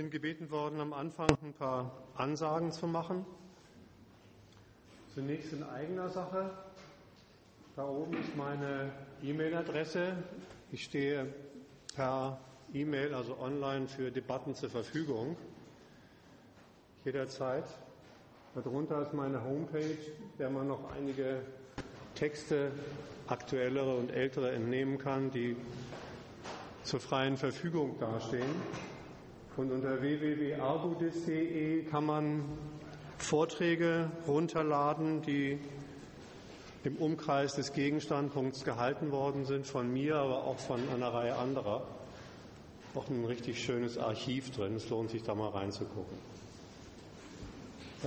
bin gebeten worden, am Anfang ein paar Ansagen zu machen. Zunächst in eigener Sache. Da oben ist meine E-Mail-Adresse. Ich stehe per E-Mail, also online, für Debatten zur Verfügung. Jederzeit. Darunter ist meine Homepage, der man noch einige Texte, aktuellere und ältere, entnehmen kann, die zur freien Verfügung dastehen. Und unter www.argudis.de kann man Vorträge runterladen, die im Umkreis des Gegenstandpunkts gehalten worden sind, von mir, aber auch von einer Reihe anderer. Auch ein richtig schönes Archiv drin. Es lohnt sich da mal reinzugucken. Äh,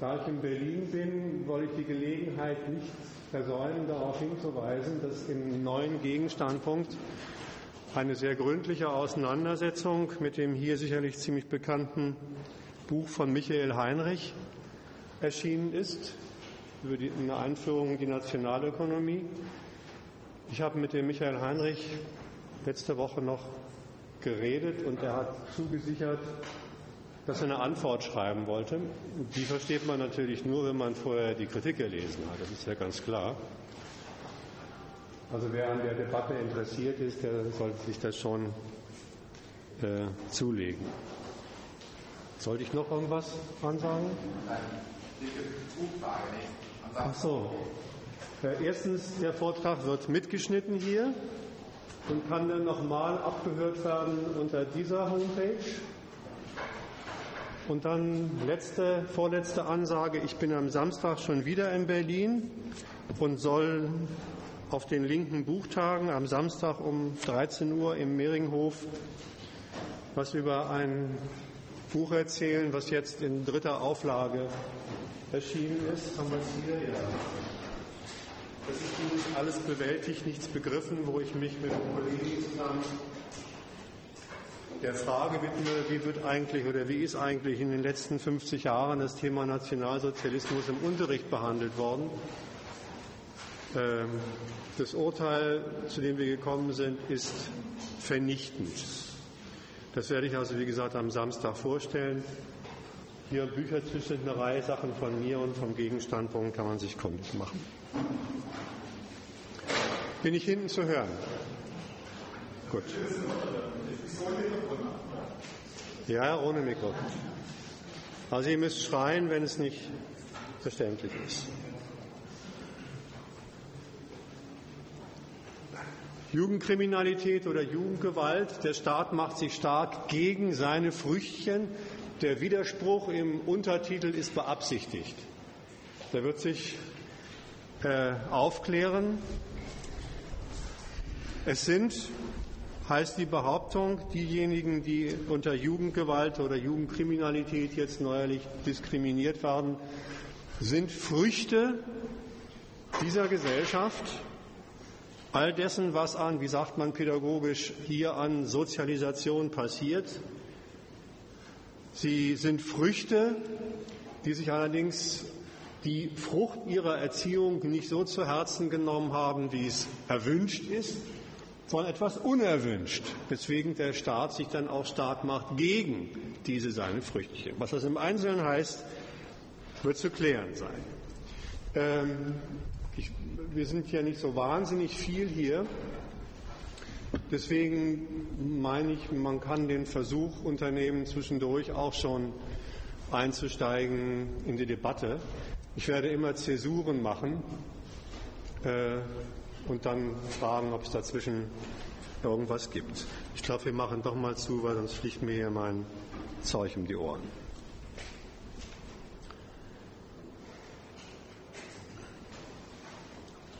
da ich in Berlin bin, wollte ich die Gelegenheit nicht versäumen, darauf hinzuweisen, dass im neuen Gegenstandpunkt eine sehr gründliche Auseinandersetzung mit dem hier sicherlich ziemlich bekannten Buch von Michael Heinrich erschienen ist, über die, eine Einführung in die Nationalökonomie. Ich habe mit dem Michael Heinrich letzte Woche noch geredet und er hat zugesichert, dass er eine Antwort schreiben wollte. Die versteht man natürlich nur, wenn man vorher die Kritik gelesen hat. Das ist ja ganz klar. Also wer an der Debatte interessiert ist, der sollte sich das schon äh, zulegen. Sollte ich noch irgendwas ansagen? Ach so. Äh, erstens, der Vortrag wird mitgeschnitten hier und kann dann nochmal abgehört werden unter dieser Homepage. Und dann letzte, vorletzte Ansage. Ich bin am Samstag schon wieder in Berlin und soll auf den linken Buchtagen am Samstag um 13 Uhr im Mehringhof was über ein Buch erzählen, was jetzt in dritter Auflage erschienen ist. Haben wir es hier? Ja. Das ist alles bewältigt, nichts begriffen, wo ich mich mit Kollegen zusammen der Frage widme, wie wird eigentlich oder wie ist eigentlich in den letzten 50 Jahren das Thema Nationalsozialismus im Unterricht behandelt worden. Ähm, das Urteil, zu dem wir gekommen sind, ist vernichtend. Das werde ich also, wie gesagt, am Samstag vorstellen. Hier am Büchertisch sind eine Reihe Sachen von mir und vom Gegenstandpunkt kann man sich kundig machen. Bin ich hinten zu hören? Gut. Ja, ohne Mikro. Also ihr müsst schreien, wenn es nicht verständlich ist. Jugendkriminalität oder Jugendgewalt. Der Staat macht sich stark gegen seine Früchtchen. Der Widerspruch im Untertitel ist beabsichtigt. Der wird sich äh, aufklären. Es sind, heißt die Behauptung, diejenigen, die unter Jugendgewalt oder Jugendkriminalität jetzt neuerlich diskriminiert werden, sind Früchte dieser Gesellschaft, all dessen, was an, wie sagt man pädagogisch, hier an Sozialisation passiert. Sie sind Früchte, die sich allerdings die Frucht ihrer Erziehung nicht so zu Herzen genommen haben, wie es erwünscht ist, sondern etwas unerwünscht, weswegen der Staat sich dann auch stark macht gegen diese seine Früchtchen. Was das im Einzelnen heißt, wird zu klären sein. Ähm, ich, wir sind ja nicht so wahnsinnig viel hier. Deswegen meine ich, man kann den Versuch unternehmen, zwischendurch auch schon einzusteigen in die Debatte. Ich werde immer Zäsuren machen äh, und dann fragen, ob es dazwischen irgendwas gibt. Ich glaube, wir machen doch mal zu, weil sonst fliegt mir hier mein Zeug um die Ohren.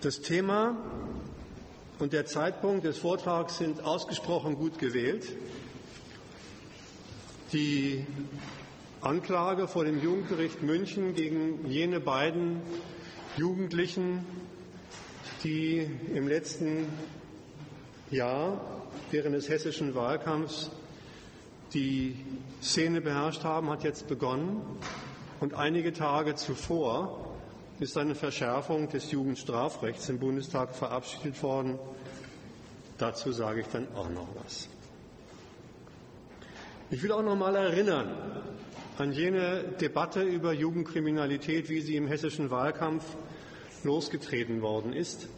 Das Thema und der Zeitpunkt des Vortrags sind ausgesprochen gut gewählt. Die Anklage vor dem Jugendgericht München gegen jene beiden Jugendlichen, die im letzten Jahr während des hessischen Wahlkampfs die Szene beherrscht haben, hat jetzt begonnen. Und einige Tage zuvor ist eine Verschärfung des Jugendstrafrechts im Bundestag verabschiedet worden. Dazu sage ich dann auch noch was. Ich will auch noch mal erinnern an jene Debatte über Jugendkriminalität, wie sie im hessischen Wahlkampf losgetreten worden ist.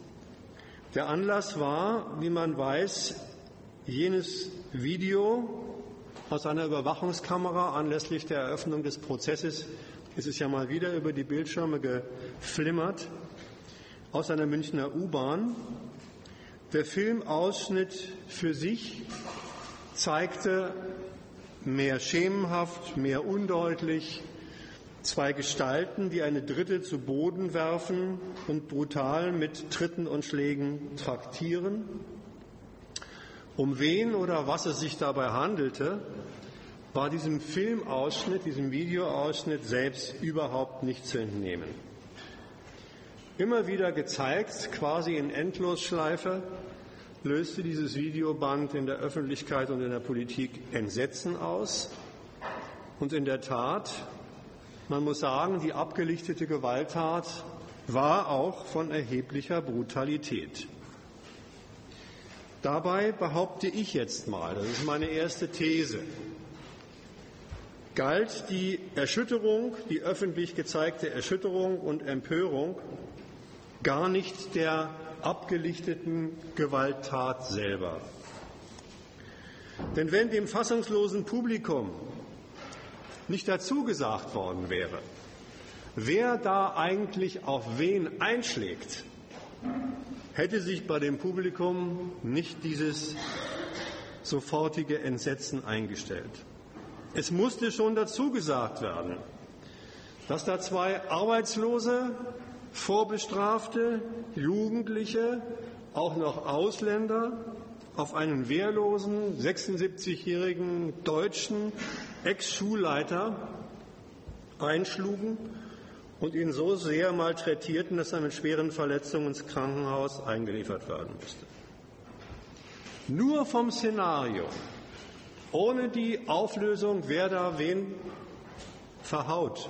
Der Anlass war, wie man weiß, jenes Video aus einer Überwachungskamera anlässlich der Eröffnung des Prozesses. Es ist ja mal wieder über die Bildschirme geflimmert aus einer Münchner U-Bahn. Der Filmausschnitt für sich zeigte mehr schemenhaft, mehr undeutlich zwei Gestalten, die eine Dritte zu Boden werfen und brutal mit Tritten und Schlägen traktieren. Um wen oder was es sich dabei handelte, war diesem Filmausschnitt, diesem Videoausschnitt selbst überhaupt nicht zu entnehmen. Immer wieder gezeigt, quasi in Endlosschleife, löste dieses Videoband in der Öffentlichkeit und in der Politik Entsetzen aus. Und in der Tat, man muss sagen, die abgelichtete Gewalttat war auch von erheblicher Brutalität. Dabei behaupte ich jetzt mal, das ist meine erste These, galt die Erschütterung, die öffentlich gezeigte Erschütterung und Empörung gar nicht der abgelichteten Gewalttat selber. Denn wenn dem fassungslosen Publikum nicht dazu gesagt worden wäre, wer da eigentlich auf wen einschlägt, hätte sich bei dem Publikum nicht dieses sofortige Entsetzen eingestellt. Es musste schon dazu gesagt werden, dass da zwei Arbeitslose Vorbestrafte, Jugendliche, auch noch Ausländer auf einen wehrlosen 76-jährigen deutschen Ex-Schulleiter einschlugen und ihn so sehr malträtierten, dass er mit schweren Verletzungen ins Krankenhaus eingeliefert werden musste. Nur vom Szenario, ohne die Auflösung, wer da wen verhaut,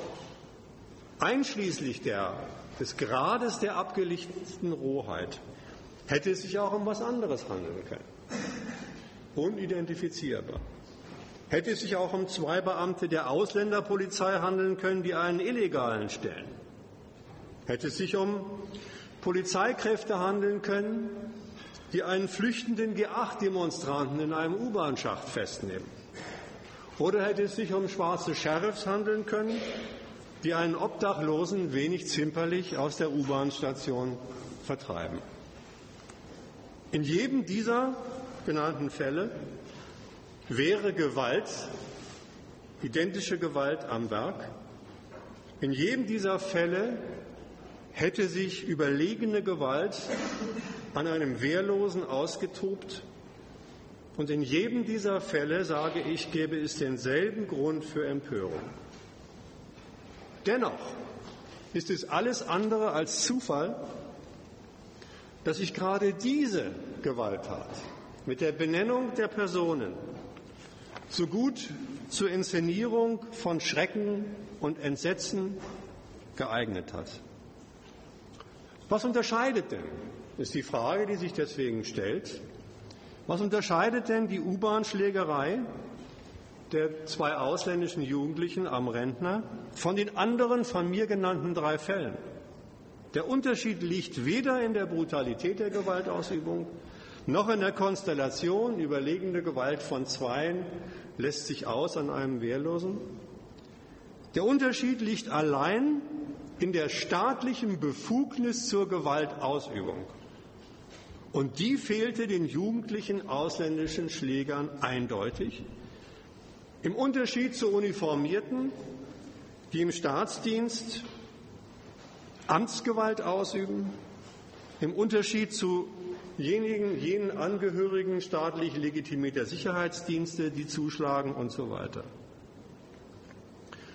einschließlich der des Grades der abgelichteten Rohheit hätte es sich auch um was anderes handeln können. Unidentifizierbar. Hätte es sich auch um zwei Beamte der Ausländerpolizei handeln können, die einen Illegalen stellen. Hätte es sich um Polizeikräfte handeln können, die einen flüchtenden G8-Demonstranten in einem U-Bahn-Schacht festnehmen. Oder hätte es sich um schwarze Sheriffs handeln können, die einen Obdachlosen wenig zimperlich aus der U-Bahn-Station vertreiben. In jedem dieser genannten Fälle wäre Gewalt, identische Gewalt am Werk. In jedem dieser Fälle hätte sich überlegene Gewalt an einem Wehrlosen ausgetobt. Und in jedem dieser Fälle, sage ich, gäbe es denselben Grund für Empörung. Dennoch ist es alles andere als Zufall, dass sich gerade diese Gewalttat mit der Benennung der Personen so gut zur Inszenierung von Schrecken und Entsetzen geeignet hat. Was unterscheidet denn, ist die Frage, die sich deswegen stellt, was unterscheidet denn die U-Bahn-Schlägerei der zwei ausländischen Jugendlichen am Rentner von den anderen von mir genannten drei Fällen. Der Unterschied liegt weder in der Brutalität der Gewaltausübung noch in der Konstellation. Überlegende Gewalt von Zweien lässt sich aus an einem Wehrlosen. Der Unterschied liegt allein in der staatlichen Befugnis zur Gewaltausübung. Und die fehlte den jugendlichen ausländischen Schlägern eindeutig. Im Unterschied zu Uniformierten, die im Staatsdienst Amtsgewalt ausüben, im Unterschied zu jenigen, jenen Angehörigen staatlich legitimierter Sicherheitsdienste, die zuschlagen und so weiter.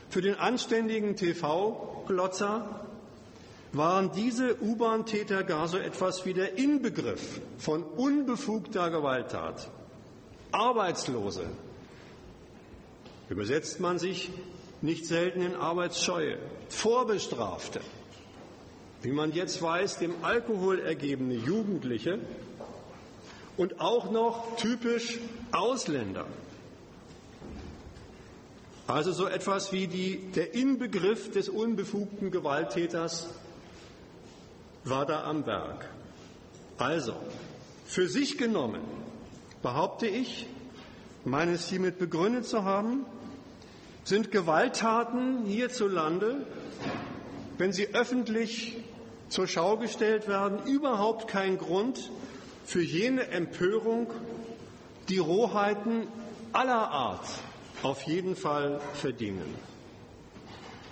Für den anständigen TV-Glotzer waren diese U-Bahn-Täter gar so etwas wie der Inbegriff von unbefugter Gewalttat. Arbeitslose, übersetzt man sich nicht selten in Arbeitsscheue. Vorbestrafte, wie man jetzt weiß, dem Alkohol ergebene Jugendliche und auch noch typisch Ausländer. Also so etwas wie die, der Inbegriff des unbefugten Gewalttäters war da am Werk. Also, für sich genommen behaupte ich, meines hiermit begründet zu haben, sind Gewalttaten hierzulande, wenn sie öffentlich zur Schau gestellt werden, überhaupt kein Grund für jene Empörung, die Rohheiten aller Art auf jeden Fall verdienen.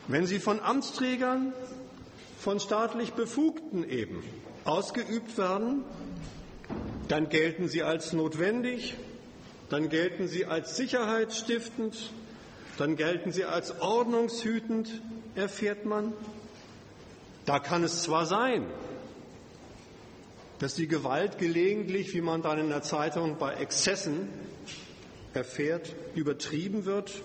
Wenn sie von Amtsträgern, von staatlich Befugten eben ausgeübt werden, dann gelten sie als notwendig, dann gelten sie als sicherheitsstiftend, dann gelten sie als ordnungshütend, erfährt man. Da kann es zwar sein, dass die Gewalt gelegentlich, wie man dann in der Zeitung bei Exzessen erfährt, übertrieben wird.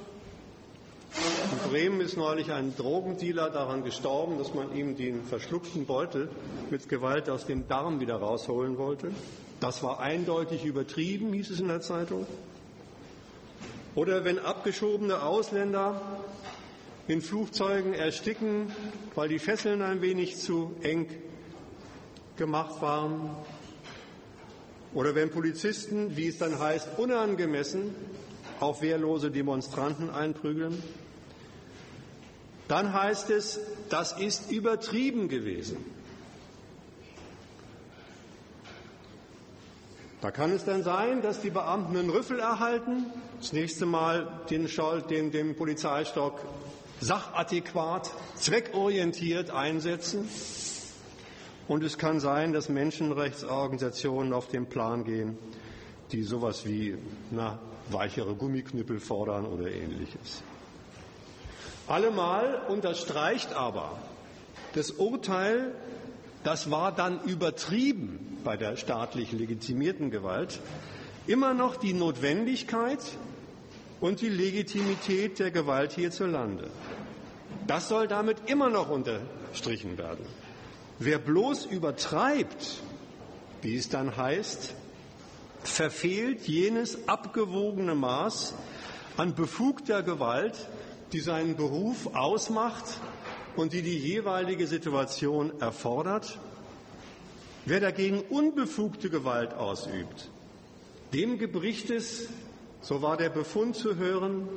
In Bremen ist neulich ein Drogendealer daran gestorben, dass man ihm den verschluckten Beutel mit Gewalt aus dem Darm wieder rausholen wollte. Das war eindeutig übertrieben, hieß es in der Zeitung. Oder wenn abgeschobene Ausländer in Flugzeugen ersticken, weil die Fesseln ein wenig zu eng gemacht waren. Oder wenn Polizisten, wie es dann heißt, unangemessen auf wehrlose Demonstranten einprügeln, dann heißt es, das ist übertrieben gewesen. Da kann es dann sein, dass die Beamten einen Rüffel erhalten, das nächste Mal den, den, den Polizeistock sachadäquat, zweckorientiert einsetzen. Und es kann sein, dass Menschenrechtsorganisationen auf den Plan gehen, die sowas wie na, weichere Gummiknüppel fordern oder ähnliches. Allemal unterstreicht aber das Urteil, das war dann übertrieben bei der staatlich legitimierten Gewalt, immer noch die Notwendigkeit und die Legitimität der Gewalt hierzulande. Das soll damit immer noch unterstrichen werden. Wer bloß übertreibt, wie es dann heißt, verfehlt jenes abgewogene Maß an befugter Gewalt, die seinen Beruf ausmacht und die die jeweilige Situation erfordert. Wer dagegen unbefugte Gewalt ausübt, dem gebricht es, so war der Befund zu hören,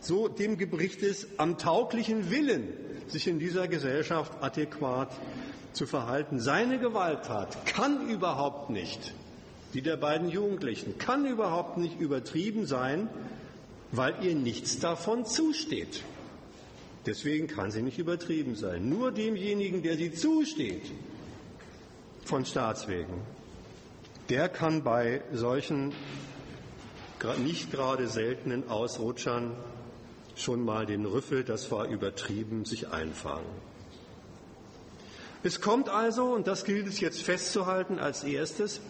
so dem gebricht es am tauglichen Willen, sich in dieser Gesellschaft adäquat zu verhalten. Seine Gewalttat kann überhaupt nicht, die der beiden Jugendlichen, kann überhaupt nicht übertrieben sein, weil ihr nichts davon zusteht. Deswegen kann sie nicht übertrieben sein. Nur demjenigen, der sie zusteht, von Staatswegen, der kann bei solchen nicht gerade seltenen Ausrutschern schon mal den Rüffel, das war übertrieben, sich einfangen. Es kommt also, und das gilt es jetzt festzuhalten als erstes,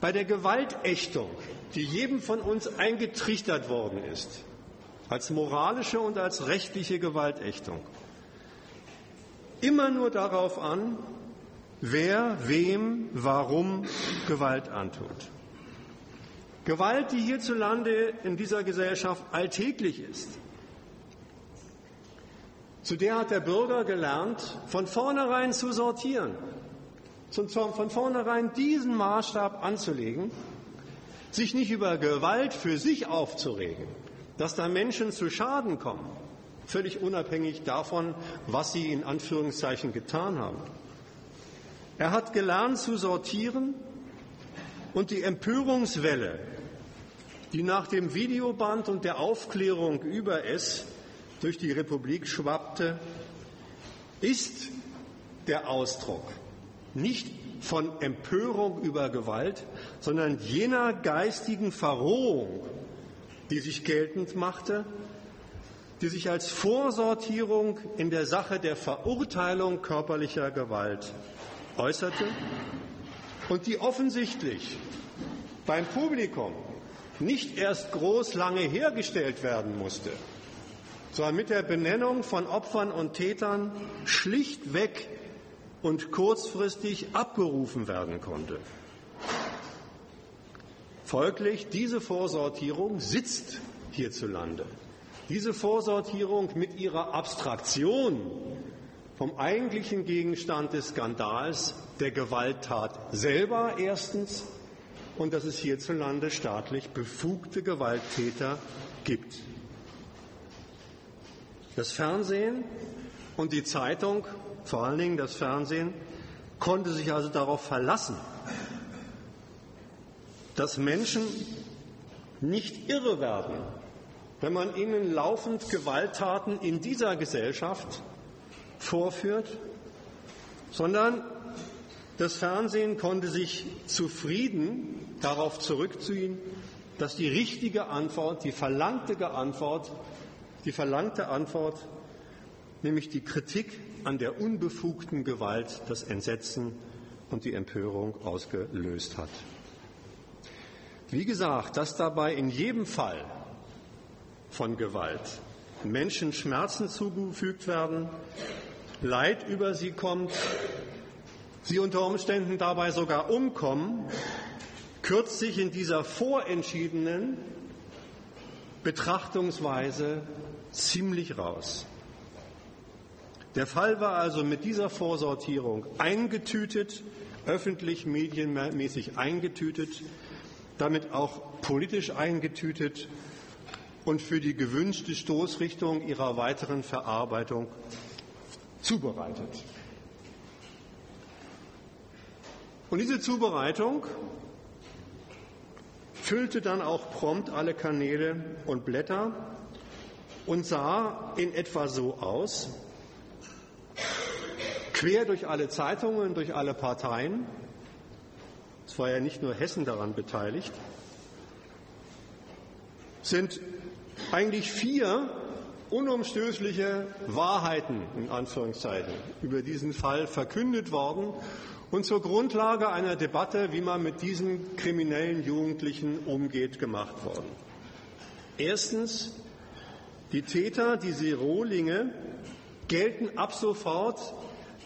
bei der Gewaltächtung, die jedem von uns eingetrichtert worden ist, als moralische und als rechtliche Gewaltächtung, immer nur darauf an, wer wem warum Gewalt antut. Gewalt, die hierzulande in dieser Gesellschaft alltäglich ist, zu der hat der Bürger gelernt, von vornherein zu sortieren, von vornherein diesen Maßstab anzulegen, sich nicht über Gewalt für sich aufzuregen, dass da Menschen zu Schaden kommen, völlig unabhängig davon, was sie in Anführungszeichen getan haben. Er hat gelernt zu sortieren und die Empörungswelle, die nach dem Videoband und der Aufklärung über es durch die Republik schwappte, ist der Ausdruck nicht von Empörung über Gewalt, sondern jener geistigen Verrohung, die sich geltend machte, die sich als Vorsortierung in der Sache der Verurteilung körperlicher Gewalt äußerte und die offensichtlich beim Publikum nicht erst groß lange hergestellt werden musste, sondern mit der Benennung von Opfern und Tätern schlichtweg und kurzfristig abgerufen werden konnte. Folglich, diese Vorsortierung sitzt hierzulande. Diese Vorsortierung mit ihrer Abstraktion vom eigentlichen Gegenstand des Skandals, der Gewalttat selber erstens und dass es hierzulande staatlich befugte Gewalttäter gibt. Das Fernsehen und die Zeitung, vor allen Dingen das Fernsehen, konnte sich also darauf verlassen, dass Menschen nicht irre werden, wenn man ihnen laufend Gewalttaten in dieser Gesellschaft vorführt, sondern das Fernsehen konnte sich zufrieden darauf zurückziehen, dass die richtige Antwort, die verlangte Antwort, die verlangte Antwort, nämlich die Kritik an der unbefugten Gewalt, das Entsetzen und die Empörung ausgelöst hat. Wie gesagt, dass dabei in jedem Fall von Gewalt Menschen Schmerzen zugefügt werden, Leid über sie kommt, sie unter Umständen dabei sogar umkommen, kürzt sich in dieser vorentschiedenen Betrachtungsweise ziemlich raus. Der Fall war also mit dieser Vorsortierung eingetütet, öffentlich medienmäßig eingetütet, damit auch politisch eingetütet und für die gewünschte Stoßrichtung ihrer weiteren Verarbeitung zubereitet. Und diese Zubereitung füllte dann auch prompt alle Kanäle und Blätter und sah in etwa so aus, quer durch alle Zeitungen, durch alle Parteien. Es war ja nicht nur Hessen daran beteiligt, sind eigentlich vier unumstößliche Wahrheiten in Anführungszeichen über diesen Fall verkündet worden und zur Grundlage einer Debatte, wie man mit diesen kriminellen Jugendlichen umgeht, gemacht worden. Erstens, die Täter, diese Rohlinge, gelten ab sofort,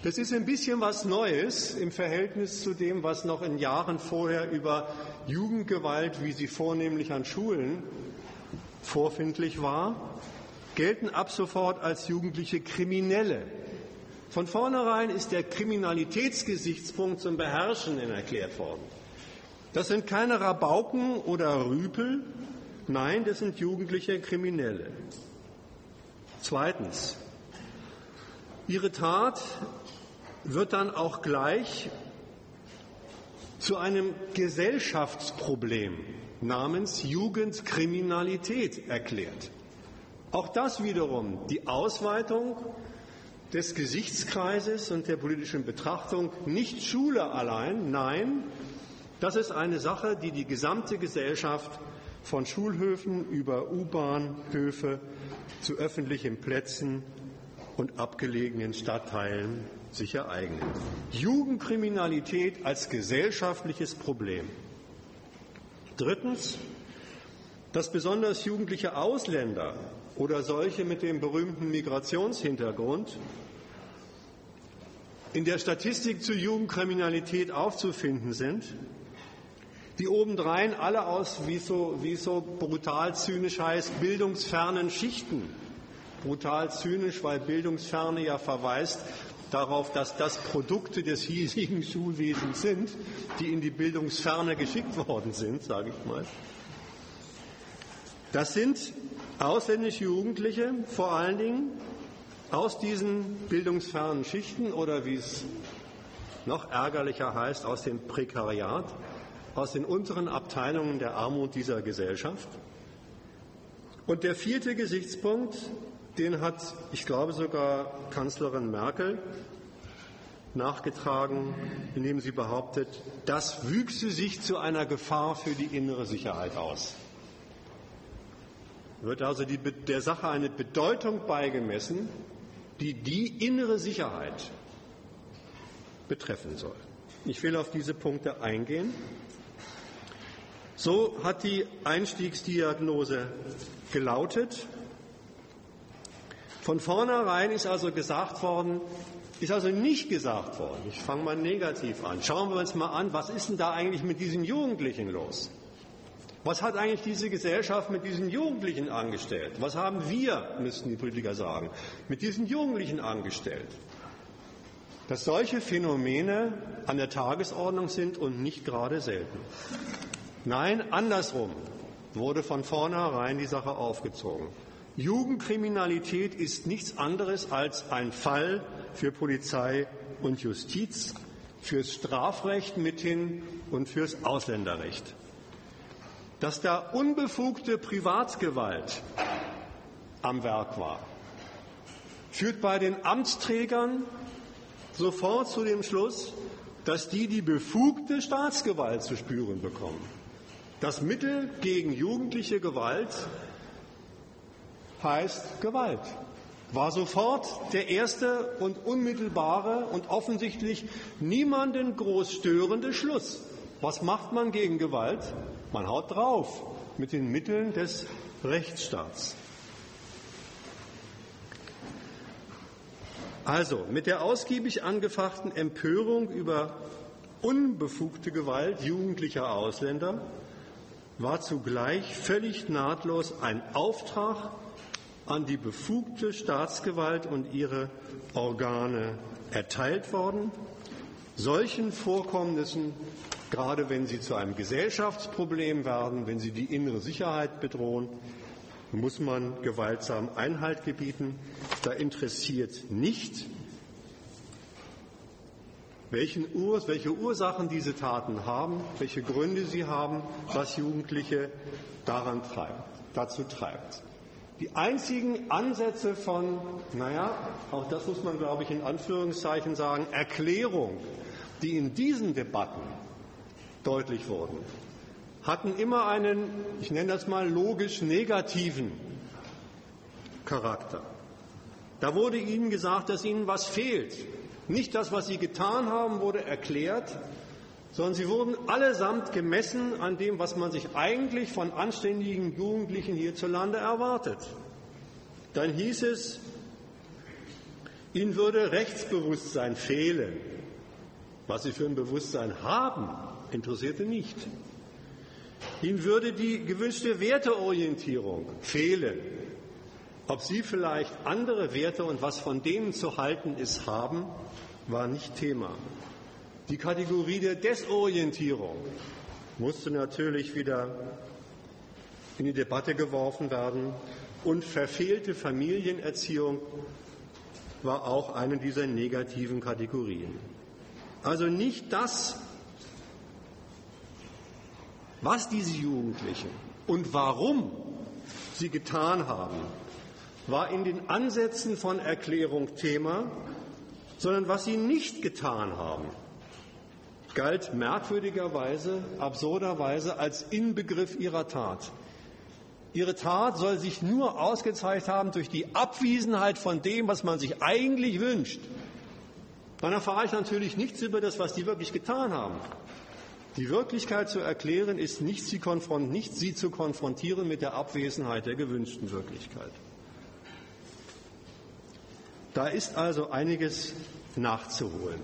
das ist ein bisschen was Neues im Verhältnis zu dem, was noch in Jahren vorher über Jugendgewalt, wie sie vornehmlich an Schulen vorfindlich war, gelten ab sofort als jugendliche Kriminelle. Von vornherein ist der Kriminalitätsgesichtspunkt zum Beherrschenden erklärt worden. Das sind keine Rabauken oder Rüpel, nein, das sind jugendliche Kriminelle. Zweitens, ihre Tat wird dann auch gleich zu einem Gesellschaftsproblem namens Jugendkriminalität erklärt. Auch das wiederum die Ausweitung des Gesichtskreises und der politischen Betrachtung nicht Schule allein, nein, das ist eine Sache, die die gesamte Gesellschaft von Schulhöfen über U-Bahnhöfe zu öffentlichen Plätzen und abgelegenen Stadtteilen sich ereignet. Jugendkriminalität als gesellschaftliches Problem. Drittens, dass besonders jugendliche Ausländer oder solche mit dem berühmten Migrationshintergrund in der Statistik zur Jugendkriminalität aufzufinden sind, die obendrein alle aus, wie so, wie so brutal zynisch heißt, bildungsfernen Schichten. Brutal zynisch, weil Bildungsferne ja verweist darauf, dass das Produkte des hiesigen Schulwesens sind, die in die Bildungsferne geschickt worden sind, sage ich mal. Das sind ausländische Jugendliche, vor allen Dingen aus diesen bildungsfernen Schichten oder wie es noch ärgerlicher heißt, aus dem Prekariat, aus den unteren Abteilungen der Armut dieser Gesellschaft. Und der vierte Gesichtspunkt, den hat, ich glaube sogar Kanzlerin Merkel nachgetragen, indem sie behauptet, das wüchse sich zu einer Gefahr für die innere Sicherheit aus wird also die, der Sache eine Bedeutung beigemessen, die die innere Sicherheit betreffen soll. Ich will auf diese Punkte eingehen. So hat die Einstiegsdiagnose gelautet. Von vornherein ist also gesagt worden, ist also nicht gesagt worden, ich fange mal negativ an, schauen wir uns mal an, was ist denn da eigentlich mit diesen Jugendlichen los? Was hat eigentlich diese Gesellschaft mit diesen Jugendlichen angestellt? Was haben wir, müssten die Politiker sagen, mit diesen Jugendlichen angestellt? Dass solche Phänomene an der Tagesordnung sind und nicht gerade selten. Nein, andersrum wurde von vornherein die Sache aufgezogen. Jugendkriminalität ist nichts anderes als ein Fall für Polizei und Justiz, fürs Strafrecht mithin und fürs Ausländerrecht dass da unbefugte Privatgewalt am Werk war, führt bei den Amtsträgern sofort zu dem Schluss, dass die die befugte Staatsgewalt zu spüren bekommen. Das Mittel gegen jugendliche Gewalt heißt Gewalt. War sofort der erste und unmittelbare und offensichtlich niemanden groß störende Schluss. Was macht man gegen Gewalt? Man haut drauf mit den Mitteln des Rechtsstaats. Also, mit der ausgiebig angefachten Empörung über unbefugte Gewalt jugendlicher Ausländer war zugleich völlig nahtlos ein Auftrag an die befugte Staatsgewalt und ihre Organe erteilt worden, solchen Vorkommnissen gerade wenn sie zu einem Gesellschaftsproblem werden, wenn sie die innere Sicherheit bedrohen, muss man gewaltsam Einhalt gebieten. Da interessiert nicht, welche Ursachen diese Taten haben, welche Gründe sie haben, was Jugendliche daran treibt, dazu treibt. Die einzigen Ansätze von, naja, auch das muss man, glaube ich, in Anführungszeichen sagen, Erklärung, die in diesen Debatten deutlich wurden, hatten immer einen, ich nenne das mal logisch negativen Charakter. Da wurde ihnen gesagt, dass ihnen was fehlt. Nicht das, was sie getan haben, wurde erklärt, sondern sie wurden allesamt gemessen an dem, was man sich eigentlich von anständigen Jugendlichen hierzulande erwartet. Dann hieß es, ihnen würde Rechtsbewusstsein fehlen. Was sie für ein Bewusstsein haben, interessierte nicht. Ihnen würde die gewünschte Werteorientierung fehlen. Ob Sie vielleicht andere Werte und was von denen zu halten ist haben, war nicht Thema. Die Kategorie der Desorientierung musste natürlich wieder in die Debatte geworfen werden und verfehlte Familienerziehung war auch eine dieser negativen Kategorien. Also nicht das, was diese Jugendlichen und warum sie getan haben, war in den Ansätzen von Erklärung Thema, sondern was sie nicht getan haben, galt merkwürdigerweise, absurderweise als Inbegriff ihrer Tat. Ihre Tat soll sich nur ausgezeichnet haben durch die Abwesenheit von dem, was man sich eigentlich wünscht. Dann erfahre ich natürlich nichts über das, was die wirklich getan haben. Die Wirklichkeit zu erklären ist nicht sie, nicht sie zu konfrontieren mit der Abwesenheit der gewünschten Wirklichkeit. Da ist also einiges nachzuholen.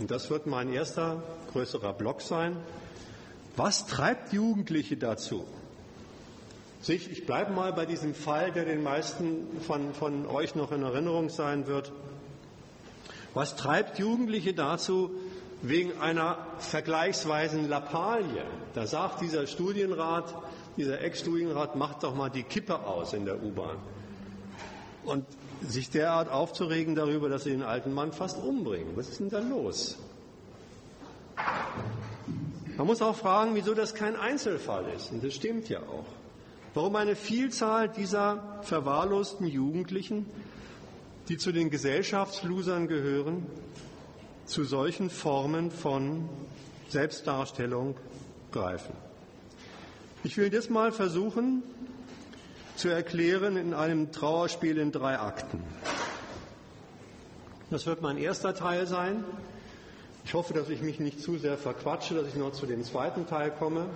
Und das wird mein erster größerer Block sein. Was treibt Jugendliche dazu? Ich bleibe mal bei diesem Fall, der den meisten von, von euch noch in Erinnerung sein wird. Was treibt Jugendliche dazu, wegen einer vergleichsweisen Lappalie. Da sagt dieser Studienrat, dieser Ex-Studienrat, macht doch mal die Kippe aus in der U-Bahn. Und sich derart aufzuregen darüber, dass sie den alten Mann fast umbringen. Was ist denn da los? Man muss auch fragen, wieso das kein Einzelfall ist. Und das stimmt ja auch. Warum eine Vielzahl dieser verwahrlosten Jugendlichen, die zu den Gesellschaftslosern gehören, zu solchen Formen von Selbstdarstellung greifen. Ich will das mal versuchen zu erklären in einem Trauerspiel in drei Akten. Das wird mein erster Teil sein. Ich hoffe, dass ich mich nicht zu sehr verquatsche, dass ich noch zu dem zweiten Teil komme.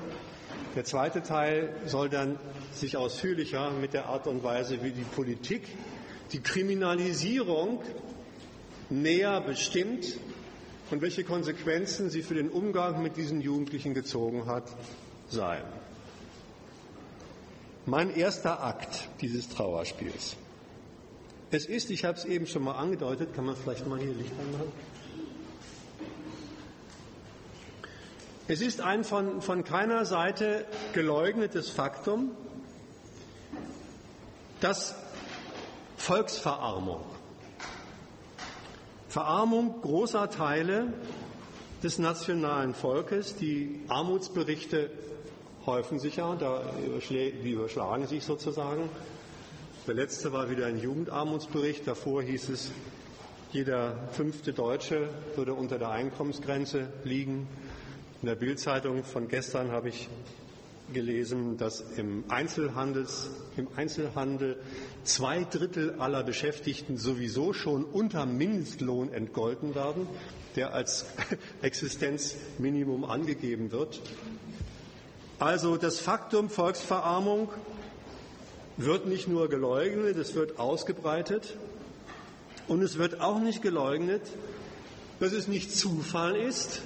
Der zweite Teil soll dann sich ausführlicher mit der Art und Weise, wie die Politik die Kriminalisierung näher bestimmt und welche Konsequenzen sie für den Umgang mit diesen Jugendlichen gezogen hat, sein. Mein erster Akt dieses Trauerspiels. Es ist, ich habe es eben schon mal angedeutet, kann man vielleicht mal hier Licht anmachen? Es ist ein von, von keiner Seite geleugnetes Faktum, dass Volksverarmung, Verarmung großer Teile des nationalen Volkes, die Armutsberichte häufen sich ja, da die überschlagen sich sozusagen. Der letzte war wieder ein Jugendarmutsbericht. Davor hieß es, jeder fünfte Deutsche würde unter der Einkommensgrenze liegen. In der Bildzeitung von gestern habe ich gelesen, dass im, Einzelhandels, im Einzelhandel zwei Drittel aller Beschäftigten sowieso schon unter Mindestlohn entgolten werden, der als Existenzminimum angegeben wird. Also das Faktum Volksverarmung wird nicht nur geleugnet, es wird ausgebreitet und es wird auch nicht geleugnet, dass es nicht Zufall ist,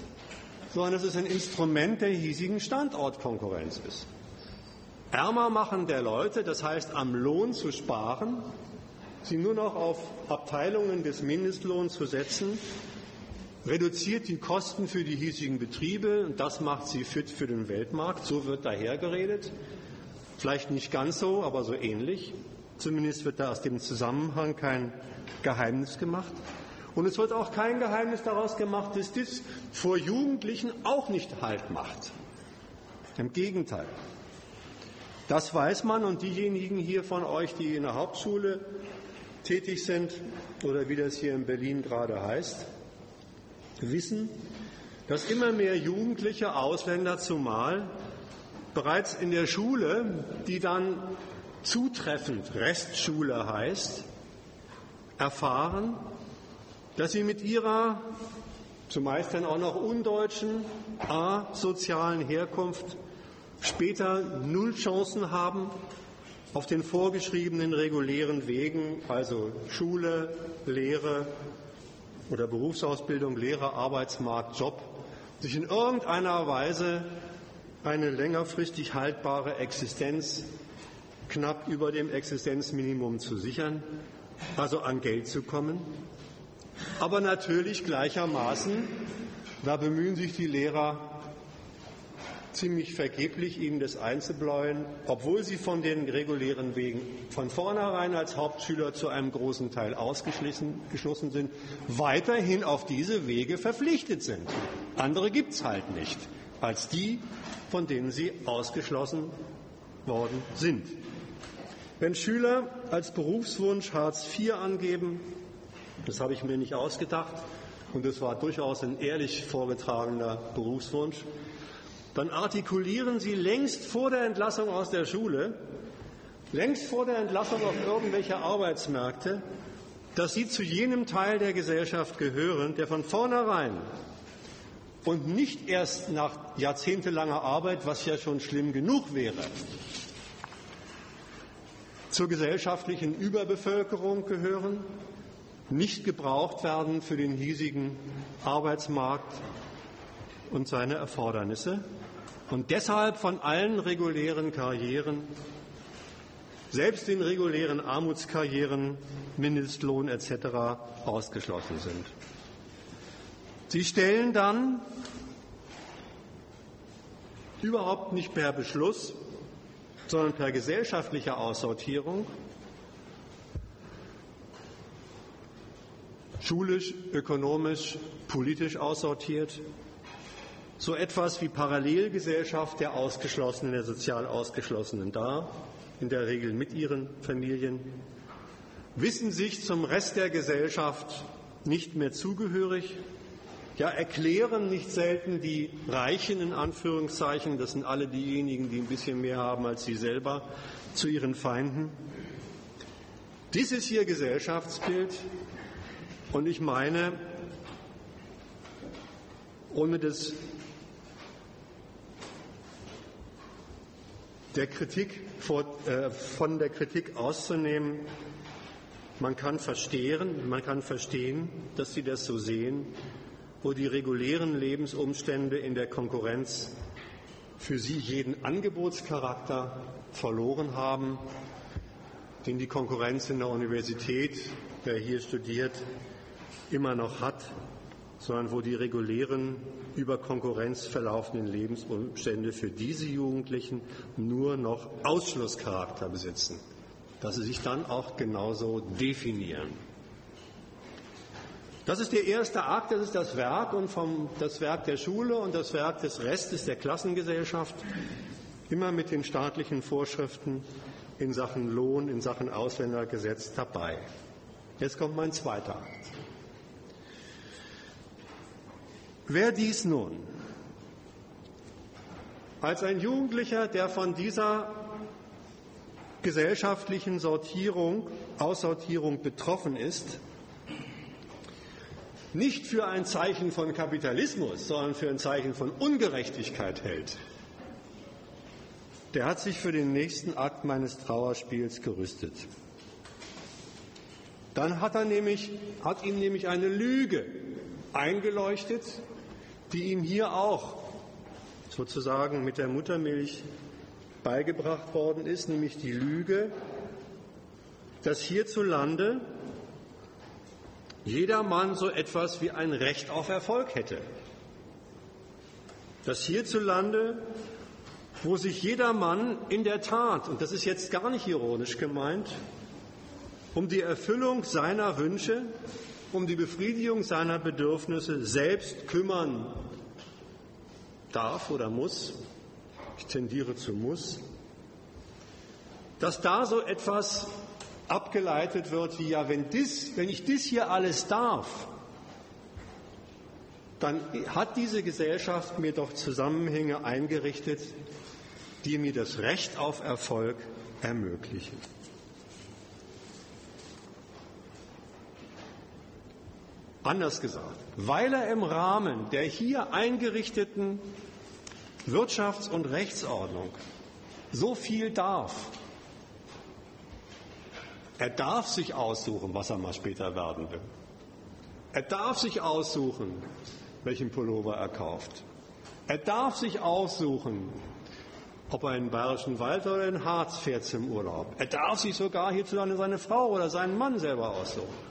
sondern dass es ein Instrument der hiesigen Standortkonkurrenz ist. Ärmer machen der Leute, das heißt am Lohn zu sparen, sie nur noch auf Abteilungen des Mindestlohns zu setzen, reduziert die Kosten für die hiesigen Betriebe und das macht sie fit für den Weltmarkt. So wird dahergeredet. Vielleicht nicht ganz so, aber so ähnlich. Zumindest wird da aus dem Zusammenhang kein Geheimnis gemacht. Und es wird auch kein Geheimnis daraus gemacht, dass das vor Jugendlichen auch nicht Halt macht. Im Gegenteil. Das weiß man und diejenigen hier von euch, die in der Hauptschule tätig sind oder wie das hier in Berlin gerade heißt, wissen, dass immer mehr Jugendliche, Ausländer zumal, bereits in der Schule, die dann zutreffend Restschule heißt, erfahren, dass sie mit ihrer zumeist dann auch noch undeutschen, asozialen Herkunft später null Chancen haben, auf den vorgeschriebenen regulären Wegen, also Schule, Lehre oder Berufsausbildung, Lehre, Arbeitsmarkt, Job, sich in irgendeiner Weise eine längerfristig haltbare Existenz knapp über dem Existenzminimum zu sichern, also an Geld zu kommen. Aber natürlich gleichermaßen, da bemühen sich die Lehrer ziemlich vergeblich, ihnen das einzubläuen, obwohl sie von den regulären Wegen von vornherein als Hauptschüler zu einem großen Teil ausgeschlossen sind, weiterhin auf diese Wege verpflichtet sind. Andere gibt es halt nicht als die, von denen sie ausgeschlossen worden sind. Wenn Schüler als Berufswunsch Hartz IV angeben, das habe ich mir nicht ausgedacht und das war durchaus ein ehrlich vorgetragener Berufswunsch, dann artikulieren sie längst vor der Entlassung aus der Schule, längst vor der Entlassung auf irgendwelche Arbeitsmärkte, dass sie zu jenem Teil der Gesellschaft gehören, der von vornherein und nicht erst nach jahrzehntelanger Arbeit, was ja schon schlimm genug wäre, zur gesellschaftlichen Überbevölkerung gehören, nicht gebraucht werden für den hiesigen Arbeitsmarkt und seine Erfordernisse und deshalb von allen regulären Karrieren, selbst den regulären Armutskarrieren, Mindestlohn etc. ausgeschlossen sind. Sie stellen dann überhaupt nicht per Beschluss, sondern per gesellschaftlicher Aussortierung schulisch, ökonomisch, politisch aussortiert, so etwas wie Parallelgesellschaft der Ausgeschlossenen, der sozial Ausgeschlossenen dar, in der Regel mit ihren Familien, wissen sich zum Rest der Gesellschaft nicht mehr zugehörig, ja erklären nicht selten die Reichen in Anführungszeichen, das sind alle diejenigen, die ein bisschen mehr haben als sie selber, zu ihren Feinden. Dieses hier Gesellschaftsbild und ich meine, ohne das der Kritik vor, äh, von der Kritik auszunehmen, man kann verstehen, man kann verstehen, dass sie das so sehen, wo die regulären Lebensumstände in der Konkurrenz für sie jeden Angebotscharakter verloren haben, den die Konkurrenz in der Universität, wer hier studiert, immer noch hat, sondern wo die regulären, über Konkurrenz verlaufenden Lebensumstände für diese Jugendlichen nur noch Ausschlusscharakter besitzen, dass sie sich dann auch genauso definieren. Das ist der erste Akt, das ist das Werk und vom, das Werk der Schule und das Werk des Restes der Klassengesellschaft, immer mit den staatlichen Vorschriften in Sachen Lohn, in Sachen Ausländergesetz dabei. Jetzt kommt mein zweiter Akt. Wer dies nun als ein Jugendlicher, der von dieser gesellschaftlichen Sortierung, Aussortierung betroffen ist, nicht für ein Zeichen von Kapitalismus, sondern für ein Zeichen von Ungerechtigkeit hält, der hat sich für den nächsten Akt meines Trauerspiels gerüstet. Dann hat, er nämlich, hat ihm nämlich eine Lüge eingeleuchtet, die ihm hier auch sozusagen mit der Muttermilch beigebracht worden ist, nämlich die Lüge, dass hierzulande jeder Mann so etwas wie ein Recht auf Erfolg hätte. Dass hierzulande, wo sich jeder Mann in der Tat, und das ist jetzt gar nicht ironisch gemeint, um die Erfüllung seiner Wünsche, um die Befriedigung seiner Bedürfnisse selbst kümmern darf oder muss, ich tendiere zu muss, dass da so etwas abgeleitet wird, wie ja, wenn, dies, wenn ich das hier alles darf, dann hat diese Gesellschaft mir doch Zusammenhänge eingerichtet, die mir das Recht auf Erfolg ermöglichen. Anders gesagt, weil er im Rahmen der hier eingerichteten Wirtschafts- und Rechtsordnung so viel darf, er darf sich aussuchen, was er mal später werden will. Er darf sich aussuchen, welchen Pullover er kauft. Er darf sich aussuchen, ob er in den Bayerischen Wald oder in Harz fährt zum Urlaub. Er darf sich sogar hierzulande seine Frau oder seinen Mann selber aussuchen.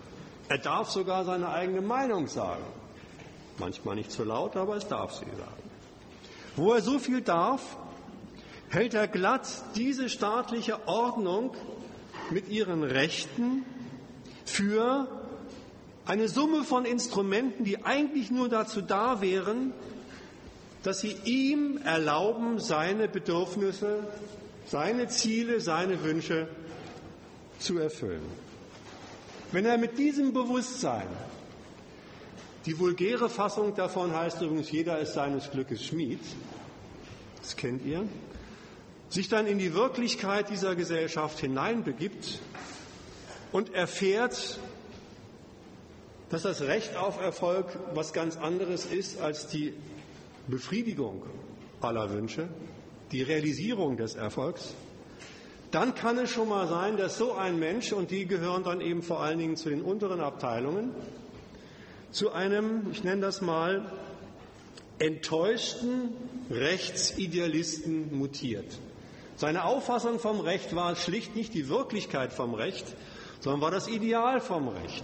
Er darf sogar seine eigene Meinung sagen. Manchmal nicht zu laut, aber es darf sie sagen. Wo er so viel darf, hält er glatt diese staatliche Ordnung mit ihren Rechten für eine Summe von Instrumenten, die eigentlich nur dazu da wären, dass sie ihm erlauben, seine Bedürfnisse, seine Ziele, seine Wünsche zu erfüllen. Wenn er mit diesem Bewusstsein, die vulgäre Fassung davon heißt übrigens, jeder ist seines Glückes Schmied, das kennt ihr, sich dann in die Wirklichkeit dieser Gesellschaft hineinbegibt und erfährt, dass das Recht auf Erfolg was ganz anderes ist als die Befriedigung aller Wünsche, die Realisierung des Erfolgs, dann kann es schon mal sein, dass so ein Mensch, und die gehören dann eben vor allen Dingen zu den unteren Abteilungen, zu einem, ich nenne das mal, enttäuschten Rechtsidealisten mutiert. Seine Auffassung vom Recht war schlicht nicht die Wirklichkeit vom Recht, sondern war das Ideal vom Recht.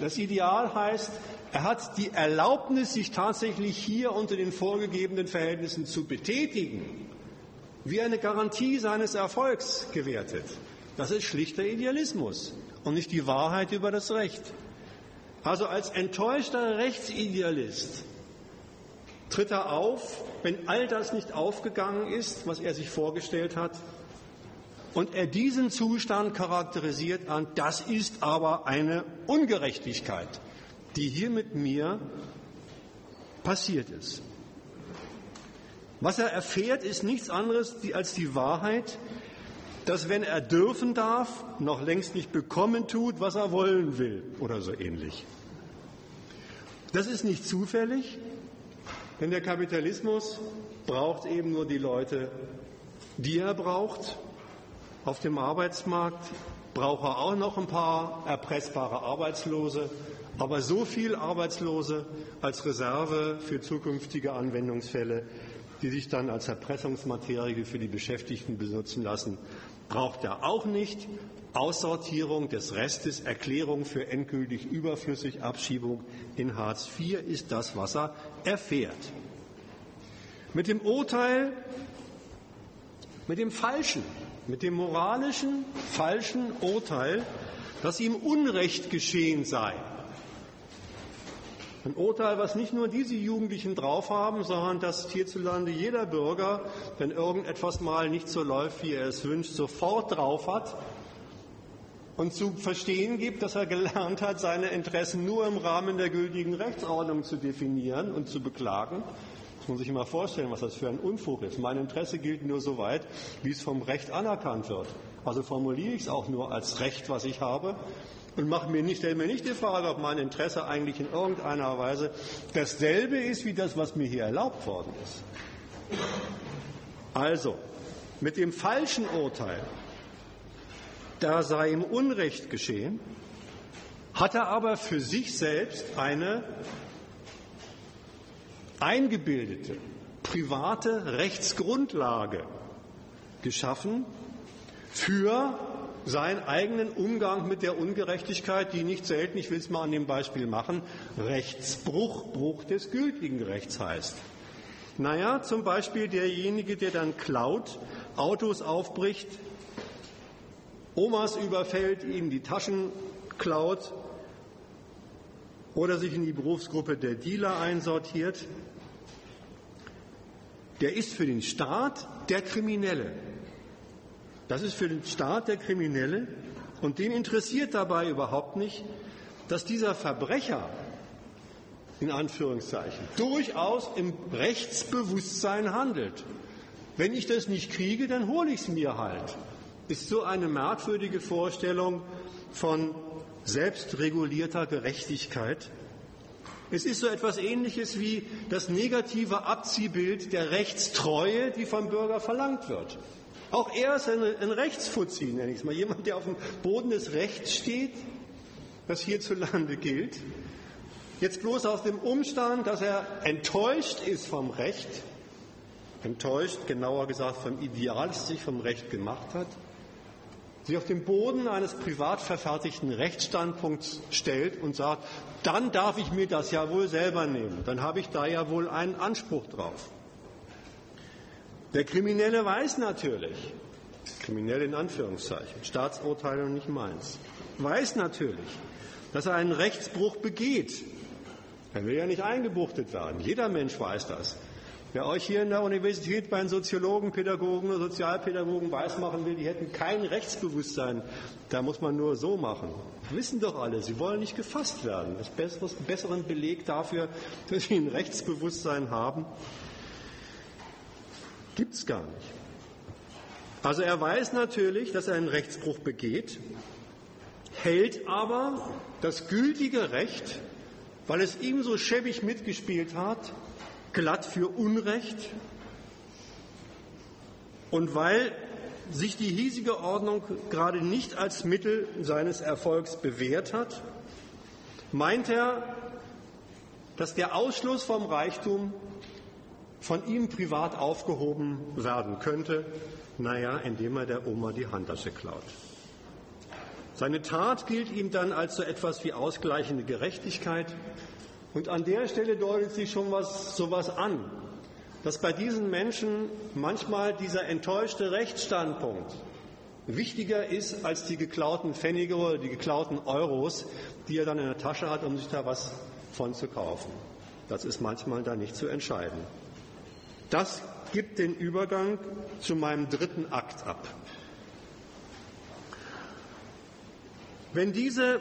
Das Ideal heißt, er hat die Erlaubnis, sich tatsächlich hier unter den vorgegebenen Verhältnissen zu betätigen, wie eine Garantie seines Erfolgs gewertet. Das ist schlichter Idealismus und nicht die Wahrheit über das Recht. Also als enttäuschter Rechtsidealist tritt er auf, wenn all das nicht aufgegangen ist, was er sich vorgestellt hat, und er diesen Zustand charakterisiert an, das ist aber eine Ungerechtigkeit, die hier mit mir passiert ist. Was er erfährt, ist nichts anderes als die Wahrheit, dass wenn er dürfen darf, noch längst nicht bekommen tut, was er wollen will oder so ähnlich. Das ist nicht zufällig, denn der Kapitalismus braucht eben nur die Leute, die er braucht. Auf dem Arbeitsmarkt braucht er auch noch ein paar erpressbare Arbeitslose, aber so viel Arbeitslose als Reserve für zukünftige Anwendungsfälle die sich dann als Erpressungsmaterie für die Beschäftigten benutzen lassen, braucht er auch nicht. Aussortierung des Restes, Erklärung für endgültig überflüssig, Abschiebung in Hartz IV ist das, was er erfährt. Mit dem Urteil, mit dem falschen, mit dem moralischen, falschen Urteil, dass ihm Unrecht geschehen sei, ein Urteil, was nicht nur diese Jugendlichen drauf haben, sondern dass hierzulande jeder Bürger, wenn irgendetwas mal nicht so läuft, wie er es wünscht, sofort drauf hat und zu verstehen gibt, dass er gelernt hat, seine Interessen nur im Rahmen der gültigen Rechtsordnung zu definieren und zu beklagen. Das muss sich mal vorstellen, was das für ein Unfug ist. Mein Interesse gilt nur so weit, wie es vom Recht anerkannt wird. Also formuliere ich es auch nur als Recht, was ich habe und mache mir nicht, stelle mir nicht die Frage, ob mein Interesse eigentlich in irgendeiner Weise dasselbe ist wie das, was mir hier erlaubt worden ist. Also, mit dem falschen Urteil, da sei ihm Unrecht geschehen, hat er aber für sich selbst eine eingebildete, private Rechtsgrundlage geschaffen für seinen eigenen Umgang mit der Ungerechtigkeit, die nicht selten, ich will es mal an dem Beispiel machen, Rechtsbruch, Bruch des gültigen Rechts heißt. Naja, zum Beispiel derjenige, der dann klaut, Autos aufbricht, Omas überfällt, ihnen die Taschen klaut oder sich in die Berufsgruppe der Dealer einsortiert, der ist für den Staat der Kriminelle. Das ist für den Staat der Kriminelle und den interessiert dabei überhaupt nicht, dass dieser Verbrecher in Anführungszeichen durchaus im Rechtsbewusstsein handelt. Wenn ich das nicht kriege, dann hole ich es mir halt. Ist so eine merkwürdige Vorstellung von selbstregulierter Gerechtigkeit. Es ist so etwas Ähnliches wie das negative Abziehbild der Rechtstreue, die vom Bürger verlangt wird. Auch er ist ein, ein Rechtsfuzzi, nenne ich es mal. Jemand, der auf dem Boden des Rechts steht, das hierzulande gilt. Jetzt bloß aus dem Umstand, dass er enttäuscht ist vom Recht, enttäuscht, genauer gesagt vom Ideal, das sich vom Recht gemacht hat, sich auf den Boden eines privat verfertigten Rechtsstandpunkts stellt und sagt, dann darf ich mir das ja wohl selber nehmen, dann habe ich da ja wohl einen Anspruch drauf. Der Kriminelle weiß natürlich, kriminell in Anführungszeichen, Staatsurteile und nicht meins, weiß natürlich, dass er einen Rechtsbruch begeht. Er will ja nicht eingebuchtet werden. Jeder Mensch weiß das. Wer euch hier in der Universität bei den Soziologen, Pädagogen oder Sozialpädagogen weismachen will, die hätten kein Rechtsbewusstsein, da muss man nur so machen. wissen doch alle, sie wollen nicht gefasst werden. Das besseren Beleg dafür, dass sie ein Rechtsbewusstsein haben, Gibt es gar nicht. Also er weiß natürlich, dass er einen Rechtsbruch begeht, hält aber das gültige Recht, weil es ihm so schäbig mitgespielt hat, glatt für Unrecht und weil sich die hiesige Ordnung gerade nicht als Mittel seines Erfolgs bewährt hat, meint er, dass der Ausschluss vom Reichtum von ihm privat aufgehoben werden könnte, naja, indem er der Oma die Handtasche klaut. Seine Tat gilt ihm dann als so etwas wie ausgleichende Gerechtigkeit. Und an der Stelle deutet sich schon was, sowas an, dass bei diesen Menschen manchmal dieser enttäuschte Rechtsstandpunkt wichtiger ist als die geklauten Pfennige oder die geklauten Euros, die er dann in der Tasche hat, um sich da was von zu kaufen. Das ist manchmal da nicht zu entscheiden. Das gibt den Übergang zu meinem dritten Akt ab. Wenn diese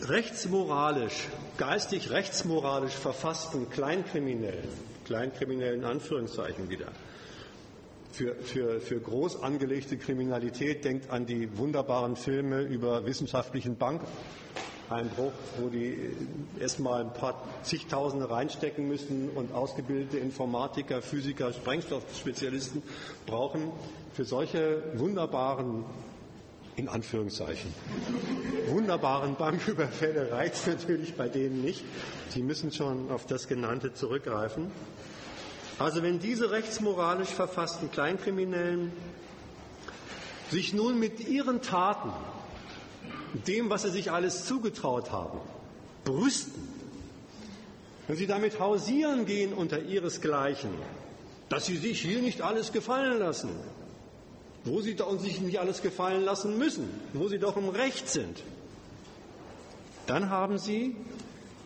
rechtsmoralisch, geistig rechtsmoralisch verfassten Kleinkriminellen, Kleinkriminellen Anführungszeichen wieder, für, für, für groß angelegte Kriminalität, denkt an die wunderbaren Filme über wissenschaftlichen Bank, Einbruch, wo die erstmal ein paar zigtausende reinstecken müssen und ausgebildete Informatiker, Physiker, Sprengstoffspezialisten brauchen. Für solche wunderbaren, in Anführungszeichen, wunderbaren Banküberfälle reicht natürlich bei denen nicht. Sie müssen schon auf das Genannte zurückgreifen. Also wenn diese rechtsmoralisch verfassten Kleinkriminellen sich nun mit ihren Taten, dem, was sie sich alles zugetraut haben, brüsten, wenn sie damit hausieren gehen unter ihresgleichen, dass sie sich hier nicht alles gefallen lassen, wo sie sich nicht alles gefallen lassen müssen, wo sie doch im Recht sind, dann haben sie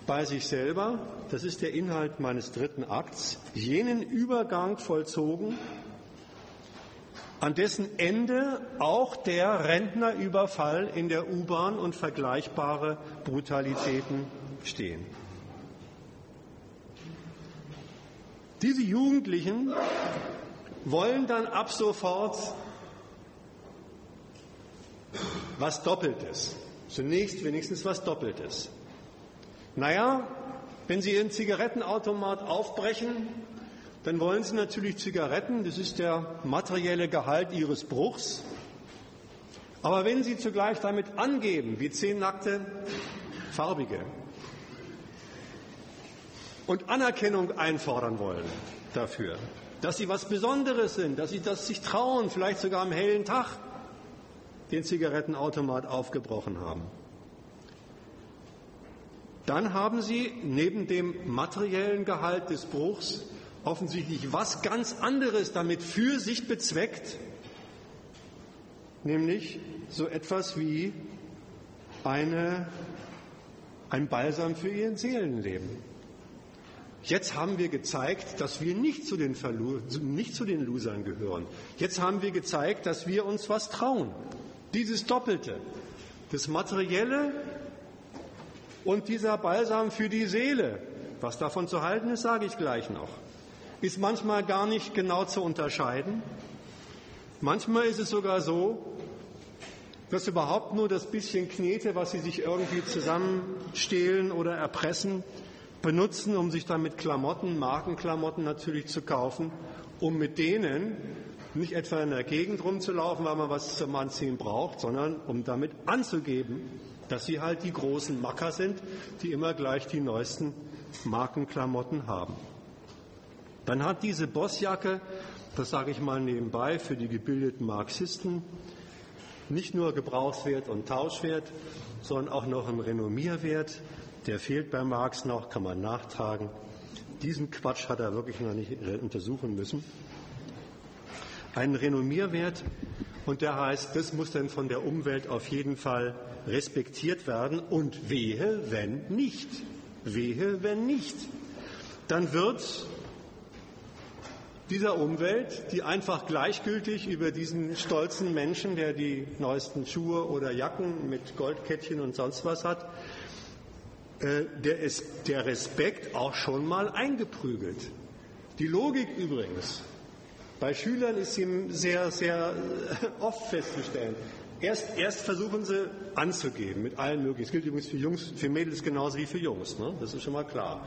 bei sich selber, das ist der Inhalt meines dritten Akts, jenen Übergang vollzogen, an dessen Ende auch der Rentnerüberfall in der U-Bahn und vergleichbare Brutalitäten stehen. Diese Jugendlichen wollen dann ab sofort was Doppeltes. Zunächst wenigstens was Doppeltes. Naja, wenn Sie Ihren Zigarettenautomat aufbrechen, dann wollen Sie natürlich Zigaretten, das ist der materielle Gehalt Ihres Bruchs. Aber wenn Sie zugleich damit angeben, wie zehn nackte Farbige, und Anerkennung einfordern wollen dafür, dass Sie was Besonderes sind, dass Sie das sich trauen, vielleicht sogar am hellen Tag den Zigarettenautomat aufgebrochen haben, dann haben Sie neben dem materiellen Gehalt des Bruchs offensichtlich was ganz anderes damit für sich bezweckt, nämlich so etwas wie eine, ein Balsam für Ihr Seelenleben. Jetzt haben wir gezeigt, dass wir nicht zu, den Verlu nicht zu den Losern gehören. Jetzt haben wir gezeigt, dass wir uns was trauen. Dieses Doppelte, das Materielle und dieser Balsam für die Seele, was davon zu halten ist, sage ich gleich noch ist manchmal gar nicht genau zu unterscheiden. Manchmal ist es sogar so, dass überhaupt nur das bisschen Knete, was sie sich irgendwie zusammenstehlen oder erpressen, benutzen, um sich damit Klamotten, Markenklamotten natürlich zu kaufen, um mit denen nicht etwa in der Gegend rumzulaufen, weil man was zum Anziehen braucht, sondern um damit anzugeben, dass sie halt die großen Macker sind, die immer gleich die neuesten Markenklamotten haben. Dann hat diese Bossjacke, das sage ich mal nebenbei für die gebildeten Marxisten, nicht nur Gebrauchswert und Tauschwert, sondern auch noch einen Renommierwert. Der fehlt bei Marx noch, kann man nachtragen. Diesen Quatsch hat er wirklich noch nicht untersuchen müssen. Einen Renommierwert und der heißt, das muss dann von der Umwelt auf jeden Fall respektiert werden und wehe, wenn nicht. Wehe, wenn nicht. Dann wird dieser Umwelt, die einfach gleichgültig über diesen stolzen Menschen, der die neuesten Schuhe oder Jacken mit Goldkettchen und sonst was hat, äh, der ist der Respekt auch schon mal eingeprügelt. Die Logik übrigens, bei Schülern ist sie sehr, sehr äh, oft festzustellen. Erst, erst versuchen sie anzugeben mit allen möglichen. Das gilt übrigens für Jungs, für Mädels genauso wie für Jungs. Ne? Das ist schon mal klar.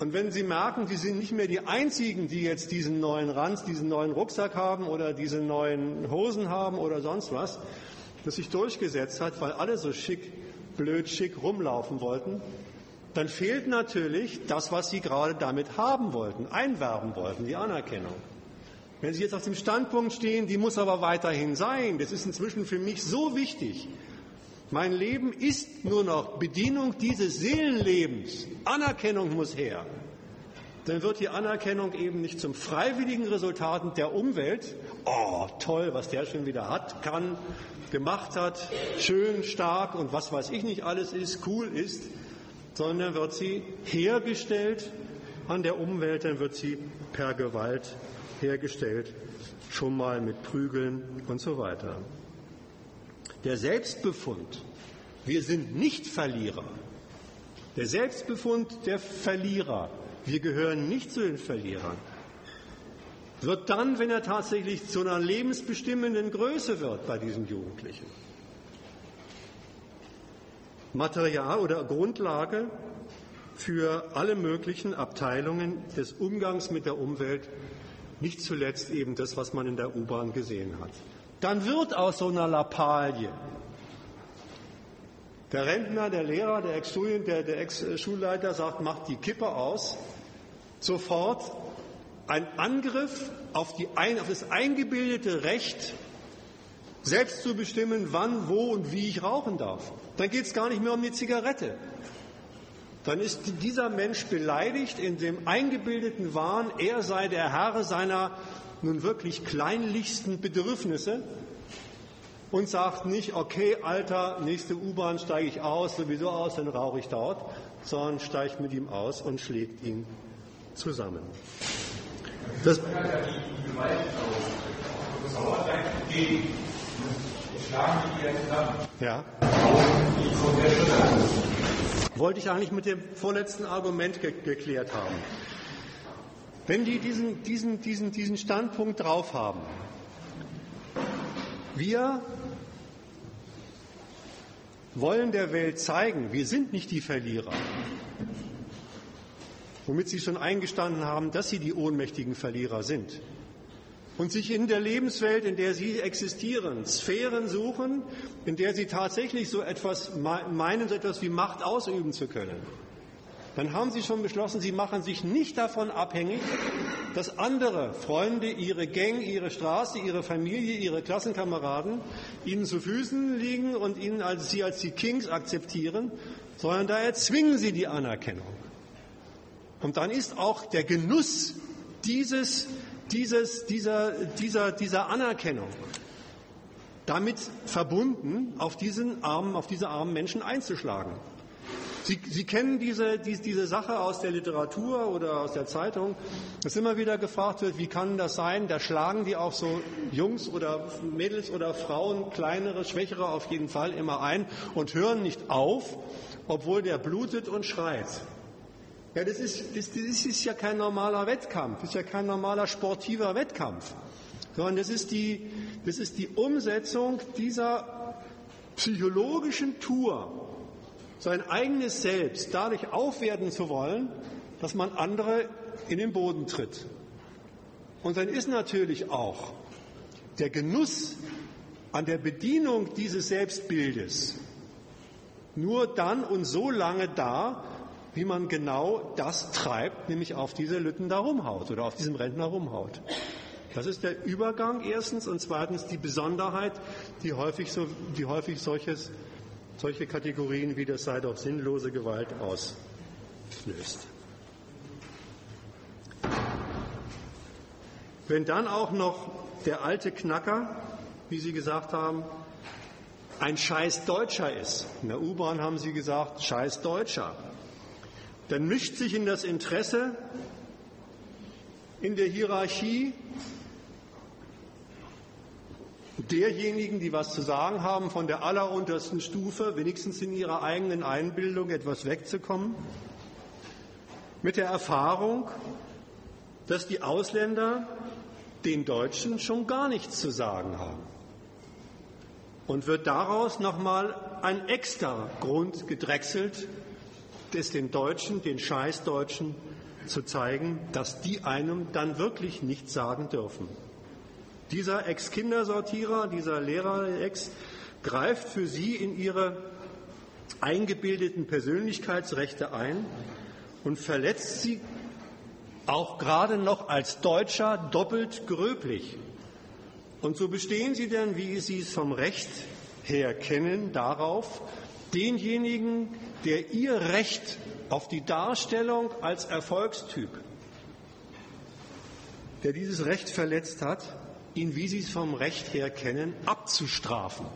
Und wenn Sie merken, Sie sind nicht mehr die Einzigen, die jetzt diesen neuen Ranz, diesen neuen Rucksack haben oder diese neuen Hosen haben oder sonst was, das sich durchgesetzt hat, weil alle so schick, blöd schick rumlaufen wollten, dann fehlt natürlich das, was Sie gerade damit haben wollten, einwerben wollten, die Anerkennung. Wenn Sie jetzt auf dem Standpunkt stehen, die muss aber weiterhin sein, das ist inzwischen für mich so wichtig, mein Leben ist nur noch Bedienung dieses Seelenlebens. Anerkennung muss her. Dann wird die Anerkennung eben nicht zum freiwilligen Resultat der Umwelt. Oh, toll, was der schon wieder hat, kann, gemacht hat, schön, stark und was weiß ich nicht alles ist, cool ist, sondern wird sie hergestellt an der Umwelt, dann wird sie per Gewalt hergestellt, schon mal mit Prügeln und so weiter. Der Selbstbefund, wir sind nicht Verlierer. Der Selbstbefund der Verlierer, wir gehören nicht zu den Verlierern, wird dann, wenn er tatsächlich zu einer lebensbestimmenden Größe wird bei diesen Jugendlichen. Material oder Grundlage für alle möglichen Abteilungen des Umgangs mit der Umwelt, nicht zuletzt eben das, was man in der U-Bahn gesehen hat dann wird aus so einer Lappalie der Rentner, der Lehrer, der Ex-Schulleiter der, der Ex sagt, macht die Kippe aus, sofort ein Angriff auf, die, auf das eingebildete Recht, selbst zu bestimmen, wann, wo und wie ich rauchen darf. Dann geht es gar nicht mehr um die Zigarette. Dann ist dieser Mensch beleidigt in dem eingebildeten Wahn, er sei der Herr seiner nun wirklich kleinlichsten Bedürfnisse und sagt nicht, okay, Alter, nächste U-Bahn steige ich aus, sowieso aus, dann rauche ich dort, sondern steigt mit ihm aus und schlägt ihn zusammen. Das ja. Wollte ich eigentlich mit dem vorletzten Argument ge geklärt haben. Wenn die diesen, diesen, diesen, diesen Standpunkt drauf haben, wir wollen der Welt zeigen, wir sind nicht die Verlierer. Womit sie schon eingestanden haben, dass sie die ohnmächtigen Verlierer sind. Und sich in der Lebenswelt, in der sie existieren, Sphären suchen, in der sie tatsächlich so etwas meinen, so etwas wie Macht ausüben zu können dann haben Sie schon beschlossen, Sie machen sich nicht davon abhängig, dass andere Freunde, Ihre Gang, Ihre Straße, Ihre Familie, Ihre Klassenkameraden Ihnen zu Füßen liegen und Ihnen als, Sie als die Kings akzeptieren, sondern da erzwingen Sie die Anerkennung. Und dann ist auch der Genuss dieses, dieses, dieser, dieser, dieser Anerkennung damit verbunden, auf diesen armen, auf diese armen Menschen einzuschlagen. Sie, Sie kennen diese, die, diese Sache aus der Literatur oder aus der Zeitung, dass immer wieder gefragt wird, wie kann das sein? Da schlagen die auch so Jungs oder Mädels oder Frauen, kleinere, schwächere auf jeden Fall immer ein und hören nicht auf, obwohl der blutet und schreit. Ja, das ist, das, das ist ja kein normaler Wettkampf, das ist ja kein normaler sportiver Wettkampf, sondern das ist die, das ist die Umsetzung dieser psychologischen Tour, sein eigenes Selbst dadurch aufwerten zu wollen, dass man andere in den Boden tritt. Und dann ist natürlich auch der Genuss an der Bedienung dieses Selbstbildes nur dann und so lange da, wie man genau das treibt, nämlich auf diese Lütten da rumhaut oder auf diesem Rentner rumhaut. Das ist der Übergang erstens und zweitens die Besonderheit, die häufig, so, die häufig solches solche Kategorien wie das sei doch sinnlose Gewalt auslöst. Wenn dann auch noch der alte Knacker, wie Sie gesagt haben, ein scheiß Deutscher ist, in der U-Bahn haben Sie gesagt, scheiß Deutscher, dann mischt sich in das Interesse in der Hierarchie derjenigen, die was zu sagen haben, von der alleruntersten Stufe, wenigstens in ihrer eigenen Einbildung etwas wegzukommen, mit der Erfahrung, dass die Ausländer den Deutschen schon gar nichts zu sagen haben. Und wird daraus nochmal ein extra Grund gedrechselt, es den Deutschen, den Scheißdeutschen zu zeigen, dass die einem dann wirklich nichts sagen dürfen. Dieser Ex-Kindersortierer, dieser Lehrer-Ex, greift für sie in ihre eingebildeten Persönlichkeitsrechte ein und verletzt sie auch gerade noch als Deutscher doppelt gröblich. Und so bestehen sie dann, wie sie es vom Recht her kennen, darauf, denjenigen, der ihr Recht auf die Darstellung als Erfolgstyp, der dieses Recht verletzt hat, ihn, wie Sie es vom Recht her kennen, abzustrafen.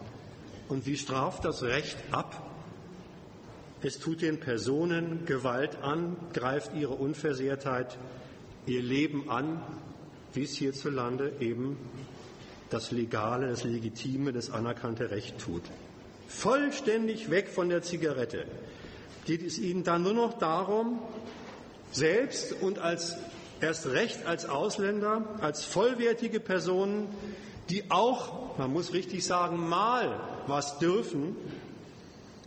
Und wie straft das Recht ab? Es tut den Personen Gewalt an, greift ihre Unversehrtheit, ihr Leben an, wie es hierzulande eben das legale, das legitime, das anerkannte Recht tut. Vollständig weg von der Zigarette geht es ihnen dann nur noch darum, selbst und als erst recht als Ausländer, als vollwertige Personen, die auch, man muss richtig sagen, mal was dürfen,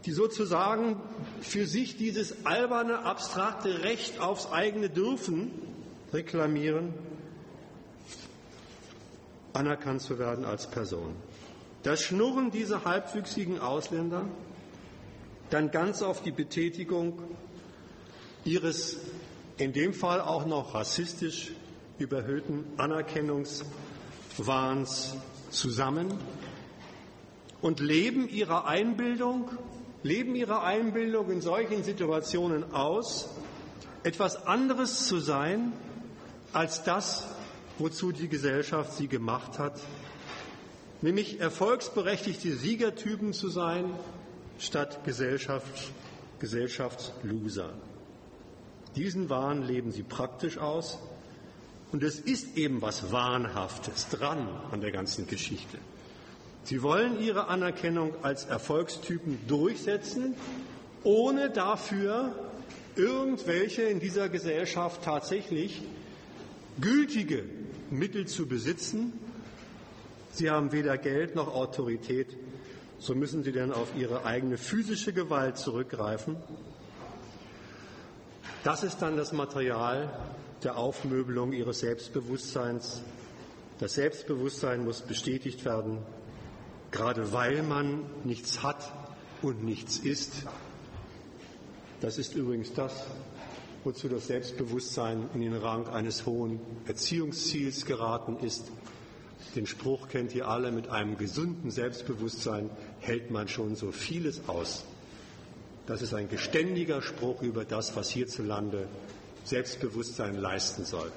die sozusagen für sich dieses alberne, abstrakte Recht aufs eigene Dürfen reklamieren, anerkannt zu werden als Person. Das schnurren diese halbwüchsigen Ausländer dann ganz auf die Betätigung ihres in dem Fall auch noch rassistisch überhöhten Anerkennungswahns zusammen und leben ihre Einbildung, leben ihre Einbildung in solchen Situationen aus, etwas anderes zu sein als das, wozu die Gesellschaft sie gemacht hat, nämlich erfolgsberechtigte Siegertypen zu sein, statt Gesellschaft, Gesellschaftsloser. Diesen Wahn leben sie praktisch aus und es ist eben was Wahnhaftes dran an der ganzen Geschichte. Sie wollen ihre Anerkennung als Erfolgstypen durchsetzen, ohne dafür irgendwelche in dieser Gesellschaft tatsächlich gültige Mittel zu besitzen. Sie haben weder Geld noch Autorität, so müssen sie dann auf ihre eigene physische Gewalt zurückgreifen. Das ist dann das Material der Aufmöbelung ihres Selbstbewusstseins. Das Selbstbewusstsein muss bestätigt werden, gerade weil man nichts hat und nichts ist. Das ist übrigens das, wozu das Selbstbewusstsein in den Rang eines hohen Erziehungsziels geraten ist. Den Spruch kennt ihr alle, mit einem gesunden Selbstbewusstsein hält man schon so vieles aus. Das ist ein geständiger Spruch über das, was hierzulande Selbstbewusstsein leisten soll.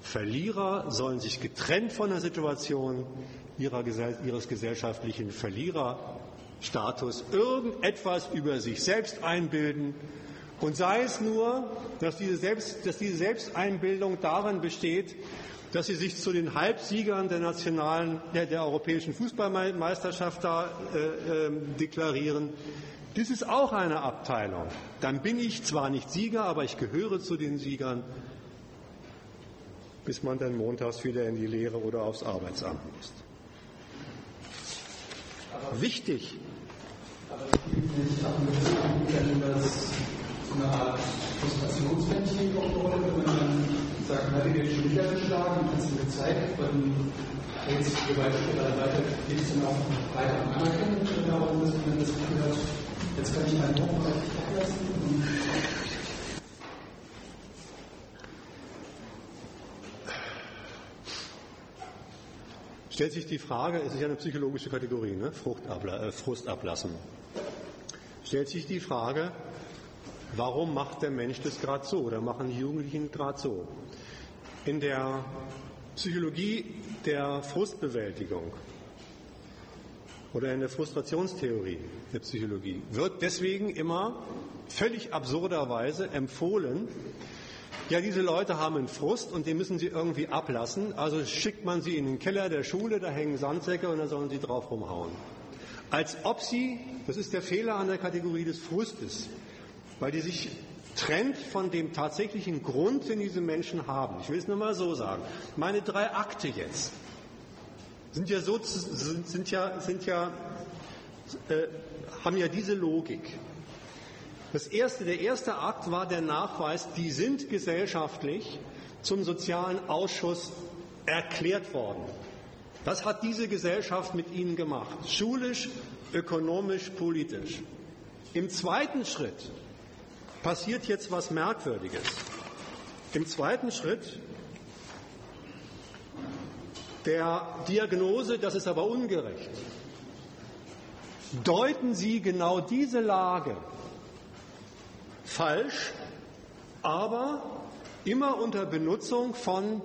Verlierer sollen sich getrennt von der Situation ihrer, ihres gesellschaftlichen Verliererstatus irgendetwas über sich selbst einbilden. Und sei es nur, dass diese, selbst, dass diese Selbsteinbildung darin besteht, dass sie sich zu den Halbsiegern der nationalen, der, der europäischen Fußballmeisterschaft da äh, äh, deklarieren. Dies ist auch eine Abteilung. Dann bin ich zwar nicht Sieger, aber ich gehöre zu den Siegern, bis man dann montags wieder in die Lehre oder aufs Arbeitsamt muss. Aber Wichtig. Aber nicht wenn das so eine Art Frustrationsventil auch wenn man dann sagt, man hat dir schon wieder geschlagen, hast du gezeigt, und jetzt je weiter oder weiter geht es dann auch weiter an Anerkennung, dass man das Gefühl hat, Jetzt kann ich meinen Druck ablassen. Stellt sich die Frage, es ist ja eine psychologische Kategorie, ne? Fruchtabla äh, Frust ablassen. Stellt sich die Frage, warum macht der Mensch das gerade so oder machen die Jugendlichen gerade so? In der Psychologie der Frustbewältigung oder in der Frustrationstheorie der Psychologie wird deswegen immer völlig absurderweise empfohlen, ja, diese Leute haben einen Frust und den müssen sie irgendwie ablassen. Also schickt man sie in den Keller der Schule, da hängen Sandsäcke und da sollen sie drauf rumhauen. Als ob sie, das ist der Fehler an der Kategorie des Frustes, weil die sich trennt von dem tatsächlichen Grund, den diese Menschen haben. Ich will es nur mal so sagen. Meine drei Akte jetzt sind ja, so, sind, sind ja, sind ja äh, haben ja diese Logik. Das erste, der erste Akt war der Nachweis, die sind gesellschaftlich zum sozialen Ausschuss erklärt worden. Das hat diese Gesellschaft mit ihnen gemacht. Schulisch, ökonomisch, politisch. Im zweiten Schritt passiert jetzt was Merkwürdiges. Im zweiten Schritt der Diagnose, das ist aber ungerecht, deuten Sie genau diese Lage falsch, aber immer unter Benutzung von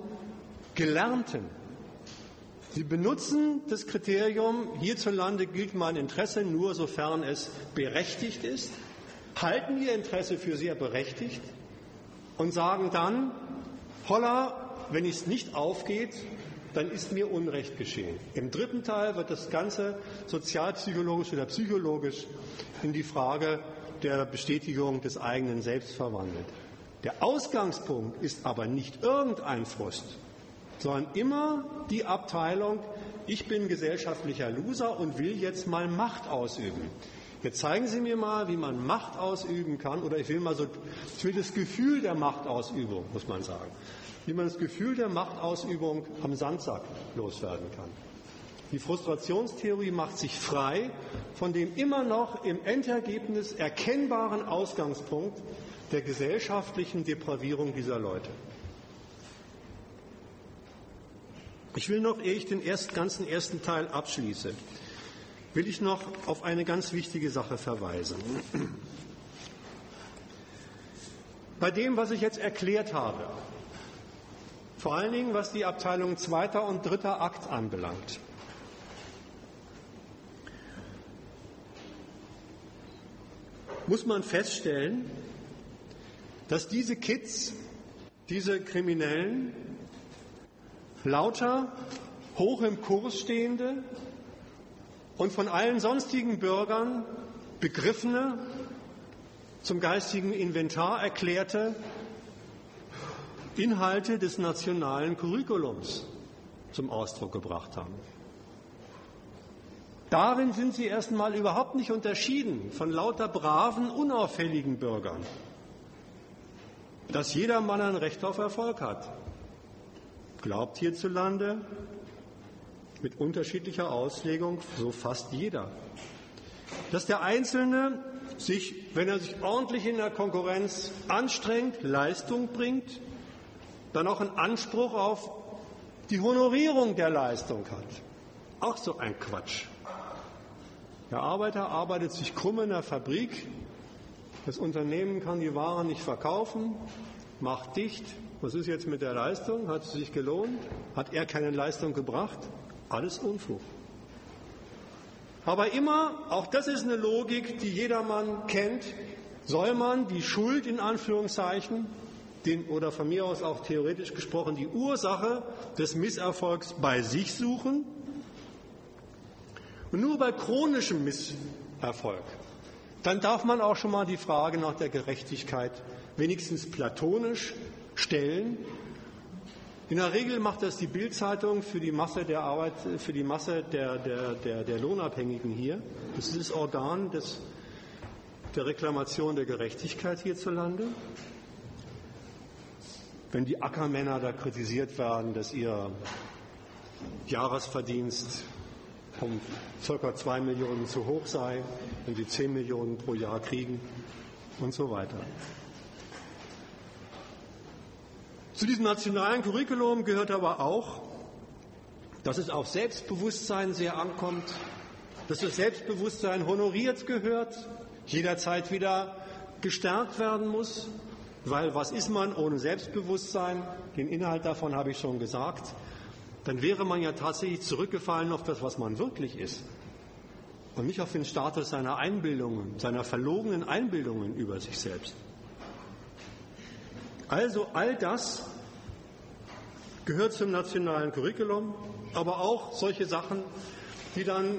Gelernten. Sie benutzen das Kriterium, hierzulande gilt mein Interesse nur, sofern es berechtigt ist, halten Ihr Interesse für sehr berechtigt und sagen dann, holla, wenn es nicht aufgeht, dann ist mir Unrecht geschehen. Im dritten Teil wird das Ganze sozialpsychologisch oder psychologisch in die Frage der Bestätigung des eigenen Selbst verwandelt. Der Ausgangspunkt ist aber nicht irgendein Frust, sondern immer die Abteilung, ich bin gesellschaftlicher Loser und will jetzt mal Macht ausüben. Jetzt zeigen Sie mir mal, wie man Macht ausüben kann, oder ich will mal so, ich will das Gefühl der Machtausübung, muss man sagen wie man das Gefühl der Machtausübung am Sandsack loswerden kann. Die Frustrationstheorie macht sich frei von dem immer noch im Endergebnis erkennbaren Ausgangspunkt der gesellschaftlichen Depravierung dieser Leute. Ich will noch, ehe ich den erst, ganzen ersten Teil abschließe, will ich noch auf eine ganz wichtige Sache verweisen. Bei dem, was ich jetzt erklärt habe, vor allen Dingen was die Abteilung zweiter und dritter Akt anbelangt, muss man feststellen, dass diese Kids, diese Kriminellen, lauter, hoch im Kurs stehende und von allen sonstigen Bürgern begriffene, zum geistigen Inventar erklärte Inhalte des nationalen Curriculums zum Ausdruck gebracht haben. Darin sind sie erstmal überhaupt nicht unterschieden von lauter braven, unauffälligen Bürgern, dass jedermann ein Recht auf Erfolg hat. Glaubt hierzulande mit unterschiedlicher Auslegung so fast jeder. Dass der Einzelne sich, wenn er sich ordentlich in der Konkurrenz anstrengt, Leistung bringt, dann auch einen Anspruch auf die Honorierung der Leistung hat. Auch so ein Quatsch. Der Arbeiter arbeitet sich krumm in der Fabrik, das Unternehmen kann die Ware nicht verkaufen, macht dicht. Was ist jetzt mit der Leistung? Hat es sich gelohnt? Hat er keine Leistung gebracht? Alles Unfug. Aber immer, auch das ist eine Logik, die jedermann kennt, soll man die Schuld in Anführungszeichen, den, oder von mir aus auch theoretisch gesprochen, die Ursache des Misserfolgs bei sich suchen und nur bei chronischem Misserfolg, dann darf man auch schon mal die Frage nach der Gerechtigkeit wenigstens platonisch stellen. In der Regel macht das die Bildzeitung für die Masse der Arbeit, für die Masse der, der, der, der Lohnabhängigen hier. Das ist das Organ des, der Reklamation der Gerechtigkeit hierzulande. Wenn die Ackermänner da kritisiert werden, dass ihr Jahresverdienst um ca. 2 Millionen zu hoch sei, wenn sie 10 Millionen pro Jahr kriegen und so weiter. Zu diesem nationalen Curriculum gehört aber auch, dass es auf Selbstbewusstsein sehr ankommt, dass das Selbstbewusstsein honoriert gehört, jederzeit wieder gestärkt werden muss, weil was ist man ohne Selbstbewusstsein? Den Inhalt davon habe ich schon gesagt dann wäre man ja tatsächlich zurückgefallen auf das, was man wirklich ist. Und nicht auf den Status seiner Einbildungen, seiner verlogenen Einbildungen über sich selbst. Also all das gehört zum nationalen Curriculum, aber auch solche Sachen, die dann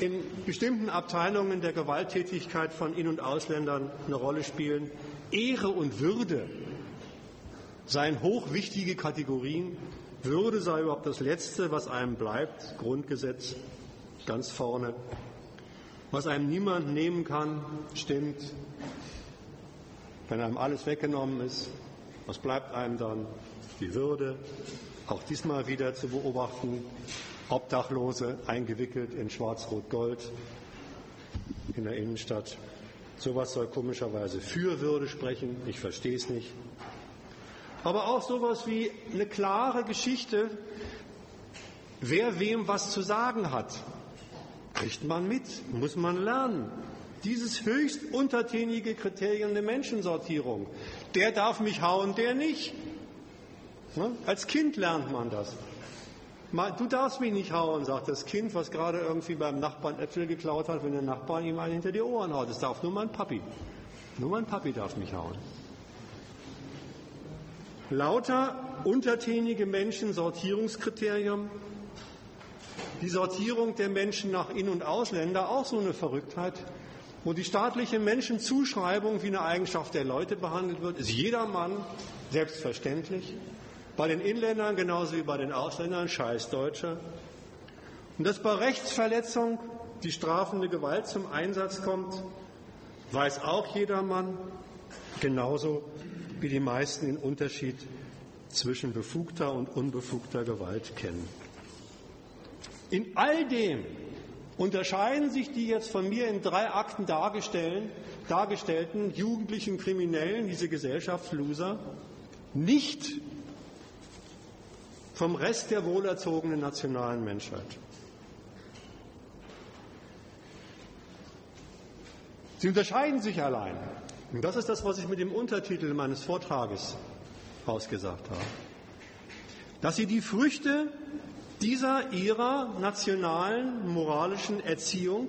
in bestimmten Abteilungen der Gewalttätigkeit von In- und Ausländern eine Rolle spielen. Ehre und Würde seien hochwichtige Kategorien, würde sei überhaupt das Letzte, was einem bleibt, Grundgesetz ganz vorne. Was einem niemand nehmen kann, stimmt. Wenn einem alles weggenommen ist, was bleibt einem dann? Die Würde, auch diesmal wieder zu beobachten. Obdachlose eingewickelt in Schwarz-Rot-Gold in der Innenstadt. Sowas soll komischerweise für Würde sprechen. Ich verstehe es nicht aber auch sowas wie eine klare Geschichte, wer wem was zu sagen hat. Kriegt man mit, muss man lernen. Dieses höchst untertänige Kriterium der Menschensortierung. Der darf mich hauen, der nicht. Als Kind lernt man das. Du darfst mich nicht hauen, sagt das Kind, was gerade irgendwie beim Nachbarn Äpfel geklaut hat, wenn der Nachbar ihm einen hinter die Ohren haut. Das darf nur mein Papi. Nur mein Papi darf mich hauen. Lauter untertänige Menschen Sortierungskriterium. Die Sortierung der Menschen nach In- und Ausländer, auch so eine Verrücktheit. Wo die staatliche Menschenzuschreibung wie eine Eigenschaft der Leute behandelt wird, ist jedermann selbstverständlich. Bei den Inländern genauso wie bei den Ausländern, scheiß Deutscher. Und dass bei Rechtsverletzung die strafende Gewalt zum Einsatz kommt, weiß auch jedermann, genauso wie die meisten den Unterschied zwischen befugter und unbefugter Gewalt kennen. In all dem unterscheiden sich die jetzt von mir in drei Akten dargestellten jugendlichen Kriminellen, diese Gesellschaftsloser, nicht vom Rest der wohlerzogenen nationalen Menschheit. Sie unterscheiden sich allein. Und das ist das, was ich mit dem Untertitel meines Vortrages ausgesagt habe. Dass sie die Früchte dieser ihrer nationalen moralischen Erziehung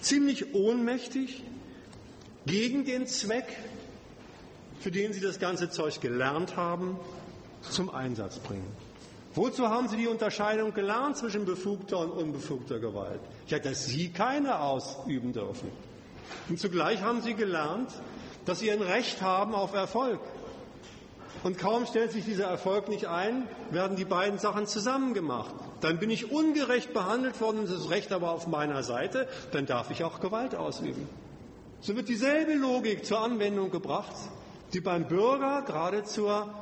ziemlich ohnmächtig gegen den Zweck, für den sie das ganze Zeug gelernt haben, zum Einsatz bringen. Wozu haben Sie die Unterscheidung gelernt zwischen befugter und unbefugter Gewalt? Ja, dass Sie keine ausüben dürfen. Und zugleich haben Sie gelernt, dass Sie ein Recht haben auf Erfolg. Und kaum stellt sich dieser Erfolg nicht ein, werden die beiden Sachen zusammen gemacht. Dann bin ich ungerecht behandelt worden, das Recht aber auf meiner Seite, dann darf ich auch Gewalt ausüben. So wird dieselbe Logik zur Anwendung gebracht, die beim Bürger gerade zur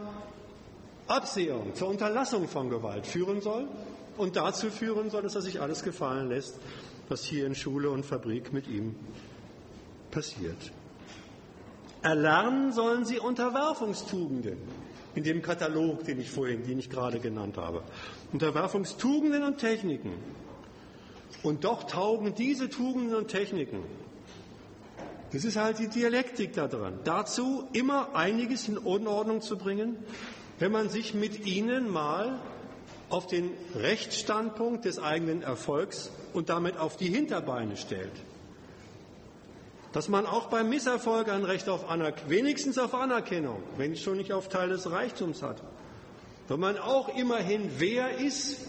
Absehung, zur Unterlassung von Gewalt führen soll und dazu führen soll, dass er sich alles gefallen lässt, was hier in Schule und Fabrik mit ihm passiert. Erlernen sollen sie Unterwerfungstugenden in dem Katalog, den ich vorhin, den ich gerade genannt habe. Unterwerfungstugenden und Techniken. Und doch taugen diese Tugenden und Techniken, das ist halt die Dialektik da dran, dazu immer einiges in Unordnung zu bringen, wenn man sich mit ihnen mal auf den Rechtsstandpunkt des eigenen Erfolgs und damit auf die Hinterbeine stellt dass man auch beim Misserfolg ein Recht auf Anerkennung, wenigstens auf Anerkennung, wenn es schon nicht auf Teil des Reichtums hat. Wenn man auch immerhin wer ist,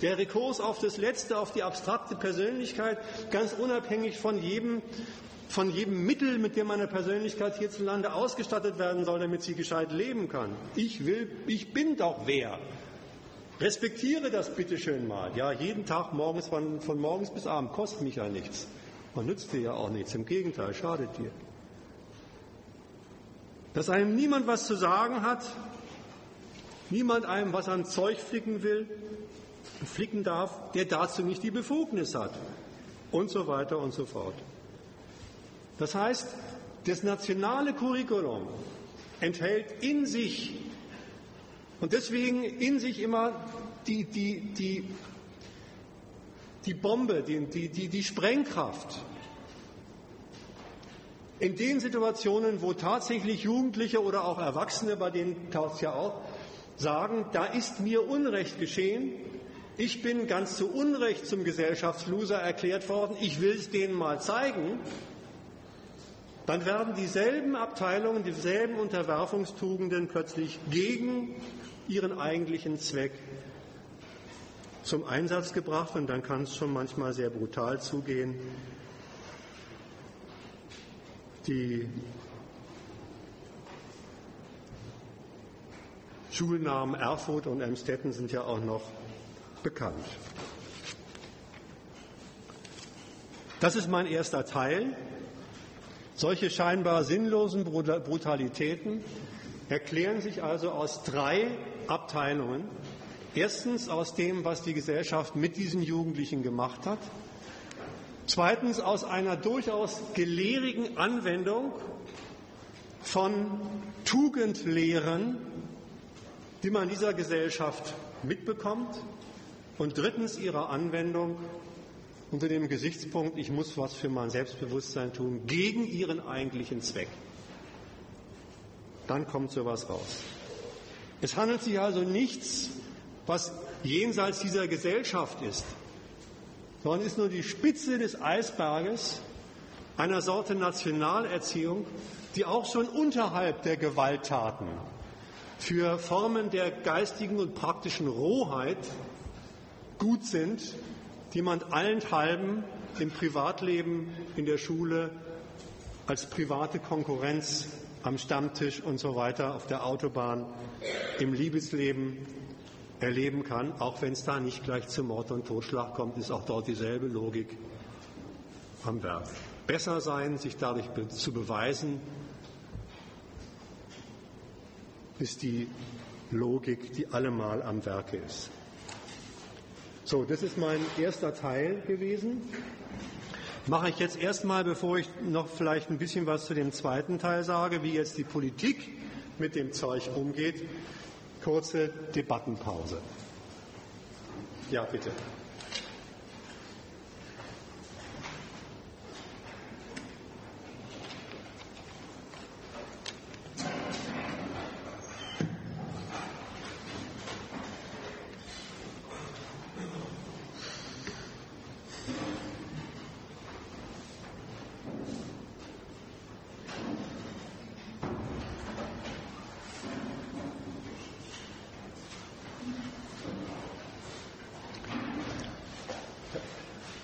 der Rekurs auf das Letzte, auf die abstrakte Persönlichkeit, ganz unabhängig von jedem, von jedem Mittel, mit dem meine Persönlichkeit hierzulande ausgestattet werden soll, damit sie gescheit leben kann. Ich will, ich bin doch wer. Respektiere das bitte schön mal. Ja, jeden Tag morgens von, von morgens bis abend kostet mich ja nichts. Man nützt dir ja auch nichts, im Gegenteil, schadet dir. Dass einem niemand was zu sagen hat, niemand einem was an Zeug flicken will, flicken darf, der dazu nicht die Befugnis hat und so weiter und so fort. Das heißt, das nationale Curriculum enthält in sich und deswegen in sich immer die, die, die die Bombe, die, die, die, Sprengkraft. In den Situationen, wo tatsächlich Jugendliche oder auch Erwachsene, bei denen taucht es ja auch, sagen, da ist mir Unrecht geschehen, ich bin ganz zu Unrecht zum Gesellschaftsloser erklärt worden, ich will es denen mal zeigen, dann werden dieselben Abteilungen, dieselben Unterwerfungstugenden plötzlich gegen ihren eigentlichen Zweck zum Einsatz gebracht und dann kann es schon manchmal sehr brutal zugehen. Die Schulnamen Erfurt und Emstetten sind ja auch noch bekannt. Das ist mein erster Teil. Solche scheinbar sinnlosen Brutalitäten erklären sich also aus drei Abteilungen, Erstens aus dem, was die Gesellschaft mit diesen Jugendlichen gemacht hat. Zweitens aus einer durchaus gelehrigen Anwendung von Tugendlehren, die man dieser Gesellschaft mitbekommt. Und drittens ihrer Anwendung unter dem Gesichtspunkt, ich muss was für mein Selbstbewusstsein tun, gegen ihren eigentlichen Zweck. Dann kommt sowas raus. Es handelt sich also nichts was jenseits dieser Gesellschaft ist, sondern ist nur die Spitze des Eisberges einer Sorte Nationalerziehung, die auch schon unterhalb der Gewalttaten für Formen der geistigen und praktischen Rohheit gut sind, die man allenthalben im Privatleben, in der Schule, als private Konkurrenz am Stammtisch und so weiter, auf der Autobahn, im Liebesleben erleben kann, auch wenn es da nicht gleich zu Mord und Totschlag kommt, ist auch dort dieselbe Logik am Werk. Besser sein, sich dadurch zu beweisen, ist die Logik, die allemal am Werke ist. So, das ist mein erster Teil gewesen. Mache ich jetzt erstmal, bevor ich noch vielleicht ein bisschen was zu dem zweiten Teil sage, wie jetzt die Politik mit dem Zeug umgeht, kurze Debattenpause. Ja, bitte.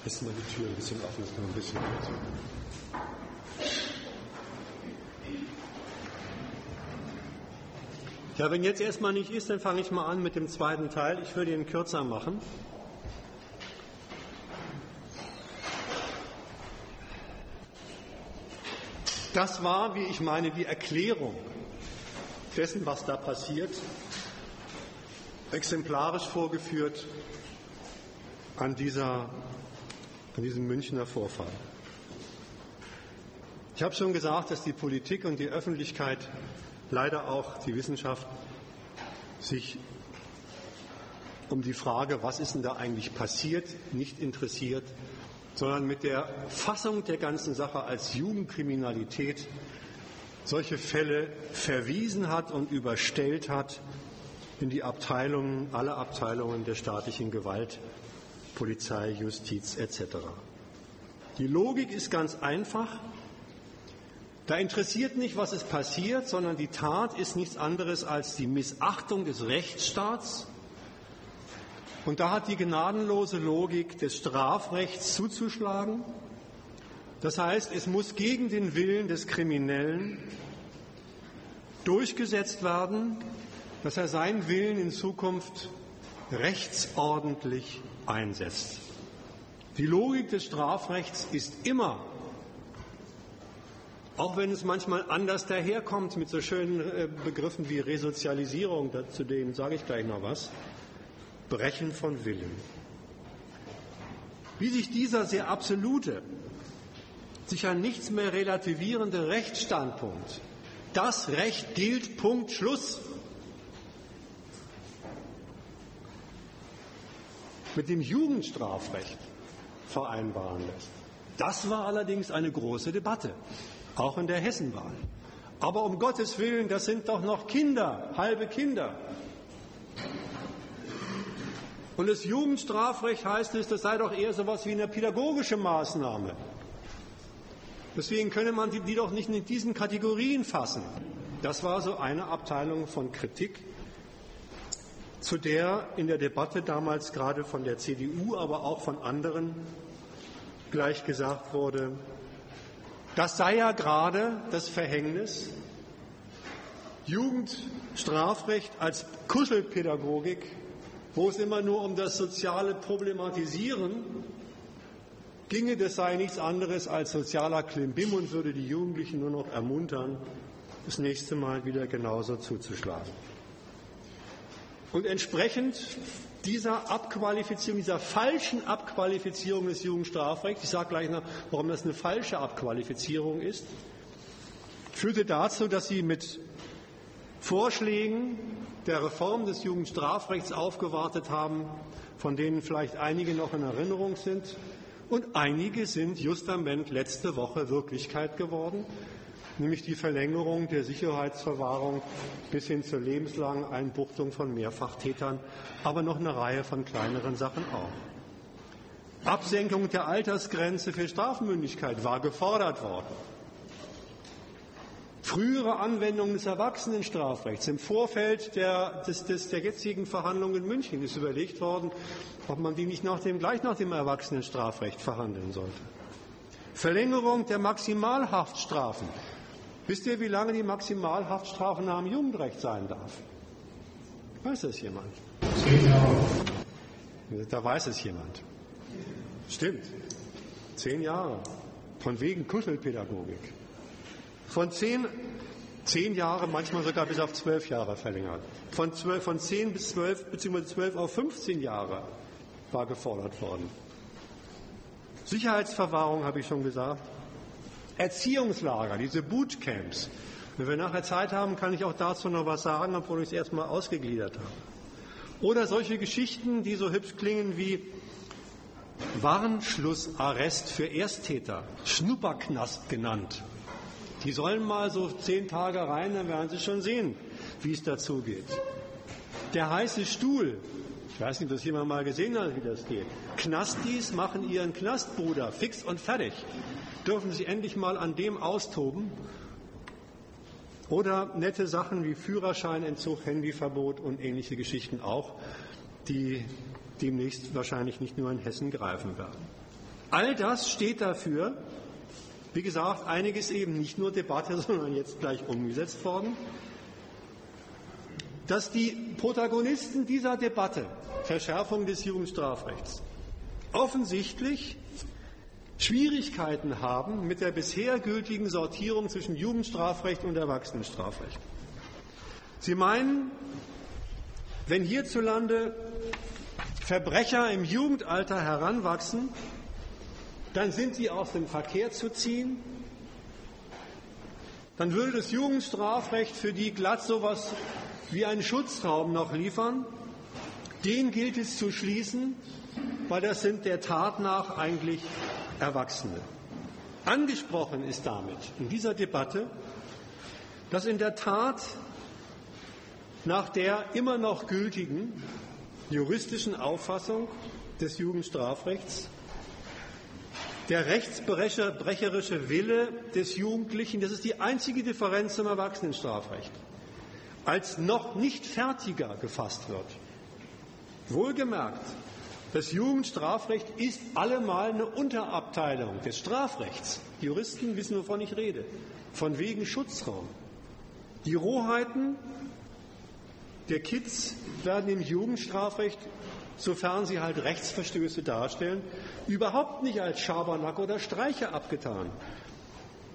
Lass mal die Tür ein bisschen offen, ist noch ein bisschen kürzer. Ja, wenn jetzt erstmal nicht ist, dann fange ich mal an mit dem zweiten Teil. Ich würde ihn kürzer machen. Das war, wie ich meine, die Erklärung dessen, was da passiert, exemplarisch vorgeführt an, dieser, an diesem Münchner Vorfall. Ich habe schon gesagt, dass die Politik und die Öffentlichkeit, leider auch die Wissenschaft, sich um die Frage, was ist denn da eigentlich passiert, nicht interessiert, sondern mit der Fassung der ganzen Sache als Jugendkriminalität solche Fälle verwiesen hat und überstellt hat in die Abteilungen, alle Abteilungen der staatlichen Gewalt, Polizei, Justiz etc. Die Logik ist ganz einfach. Da interessiert nicht, was es passiert, sondern die Tat ist nichts anderes als die Missachtung des Rechtsstaats. Und da hat die gnadenlose Logik des Strafrechts zuzuschlagen. Das heißt, es muss gegen den Willen des Kriminellen durchgesetzt werden, dass er seinen Willen in Zukunft rechtsordentlich einsetzt. Die Logik des Strafrechts ist immer, auch wenn es manchmal anders daherkommt mit so schönen äh, Begriffen wie Resozialisierung, zu denen sage ich gleich noch was, Brechen von Willen. Wie sich dieser sehr absolute, sich an nichts mehr relativierende Rechtsstandpunkt, das Recht gilt, Punkt, Schluss, mit dem Jugendstrafrecht vereinbaren lässt. Das war allerdings eine große Debatte, auch in der Hessenwahl. Aber um Gottes Willen, das sind doch noch Kinder, halbe Kinder. Und das Jugendstrafrecht heißt es, das sei doch eher so etwas wie eine pädagogische Maßnahme. Deswegen könne man die, die doch nicht in diesen Kategorien fassen. Das war so eine Abteilung von Kritik, zu der in der Debatte damals gerade von der CDU, aber auch von anderen gleich gesagt wurde, das sei ja gerade das Verhängnis. Jugendstrafrecht als Kuschelpädagogik wo es immer nur um das soziale Problematisieren ginge, das sei nichts anderes als sozialer Klimbim und würde die Jugendlichen nur noch ermuntern, das nächste Mal wieder genauso zuzuschlagen. Und entsprechend dieser Abqualifizierung, dieser falschen Abqualifizierung des Jugendstrafrechts, ich sage gleich noch, warum das eine falsche Abqualifizierung ist, führte dazu, dass sie mit Vorschlägen der Reform des Jugendstrafrechts aufgewartet haben, von denen vielleicht einige noch in Erinnerung sind. Und einige sind justament letzte Woche Wirklichkeit geworden, nämlich die Verlängerung der Sicherheitsverwahrung bis hin zur lebenslangen Einbuchtung von Mehrfachtätern, aber noch eine Reihe von kleineren Sachen auch. Absenkung der Altersgrenze für Strafmündigkeit war gefordert worden frühere Anwendung des Erwachsenenstrafrechts. Im Vorfeld der, des, des, der jetzigen Verhandlungen in München ist überlegt worden, ob man die nicht nach dem, gleich nach dem Erwachsenenstrafrecht verhandeln sollte. Verlängerung der Maximalhaftstrafen. Wisst ihr, wie lange die Maximalhaftstrafe nach dem Jugendrecht sein darf? Weiß das jemand? Zehn Jahre. Da weiß es jemand. Stimmt. Zehn Jahre. Von wegen Kuschelpädagogik von zehn, zehn Jahre, manchmal sogar bis auf zwölf Jahre verlängert. Von, zwölf, von zehn bis zwölf, beziehungsweise zwölf auf 15 Jahre war gefordert worden. Sicherheitsverwahrung habe ich schon gesagt. Erziehungslager, diese Bootcamps, Wenn wir nachher Zeit haben, kann ich auch dazu noch was sagen, obwohl ich es erstmal ausgegliedert habe. Oder solche Geschichten, die so hübsch klingen wie Warnschlussarrest für Ersttäter, Schnupperknast genannt. Die sollen mal so zehn Tage rein, dann werden sie schon sehen, wie es dazu geht. Der heiße Stuhl, ich weiß nicht, ob das jemand mal gesehen hat, wie das geht. Knastis machen ihren Knastbruder fix und fertig. Dürfen sie endlich mal an dem austoben oder nette Sachen wie Führerscheinentzug, Handyverbot und ähnliche Geschichten auch, die demnächst wahrscheinlich nicht nur in Hessen greifen werden. All das steht dafür, wie gesagt, einiges eben nicht nur Debatte, sondern jetzt gleich umgesetzt worden, dass die Protagonisten dieser Debatte, Verschärfung des Jugendstrafrechts, offensichtlich Schwierigkeiten haben mit der bisher gültigen Sortierung zwischen Jugendstrafrecht und Erwachsenenstrafrecht. Sie meinen, wenn hierzulande Verbrecher im Jugendalter heranwachsen, dann sind sie aus dem Verkehr zu ziehen, dann würde das Jugendstrafrecht für die glatt so etwas wie einen Schutzraum noch liefern. Den gilt es zu schließen, weil das sind der Tat nach eigentlich Erwachsene. Angesprochen ist damit in dieser Debatte, dass in der Tat nach der immer noch gültigen juristischen Auffassung des Jugendstrafrechts der rechtsbrecherische Wille des Jugendlichen, das ist die einzige Differenz zum Erwachsenenstrafrecht, als noch nicht fertiger gefasst wird. Wohlgemerkt, das Jugendstrafrecht ist allemal eine Unterabteilung des Strafrechts. Die Juristen wissen, wovon ich rede. Von wegen Schutzraum. Die Rohheiten der Kids werden im Jugendstrafrecht, sofern sie halt Rechtsverstöße darstellen, überhaupt nicht als Schabernack oder Streiche abgetan.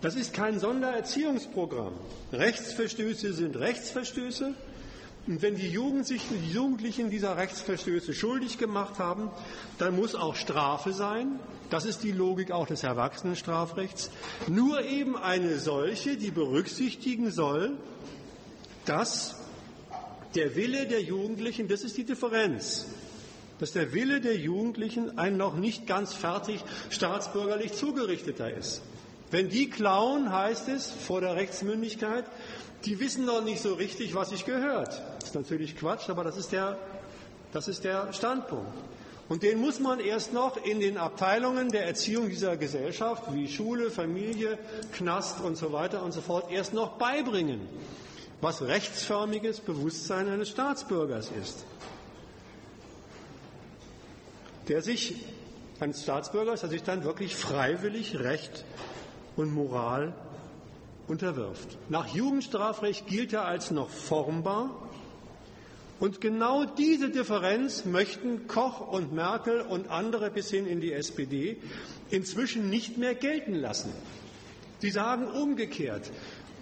Das ist kein Sondererziehungsprogramm. Rechtsverstöße sind Rechtsverstöße und wenn die Jugendlichen dieser Rechtsverstöße schuldig gemacht haben, dann muss auch Strafe sein. Das ist die Logik auch des Erwachsenenstrafrechts. Nur eben eine solche, die berücksichtigen soll, dass der Wille der Jugendlichen, das ist die Differenz, dass der Wille der Jugendlichen ein noch nicht ganz fertig staatsbürgerlich zugerichteter ist. Wenn die klauen, heißt es vor der Rechtsmündigkeit, die wissen noch nicht so richtig, was sich gehört. Das ist natürlich Quatsch, aber das ist der, das ist der Standpunkt. Und den muss man erst noch in den Abteilungen der Erziehung dieser Gesellschaft, wie Schule, Familie, Knast und so weiter und so fort, erst noch beibringen, was rechtsförmiges Bewusstsein eines Staatsbürgers ist. Der sich, eines Staatsbürgers, der sich dann wirklich freiwillig Recht und Moral unterwirft. Nach Jugendstrafrecht gilt er als noch formbar. Und genau diese Differenz möchten Koch und Merkel und andere bis hin in die SPD inzwischen nicht mehr gelten lassen. Sie sagen umgekehrt,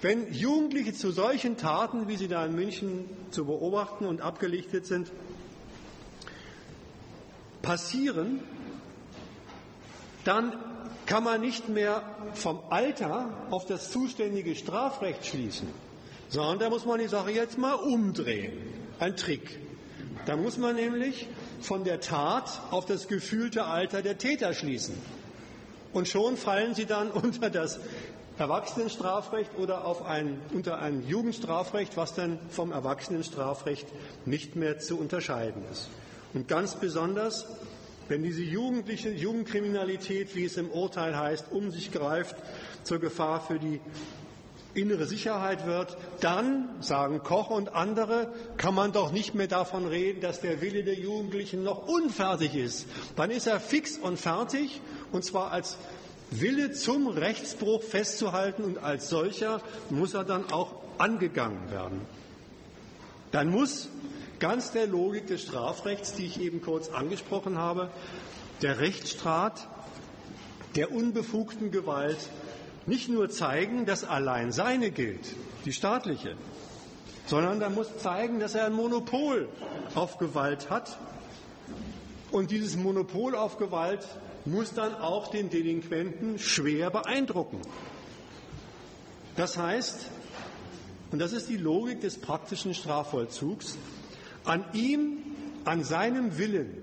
wenn Jugendliche zu solchen Taten, wie sie da in München zu beobachten und abgelichtet sind, passieren, dann kann man nicht mehr vom Alter auf das zuständige Strafrecht schließen, sondern da muss man die Sache jetzt mal umdrehen. Ein Trick. Da muss man nämlich von der Tat auf das gefühlte Alter der Täter schließen. Und schon fallen sie dann unter das Erwachsenenstrafrecht oder auf ein, unter ein Jugendstrafrecht, was dann vom Erwachsenenstrafrecht nicht mehr zu unterscheiden ist. Und ganz besonders wenn diese jugendliche Jugendkriminalität, wie es im Urteil heißt, um sich greift, zur Gefahr für die innere Sicherheit wird, dann, sagen Koch und andere, kann man doch nicht mehr davon reden, dass der Wille der Jugendlichen noch unfertig ist. Dann ist er fix und fertig, und zwar als Wille zum Rechtsbruch festzuhalten und als solcher muss er dann auch angegangen werden. Dann muss ganz der Logik des Strafrechts, die ich eben kurz angesprochen habe, der Rechtsstaat der unbefugten Gewalt nicht nur zeigen, dass allein seine gilt, die staatliche, sondern er muss zeigen, dass er ein Monopol auf Gewalt hat. Und dieses Monopol auf Gewalt muss dann auch den Delinquenten schwer beeindrucken. Das heißt, Und das ist die Logik des praktischen Strafvollzugs. An ihm, an seinem Willen,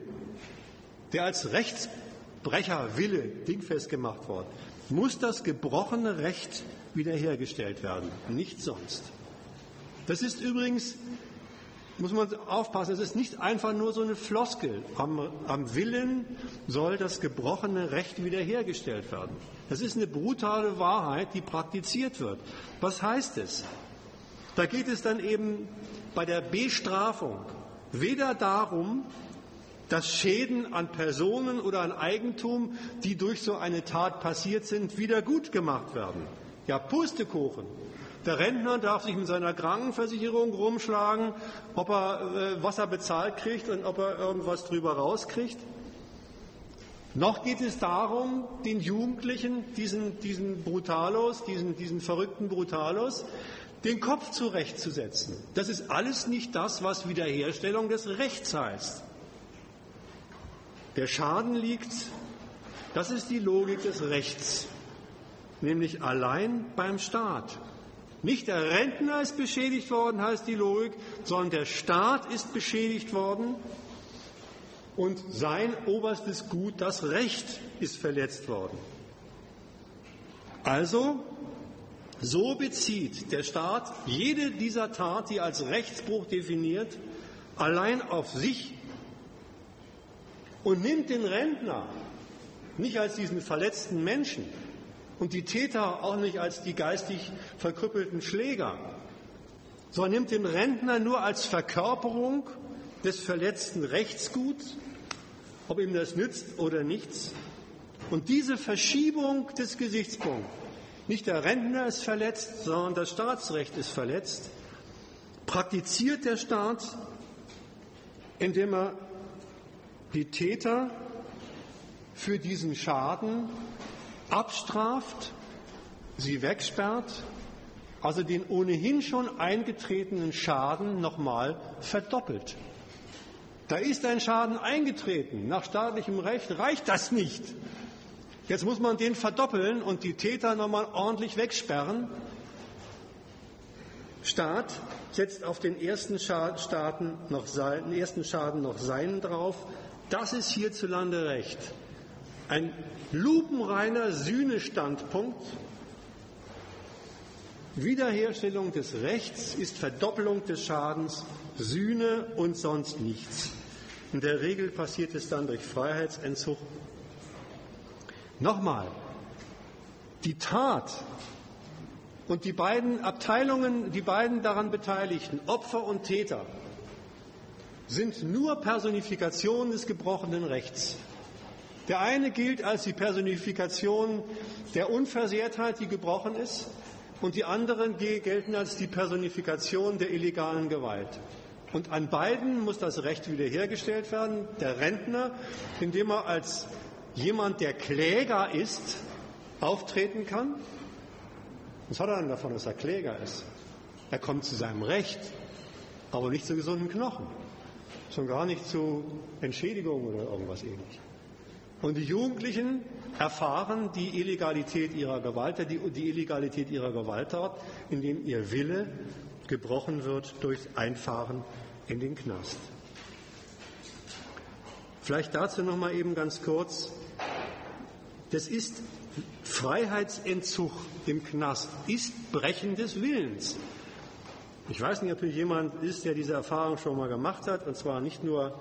der als Rechtsbrecher Wille dingfest gemacht worden, muss das gebrochene Recht wiederhergestellt werden, nichts sonst. Das ist übrigens, muss man aufpassen, es ist nicht einfach nur so eine Floskel. Am, am Willen soll das gebrochene Recht wiederhergestellt werden. Das ist eine brutale Wahrheit, die praktiziert wird. Was heißt es? Da geht es dann eben bei der Bestrafung weder darum, dass Schäden an Personen oder an Eigentum, die durch so eine Tat passiert sind, wieder gut gemacht werden. Ja, Pustekuchen. Der Rentner darf sich mit seiner Krankenversicherung rumschlagen, ob er, äh, was er bezahlt kriegt und ob er irgendwas drüber rauskriegt. Noch geht es darum, den Jugendlichen, diesen, diesen Brutalos, diesen, diesen verrückten Brutalos, den Kopf zurechtzusetzen. Das ist alles nicht das, was Wiederherstellung des Rechts heißt. Der Schaden liegt, das ist die Logik des Rechts, nämlich allein beim Staat. Nicht der Rentner ist beschädigt worden, heißt die Logik, sondern der Staat ist beschädigt worden und sein oberstes Gut, das Recht, ist verletzt worden. Also so bezieht der Staat jede dieser Tat, die als Rechtsbruch definiert, allein auf sich und nimmt den Rentner nicht als diesen verletzten Menschen und die Täter auch nicht als die geistig verkrüppelten Schläger, sondern nimmt den Rentner nur als Verkörperung des verletzten Rechtsguts, ob ihm das nützt oder nichts. Und diese Verschiebung des Gesichtspunkts nicht der Rentner ist verletzt, sondern das Staatsrecht ist verletzt. Praktiziert der Staat, indem er die Täter für diesen Schaden abstraft, sie wegsperrt, also den ohnehin schon eingetretenen Schaden nochmal verdoppelt. Da ist ein Schaden eingetreten. Nach staatlichem Recht reicht das nicht. Jetzt muss man den verdoppeln und die Täter nochmal ordentlich wegsperren. Staat setzt auf den ersten, Schaden noch seinen drauf. Das ist hierzulande Recht. Ein lupenreiner Sühnestandpunkt. Wiederherstellung des Rechts ist Verdoppelung des Schadens, Sühne und sonst nichts. In der Regel passiert es dann durch Freiheitsentzug Nochmal, die Tat und die beiden Abteilungen, die beiden daran Beteiligten, Opfer und Täter, sind nur Personifikationen des gebrochenen Rechts. Der eine gilt als die Personifikation der Unversehrtheit, die gebrochen ist, und die anderen gelten als die Personifikation der illegalen Gewalt. Und an beiden muss das Recht wiederhergestellt werden. Der Rentner, indem er als jemand, der Kläger ist, auftreten kann? Was hat er denn davon, dass er Kläger ist? Er kommt zu seinem Recht, aber nicht zu gesunden Knochen, schon gar nicht zu Entschädigung oder irgendwas ähnliches. Und die Jugendlichen erfahren die Illegalität ihrer Gewalt, die, die Illegalität ihrer Gewalttat, indem ihr Wille gebrochen wird durch Einfahren in den Knast. Vielleicht dazu noch mal eben ganz kurz das ist Freiheitsentzug im Knast, ist Brechen des Willens. Ich weiß nicht, ob hier jemand ist, der diese Erfahrung schon mal gemacht hat, und zwar nicht nur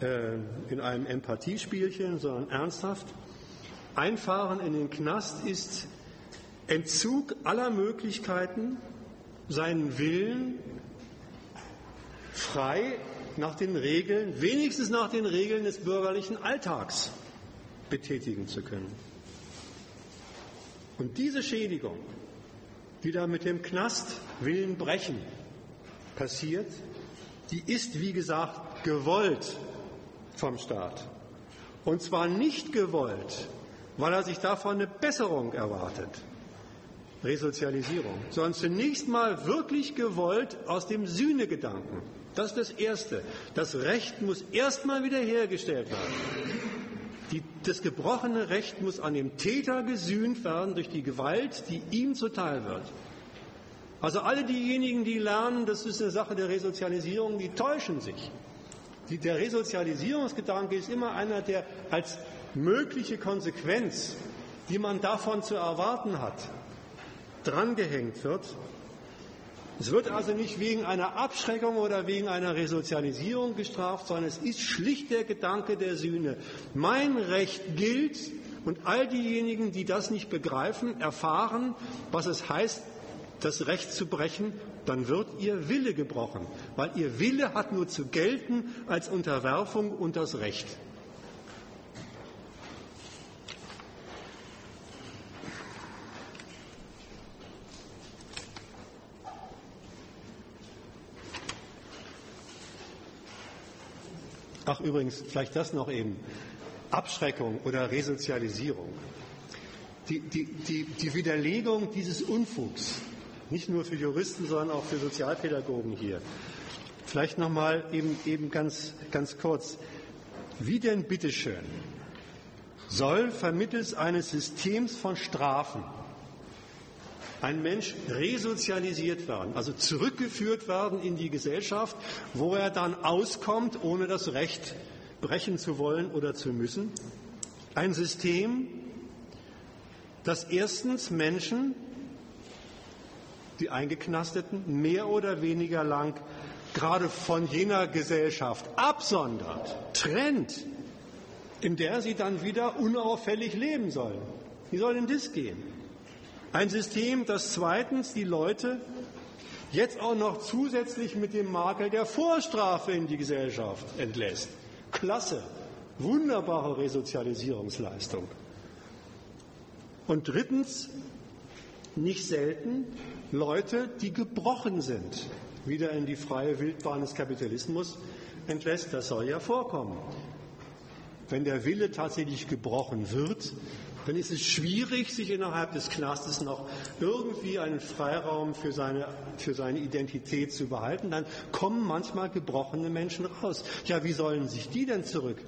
äh, in einem Empathiespielchen, sondern ernsthaft. Einfahren in den Knast ist Entzug aller Möglichkeiten, seinen Willen frei nach den Regeln, wenigstens nach den Regeln des bürgerlichen Alltags betätigen zu können. Und diese Schädigung, die da mit dem Knastwillen brechen passiert, die ist, wie gesagt, gewollt vom Staat. Und zwar nicht gewollt, weil er sich davon eine Besserung erwartet, Resozialisierung, sondern zunächst mal wirklich gewollt aus dem Sühnegedanken. Das ist das Erste. Das Recht muss erstmal wiederhergestellt werden. Die, das gebrochene Recht muss an dem Täter gesühnt werden durch die Gewalt, die ihm zuteil wird. Also alle diejenigen, die lernen, das ist eine Sache der Resozialisierung, die täuschen sich. Die, der Resozialisierungsgedanke ist immer einer, der als mögliche Konsequenz, die man davon zu erwarten hat, drangehängt wird. Es wird also nicht wegen einer Abschreckung oder wegen einer Resozialisierung gestraft, sondern es ist schlicht der Gedanke der Sühne. Mein Recht gilt und all diejenigen, die das nicht begreifen, erfahren, was es heißt, das Recht zu brechen, dann wird ihr Wille gebrochen, weil ihr Wille hat nur zu gelten als Unterwerfung und das Recht. Ach übrigens, vielleicht das noch eben. Abschreckung oder Resozialisierung. Die, die, die, die Widerlegung dieses Unfugs, nicht nur für Juristen, sondern auch für Sozialpädagogen hier. Vielleicht nochmal eben, eben ganz, ganz kurz. Wie denn bitteschön soll vermittels eines Systems von Strafen ein Mensch resozialisiert werden, also zurückgeführt werden in die Gesellschaft, wo er dann auskommt, ohne das Recht brechen zu wollen oder zu müssen. Ein System, das erstens Menschen, die Eingeknasteten, mehr oder weniger lang gerade von jener Gesellschaft absondert, trennt, in der sie dann wieder unauffällig leben sollen. Wie soll denn das gehen? Ein System, das zweitens die Leute jetzt auch noch zusätzlich mit dem Makel der Vorstrafe in die Gesellschaft entlässt. Klasse, wunderbare Resozialisierungsleistung. Und drittens, nicht selten Leute, die gebrochen sind, wieder in die freie Wildbahn des Kapitalismus entlässt. Das soll ja vorkommen. Wenn der Wille tatsächlich gebrochen wird, dann ist es schwierig, sich innerhalb des Knastes noch irgendwie einen Freiraum für seine, für seine Identität zu behalten. Dann kommen manchmal gebrochene Menschen raus. Ja, wie sollen sich die denn zurück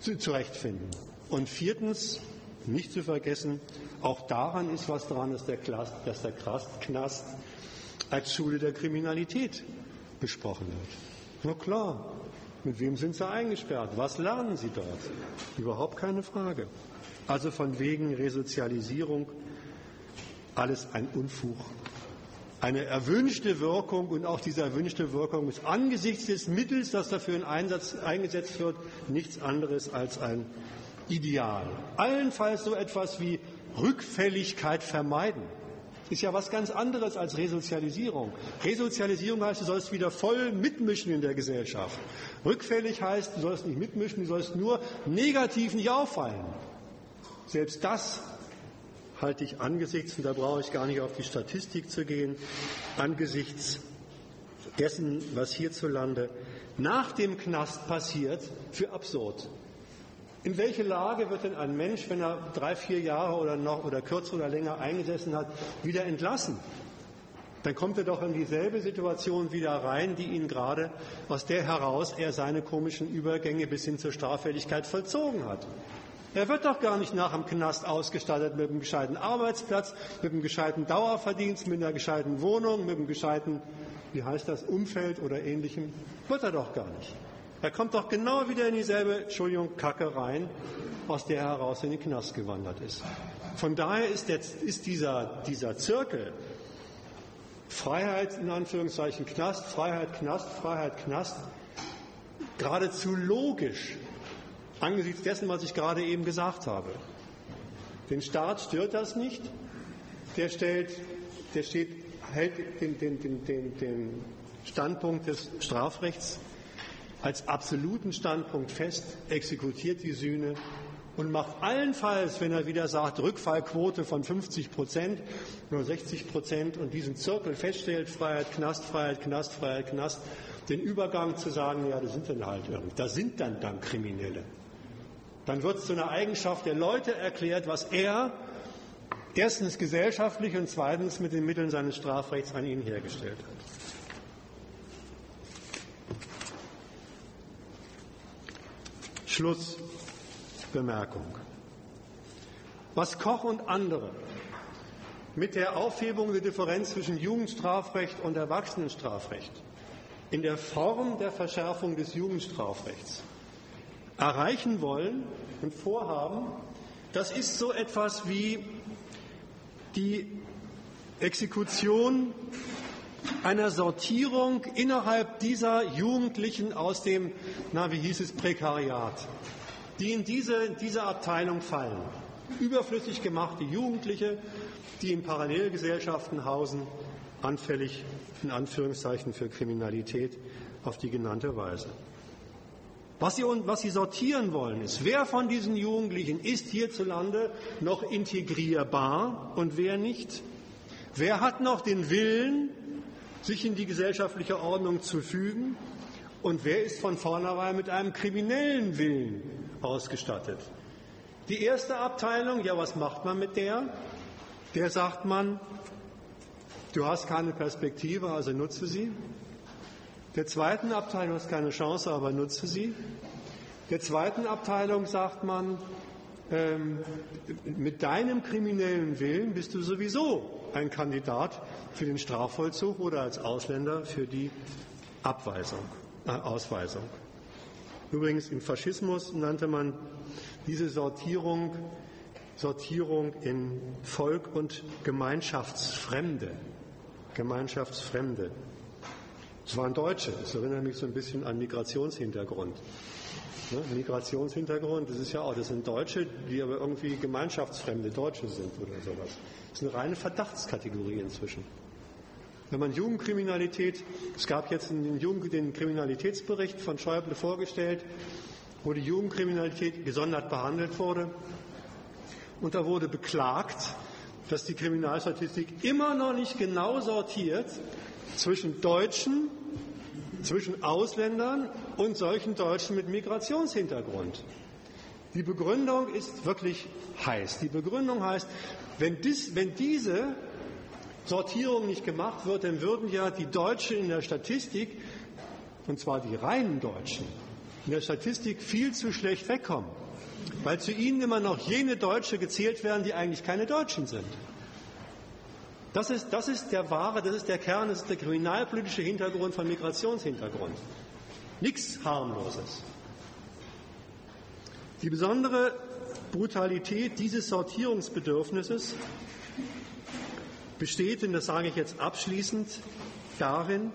zu, zurechtfinden? Und viertens, nicht zu vergessen, auch daran ist was dran, dass der, Knast, dass der Knast als Schule der Kriminalität besprochen wird. Na klar, mit wem sind sie eingesperrt? Was lernen sie dort? Überhaupt keine Frage. Also von wegen Resozialisierung alles ein Unfug. Eine erwünschte Wirkung und auch diese erwünschte Wirkung ist angesichts des Mittels, das dafür in Einsatz eingesetzt wird, nichts anderes als ein Ideal. Allenfalls so etwas wie Rückfälligkeit vermeiden. Ist ja was ganz anderes als Resozialisierung. Resozialisierung heißt, du sollst wieder voll mitmischen in der Gesellschaft. Rückfällig heißt, du sollst nicht mitmischen, du sollst nur negativ nicht auffallen. Selbst das halte ich angesichts, und da brauche ich gar nicht auf die Statistik zu gehen, angesichts dessen, was hierzulande nach dem Knast passiert, für absurd. In welche Lage wird denn ein Mensch, wenn er drei, vier Jahre oder noch oder kürzer oder länger eingesessen hat, wieder entlassen? Dann kommt er doch in dieselbe Situation wieder rein, die ihn gerade aus der heraus er seine komischen Übergänge bis hin zur Straffälligkeit vollzogen hat. Er wird doch gar nicht nach dem Knast ausgestattet mit einem gescheiten Arbeitsplatz, mit einem gescheiten Dauerverdienst, mit einer gescheiten Wohnung, mit einem gescheiten, wie heißt das, Umfeld oder ähnlichem. Wird er doch gar nicht. Er kommt doch genau wieder in dieselbe, Entschuldigung, Kacke rein, aus der er heraus in den Knast gewandert ist. Von daher ist, jetzt, ist dieser, dieser Zirkel Freiheit in Anführungszeichen Knast, Freiheit Knast, Freiheit Knast geradezu logisch angesichts dessen, was ich gerade eben gesagt habe. Den Staat stört das nicht. Der, stellt, der steht, hält den, den, den, den Standpunkt des Strafrechts als absoluten Standpunkt fest, exekutiert die Sühne und macht allenfalls, wenn er wieder sagt, Rückfallquote von 50 Prozent, nur 60 Prozent und diesen Zirkel feststellt, Freiheit, Knast, Freiheit, Knast, Freiheit, Knast, den Übergang zu sagen, ja, das sind dann halt irgendwie, da sind dann dann Kriminelle dann wird es zu einer Eigenschaft der Leute erklärt, was er erstens gesellschaftlich und zweitens mit den Mitteln seines Strafrechts an ihnen hergestellt hat. Schlussbemerkung. Was Koch und andere mit der Aufhebung der Differenz zwischen Jugendstrafrecht und Erwachsenenstrafrecht in der Form der Verschärfung des Jugendstrafrechts erreichen wollen und vorhaben, das ist so etwas wie die Exekution einer Sortierung innerhalb dieser Jugendlichen aus dem, na, wie hieß es, Prekariat, die in diese, diese Abteilung fallen. Überflüssig gemachte Jugendliche, die in Parallelgesellschaften hausen, anfällig in Anführungszeichen für Kriminalität auf die genannte Weise. Was sie, was sie sortieren wollen, ist, wer von diesen Jugendlichen ist hierzulande noch integrierbar und wer nicht. Wer hat noch den Willen, sich in die gesellschaftliche Ordnung zu fügen und wer ist von vornherein mit einem kriminellen Willen ausgestattet. Die erste Abteilung, ja, was macht man mit der? Der sagt man, du hast keine Perspektive, also nutze sie. Der zweiten Abteilung hast keine Chance, aber nutze sie. Der zweiten Abteilung sagt man, ähm, mit deinem kriminellen Willen bist du sowieso ein Kandidat für den Strafvollzug oder als Ausländer für die Abweisung, äh, Ausweisung. Übrigens im Faschismus nannte man diese Sortierung Sortierung in Volk und Gemeinschaftsfremde. Gemeinschaftsfremde. Es waren Deutsche, das erinnert mich so ein bisschen an Migrationshintergrund. Ne? Migrationshintergrund, das ist ja auch, das sind Deutsche, die aber irgendwie gemeinschaftsfremde Deutsche sind oder sowas. Das ist eine reine Verdachtskategorie inzwischen. Wenn man Jugendkriminalität, es gab jetzt den, Jugend, den Kriminalitätsbericht von Schäuble vorgestellt, wo die Jugendkriminalität gesondert behandelt wurde. Und da wurde beklagt, dass die Kriminalstatistik immer noch nicht genau sortiert zwischen Deutschen, zwischen Ausländern und solchen Deutschen mit Migrationshintergrund. Die Begründung ist wirklich heiß. Die Begründung heißt, wenn, dies, wenn diese Sortierung nicht gemacht wird, dann würden ja die Deutschen in der Statistik, und zwar die reinen Deutschen, in der Statistik viel zu schlecht wegkommen, weil zu ihnen immer noch jene Deutsche gezählt werden, die eigentlich keine Deutschen sind. Das ist, das ist der wahre, das ist der Kern, das ist der kriminalpolitische Hintergrund von Migrationshintergrund. Nichts harmloses. Die besondere Brutalität dieses Sortierungsbedürfnisses besteht, und das sage ich jetzt abschließend, darin,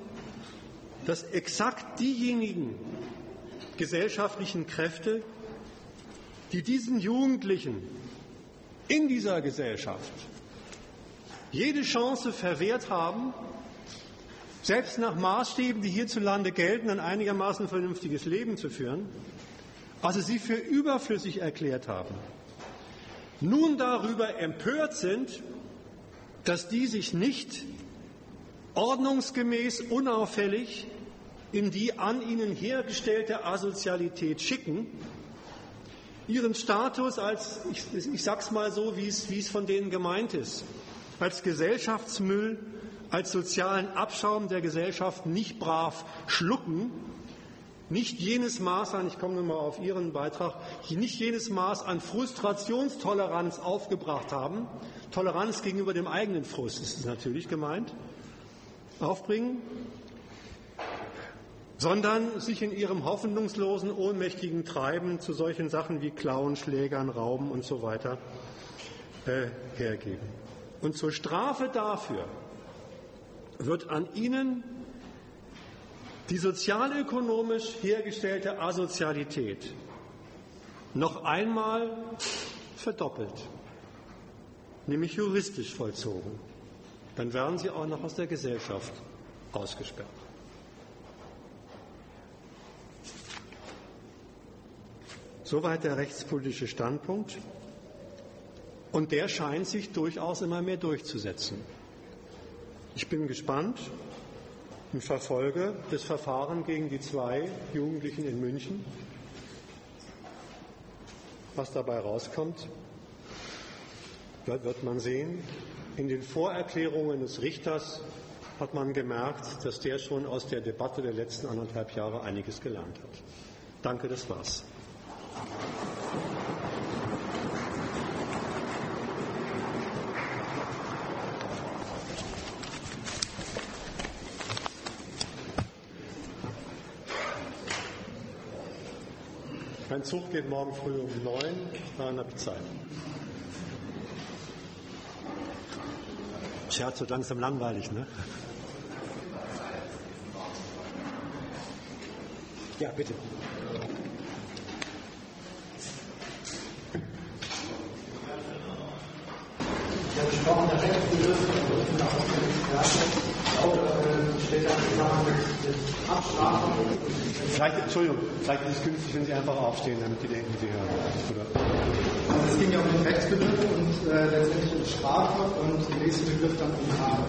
dass exakt diejenigen gesellschaftlichen Kräfte, die diesen Jugendlichen in dieser Gesellschaft jede Chance verwehrt haben, selbst nach Maßstäben, die hierzulande gelten, ein einigermaßen vernünftiges Leben zu führen, also sie für überflüssig erklärt haben, nun darüber empört sind, dass die sich nicht ordnungsgemäß, unauffällig in die an ihnen hergestellte Asozialität schicken, ihren Status als, ich, ich sag's mal so, wie es, wie es von denen gemeint ist, als Gesellschaftsmüll, als sozialen Abschaum der Gesellschaft nicht brav schlucken, nicht jenes Maß an, ich komme nochmal auf Ihren Beitrag, nicht jenes Maß an Frustrationstoleranz aufgebracht haben, Toleranz gegenüber dem eigenen Frust ist es natürlich gemeint, aufbringen, sondern sich in ihrem hoffnungslosen, ohnmächtigen Treiben zu solchen Sachen wie Klauen, Schlägern, Rauben und so weiter äh, hergeben. Und zur Strafe dafür wird an ihnen die sozialökonomisch hergestellte Asozialität noch einmal verdoppelt nämlich juristisch vollzogen. Dann werden sie auch noch aus der Gesellschaft ausgesperrt. Soweit der rechtspolitische Standpunkt. Und der scheint sich durchaus immer mehr durchzusetzen. Ich bin gespannt und verfolge das Verfahren gegen die zwei Jugendlichen in München, was dabei rauskommt wird man sehen. In den Vorerklärungen des Richters hat man gemerkt, dass der schon aus der Debatte der letzten anderthalb Jahre einiges gelernt hat. Danke, das war's. Mein Zug geht morgen früh um neun, dann habe ich Zeit. Scherz wird langsam langweilig, ne? Ja, bitte. Der gesprochene Rechtsbegriff steht ja zusammen mit Abstrafung. Vielleicht, Entschuldigung, vielleicht ist es günstig, wenn Sie einfach aufstehen, damit die denken, Sie hören. Oder? Also es ging ja um den Rechtsbegriff und äh, letztendlich um Strafe und der nächste Begriff dann um Haare.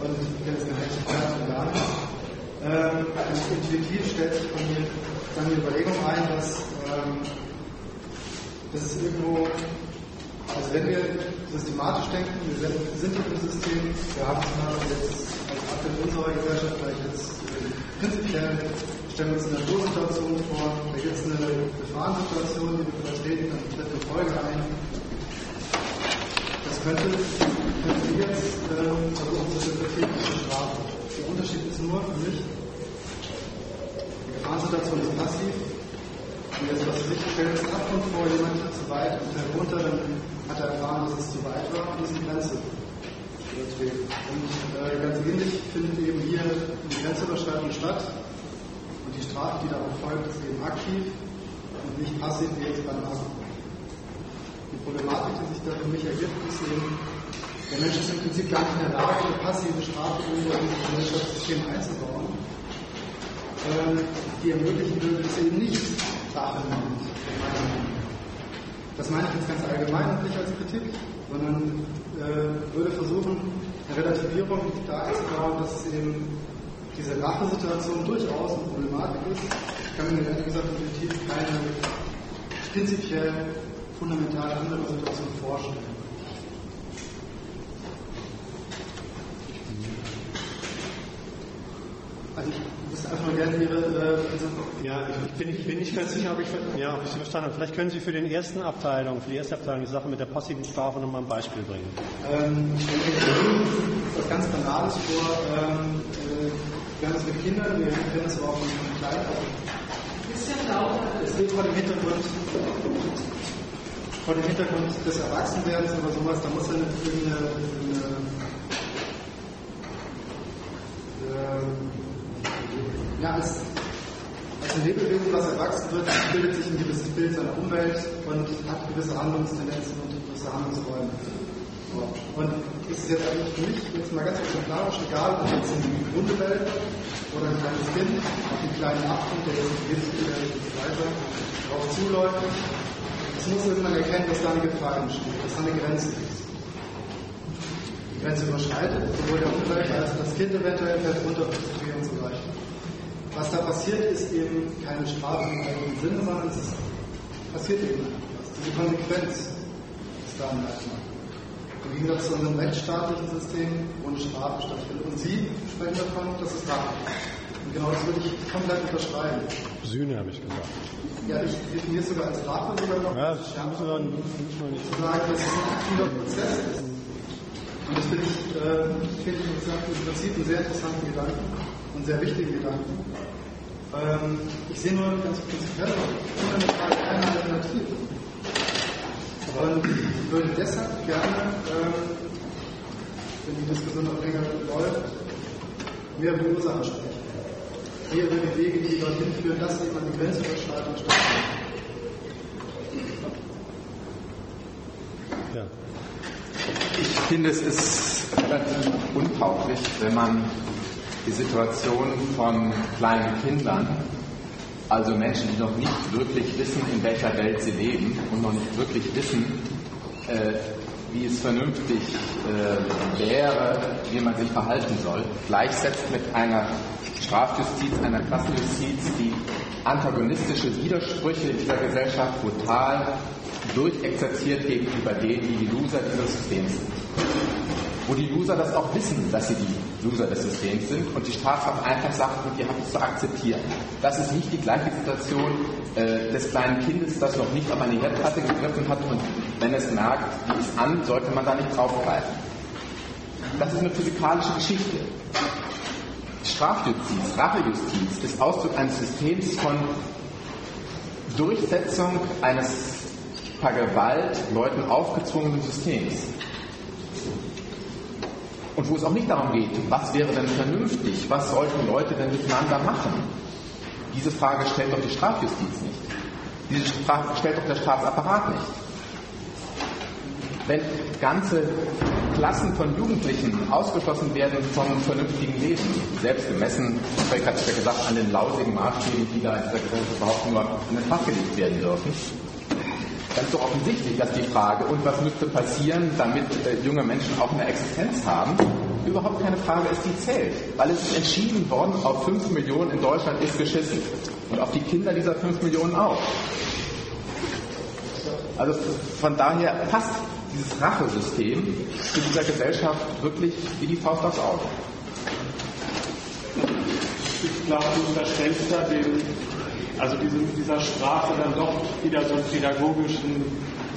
Und jetzt eine Rechtsfreiheit gar nicht. Ähm, also intuitiv stellt sich von mir dann die Überlegung ein, dass, ähm, dass es irgendwo, also wenn wir systematisch denken, wir sind hier im System, wir haben Beispiel jetzt als Art in unserer Gesellschaft vielleicht jetzt äh, prinzipiell stellen wir uns eine Natursituation vor, da gibt es eine Gefahrensituation, die wir vertreten, dann tritt eine Folge ein. Das könnte, könnte jetzt ähm, versuchen zu interpretieren zu strafen. Der Unterschied ist nur für mich, die Gefahrensituation ist passiv. Und jetzt, was sich stellt, ist Abgrund vor, jemand tritt zu weit und fällt runter, dann hat er erfahren, dass es zu weit war und ist die Grenze. Und äh, ganz ähnlich findet eben hier die Grenzüberschreitung statt. Die Strafe, die darauf folgt, ist eben aktiv und nicht passiv wie jetzt beim Abgrund. Die Problematik, die sich da für mich ergibt, ist eben, der Mensch ist im Prinzip gar nicht in der Lage, eine passive Strafe in das Gesellschaftssystem einzubauen, äh, die ermöglichen würde, dass eben nicht Rache nimmt. Das meine ich jetzt ganz allgemein und nicht als Kritik, sondern äh, würde versuchen, eine Relativierung da einzubauen, dass eben diese Rachesituation durchaus eine Problematik ist. Ich kann mir ehrlich gesagt definitiv keine prinzipiell fundamental andere Situation vorstellen. Also ich wüsste einfach gerne Ihre. Äh, ja, ich bin, ich bin nicht ganz sicher, ob ich, ja, ob ich Sie verstanden habe. Vielleicht können Sie für den ersten Abteilung, für die erste Abteilung die Sache mit der passiven Strafe nochmal ein Beispiel bringen. Ähm, ich mir was ganz Banales vor. Ähm, äh, wir haben es mit Kindern, wir kennen es auch mit Kleid. Bisschen lauter. Es geht vor dem Hintergrund, vor dem Hintergrund des Erwachsenwerdens oder sowas, da muss ja eine, eine, eine ja, als, als ein Lebewesen, was erwachsen wird, bildet sich ein gewisses Bild seiner Umwelt und hat gewisse Handlungstendenzen und gewisse Handlungsräume. Und ist es jetzt eigentlich für mich jetzt mal ganz exemplarisch egal, ob jetzt eine Hundewelt oder ein kleines Kind auf den kleinen Abgrund, der jetzt so weiter, darauf zuläuft. Es muss irgendwann erkennen, dass da eine Gefahr entsteht, dass da eine Grenze ist. Die Grenze überschreitet, sowohl der Umwelt als auch das Kind eventuell fällt runter und so weiter. Was da passiert, ist eben keine Strafe im eigenen Sinne, sondern es passiert eben etwas. Diese Konsequenz ist da im Merkmal. Im Gegensatz zu unserem rechtsstaatlichen System, wo eine Strafe stattfindet. Und Sie sprechen davon, dass es da ist. Und genau das würde ich komplett unterschreiben. Sühne habe ich gesagt. Ja, ich definiere es sogar als Strafe sogar noch. Ja, das müssen wir, müssen wir nicht zu sagen, dass es ein aktiver Prozess ist. Und das finde ich, äh, finde ich im Prinzip einen sehr interessanten Gedanken und sehr wichtigen Gedanken. Ähm, ich sehe nur ganz prinzipiell fundamental keine Alternative. Und ich würde deshalb gerne, ähm, wenn die Diskussion noch länger läuft, mehr über Ursachen sprechen. Mehr über die Wege, die dorthin führen, dass eben eine Grenzüberschreitung stattfindet. Ja. Ich finde, es ist relativ untauglich, wenn man die Situation von kleinen Kindern, also Menschen, die noch nicht wirklich wissen, in welcher Welt sie leben und noch nicht wirklich wissen, äh, wie es vernünftig äh, wäre, wie man sich verhalten soll, gleichsetzt mit einer Strafjustiz, einer Klassenjustiz, die antagonistische Widersprüche in dieser Gesellschaft brutal durchexerziert gegenüber denen, die die Loser dieses Systems sind wo die User das auch wissen, dass sie die User des Systems sind und die Staatsmacht einfach sagt, und ihr habt es zu akzeptieren. Das ist nicht die gleiche Situation äh, des kleinen Kindes, das noch nicht auf eine Herdplatte gegriffen hat und wenn es merkt, die ist an, sollte man da nicht draufgreifen. Das ist eine physikalische Geschichte. Strafjustiz, Rachejustiz ist Ausdruck eines Systems von Durchsetzung eines per Gewalt Leuten aufgezwungenen Systems. Und wo es auch nicht darum geht, was wäre denn vernünftig, was sollten Leute denn miteinander machen. Diese Frage stellt doch die Strafjustiz nicht. Diese Frage stellt doch der Staatsapparat nicht. Wenn ganze Klassen von Jugendlichen ausgeschlossen werden vom vernünftigen Leben, selbst gemessen, Frank hat es ja gesagt, an den lausigen Maßstäben, die da in dieser Gesellschaft überhaupt nur in den Fach gelegt werden dürfen, ist doch offensichtlich, dass die Frage, und was müsste passieren, damit äh, junge Menschen auch eine Existenz haben, überhaupt keine Frage ist, die zählt. Weil es ist entschieden worden, auf 5 Millionen in Deutschland ist geschissen. Und auf die Kinder dieser 5 Millionen auch. Also von daher passt dieses Rachesystem zu dieser Gesellschaft wirklich wie die Faust aufs Auge. Ich glaube, du unterstellst da den, also diese, dieser Strafe dann doch wieder so einen pädagogischen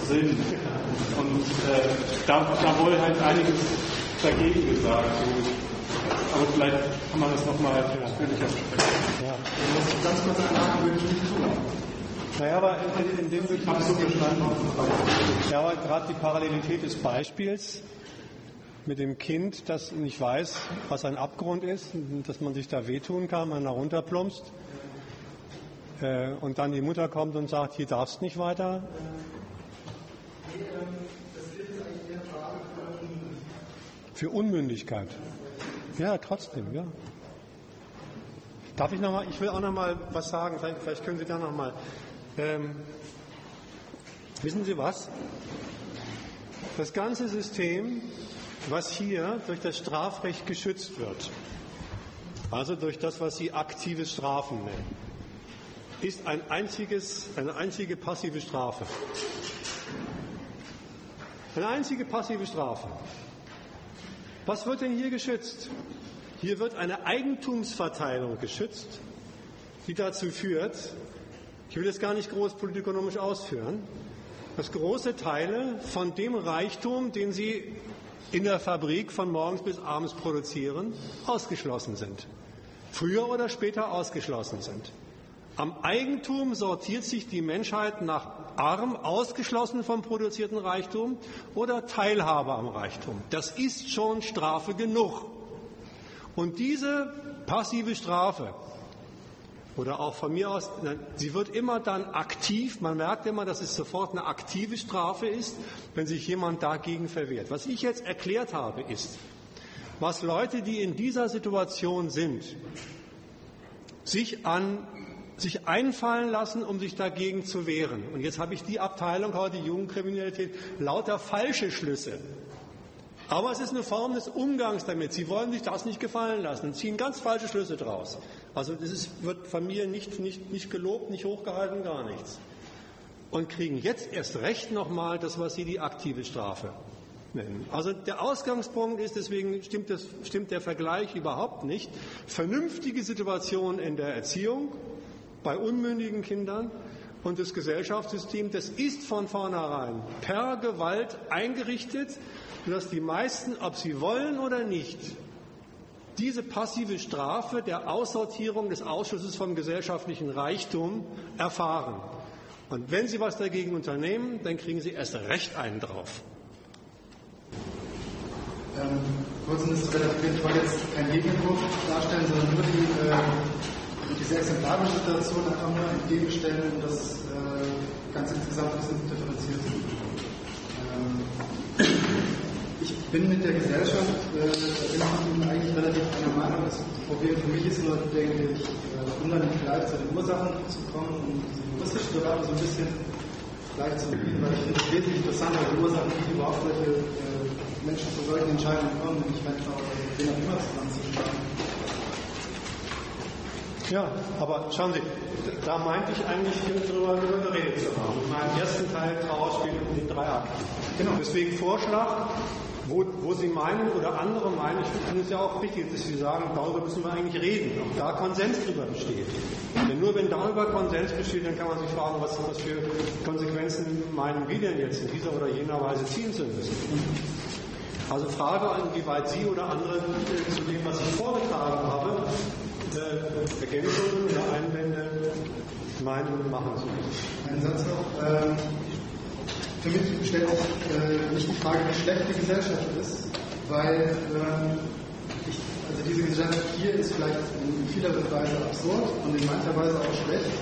Sinn. Und äh, da, da wurde halt einiges dagegen gesagt. Aber vielleicht kann man das nochmal ausführlicher sprechen. Ja. Ganz kurz einhaken würde ich nicht tun. Naja, aber in, in dem ich habe so verstanden. Ja, aber gerade die Parallelität des Beispiels mit dem Kind, das nicht weiß, was ein Abgrund ist, dass man sich da wehtun kann, man da runterplumpst. Äh, und dann die Mutter kommt und sagt, hier darfst nicht weiter. Für Unmündigkeit. Ja, trotzdem, ja. Darf ich noch mal, ich will auch noch mal was sagen, vielleicht, vielleicht können Sie da noch mal ähm, wissen Sie was? Das ganze System, was hier durch das Strafrecht geschützt wird, also durch das, was Sie aktives Strafen nennen, ist ein einziges, eine einzige passive Strafe. Eine einzige passive Strafe. Was wird denn hier geschützt? Hier wird eine Eigentumsverteilung geschützt, die dazu führt, ich will das gar nicht groß politökonomisch ausführen, dass große Teile von dem Reichtum, den sie in der Fabrik von morgens bis abends produzieren, ausgeschlossen sind. Früher oder später ausgeschlossen sind. Am Eigentum sortiert sich die Menschheit nach arm, ausgeschlossen vom produzierten Reichtum oder Teilhabe am Reichtum. Das ist schon Strafe genug. Und diese passive Strafe, oder auch von mir aus, sie wird immer dann aktiv, man merkt immer, dass es sofort eine aktive Strafe ist, wenn sich jemand dagegen verwehrt. Was ich jetzt erklärt habe, ist, was Leute, die in dieser Situation sind, sich an sich einfallen lassen, um sich dagegen zu wehren. Und jetzt habe ich die Abteilung heute Jugendkriminalität lauter falsche Schlüsse. Aber es ist eine Form des Umgangs damit. Sie wollen sich das nicht gefallen lassen und ziehen ganz falsche Schlüsse draus. Also das ist, wird Familien nicht, nicht, nicht gelobt, nicht hochgehalten, gar nichts. Und kriegen jetzt erst recht nochmal das, was Sie die aktive Strafe nennen. Also der Ausgangspunkt ist, deswegen stimmt, das, stimmt der Vergleich überhaupt nicht, vernünftige Situation in der Erziehung bei unmündigen Kindern und das Gesellschaftssystem, das ist von vornherein per Gewalt eingerichtet, sodass die meisten, ob sie wollen oder nicht, diese passive Strafe der Aussortierung des Ausschusses vom gesellschaftlichen Reichtum erfahren. Und wenn Sie was dagegen unternehmen, dann kriegen Sie erst recht einen drauf. Ähm, kurz um das zu ich wollte jetzt keinen Gegenentwurf darstellen, sondern nur die, äh, diese exemplarische Situation einfach nur entgegenstellen, um das äh, ganz insgesamt ein bisschen differenziert zu ähm, ich bin mit der Gesellschaft äh, eigentlich relativ einer Meinung. Das Problem für mich ist nur, denke ich, äh, unheimlich leicht zu den Ursachen zu kommen und diese juristische Debatte so ein bisschen leicht zu bieten, weil ich finde es wesentlich interessanter, die Ursachen, wie überhaupt solche äh, Menschen zu solchen Entscheidungen kommen, nämlich Menschen auch den auch immer zusammenzuschlagen. Ja, aber schauen Sie, da meinte ich eigentlich darüber geredet zu haben. In meinem ersten Teil Trauerspiel um die drei Akten. Genau. Deswegen Vorschlag, wo, wo Sie meinen oder andere meinen, ich finde es ja auch wichtig, dass Sie sagen, darüber müssen wir eigentlich reden, ob da Konsens drüber besteht. Denn nur wenn darüber Konsens besteht, dann kann man sich fragen, was, was für Konsequenzen meinen wir denn jetzt in dieser oder jener Weise ziehen zu müssen. Also Frage, inwieweit Sie oder andere zu dem, was ich vorgetragen habe, äh, Ergänzungen oder Einwände meinen, machen müssen. Ein Satz noch. Ähm, für mich stellt sich äh, nicht die Frage, wie schlecht die Gesellschaft ist, weil ähm, ich, also diese Gesellschaft hier ist vielleicht in vieler Weise absurd und in mancher Weise auch schlecht.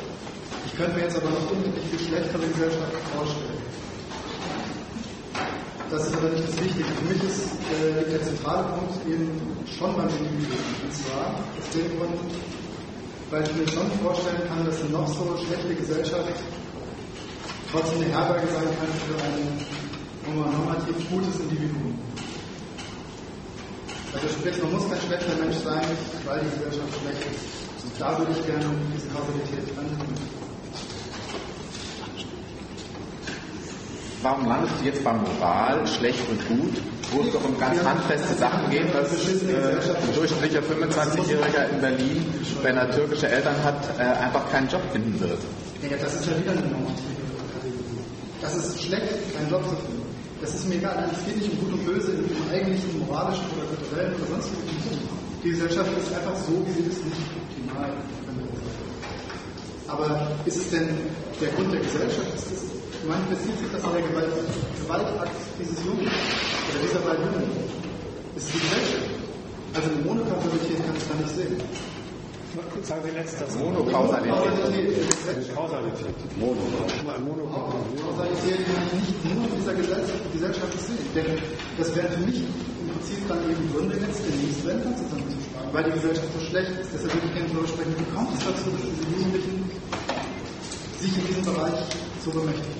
Ich könnte mir jetzt aber noch unendlich viel schlechtere Gesellschaft vorstellen. Das ist aber nicht das Wichtige. Für mich ist äh, der zentrale Punkt eben schon beim Individuum. Und zwar aus dem Grund, weil ich mir schon vorstellen kann, dass eine noch so schlechte Gesellschaft trotzdem eine Herberge sein kann für ein normativ gutes Individuum. Also sprich, man muss kein schlechter Mensch sein, weil die Gesellschaft schlecht ist. Und da würde ich gerne diese Kausalität annehmen. Warum landest du jetzt bei Moral, schlecht und gut, wo es doch um ganz handfeste Sachen geht, dass äh, ein durchschnittlicher 25-Jähriger in Berlin, wenn er türkische Eltern hat, äh, einfach keinen Job finden wird? Ja, das ist ja wieder eine normative. Das ist schlecht, keinen Job zu finden. Das ist mir egal. Es geht nicht um Gut und Böse im eigentlichen moralischen oder kulturellen oder sonstigen Sinn. Die Gesellschaft ist einfach so, wie sie ist, nicht optimal. Aber ist es denn der Grund der Gesellschaft? Ist es manifestiert sich das in der Gewalt, Gewaltakt dieses Jungen oder dieser beiden Jungen. Es ist die Gesellschaft. Also eine Monokausalität kann ich da nicht sehen. Sagen Sie letztes Monokausalität. Kausalität. Monokausalität. Kausalität kann ich nicht nur in dieser Gesellschaft, sehen. Denn das wären für mich im Prinzip dann eben Gründe, jetzt den Lebensländern zusammenzuschlagen, weil die Gesellschaft so schlecht ist. Deshalb würde ich gerne darüber sprechen, wie kommt es dazu, dass diese Jugendlichen sich in diesem Bereich so bemächtigen.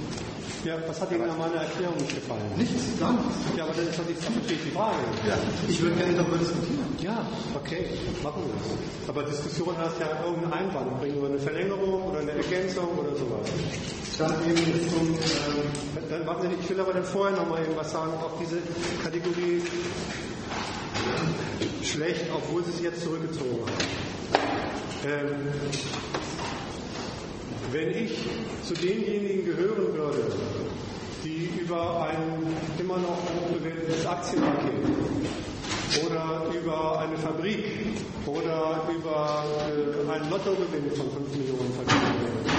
Ja, was hat Ihnen an meiner Erklärung nicht gefallen? Nichts, gar nichts. Ja, aber dann ist doch die, natürlich die Frage. Ja. Ich würde gerne darüber diskutieren. Ja, okay, machen wir das. Aber Diskussion heißt ja irgendeinen Einwand bringen wir eine Verlängerung oder eine Ergänzung oder sowas. Dann eben Richtung. Äh, dann warten Sie nicht, ich will aber dann vorher nochmal irgendwas sagen, auf diese Kategorie schlecht, obwohl Sie sich jetzt zurückgezogen haben. Ähm, wenn ich zu denjenigen gehören würde, die über ein immer noch hochbewertetes Aktienpaket oder über eine Fabrik oder über äh, einen Lottogewinn von 5 Millionen verdienen würde,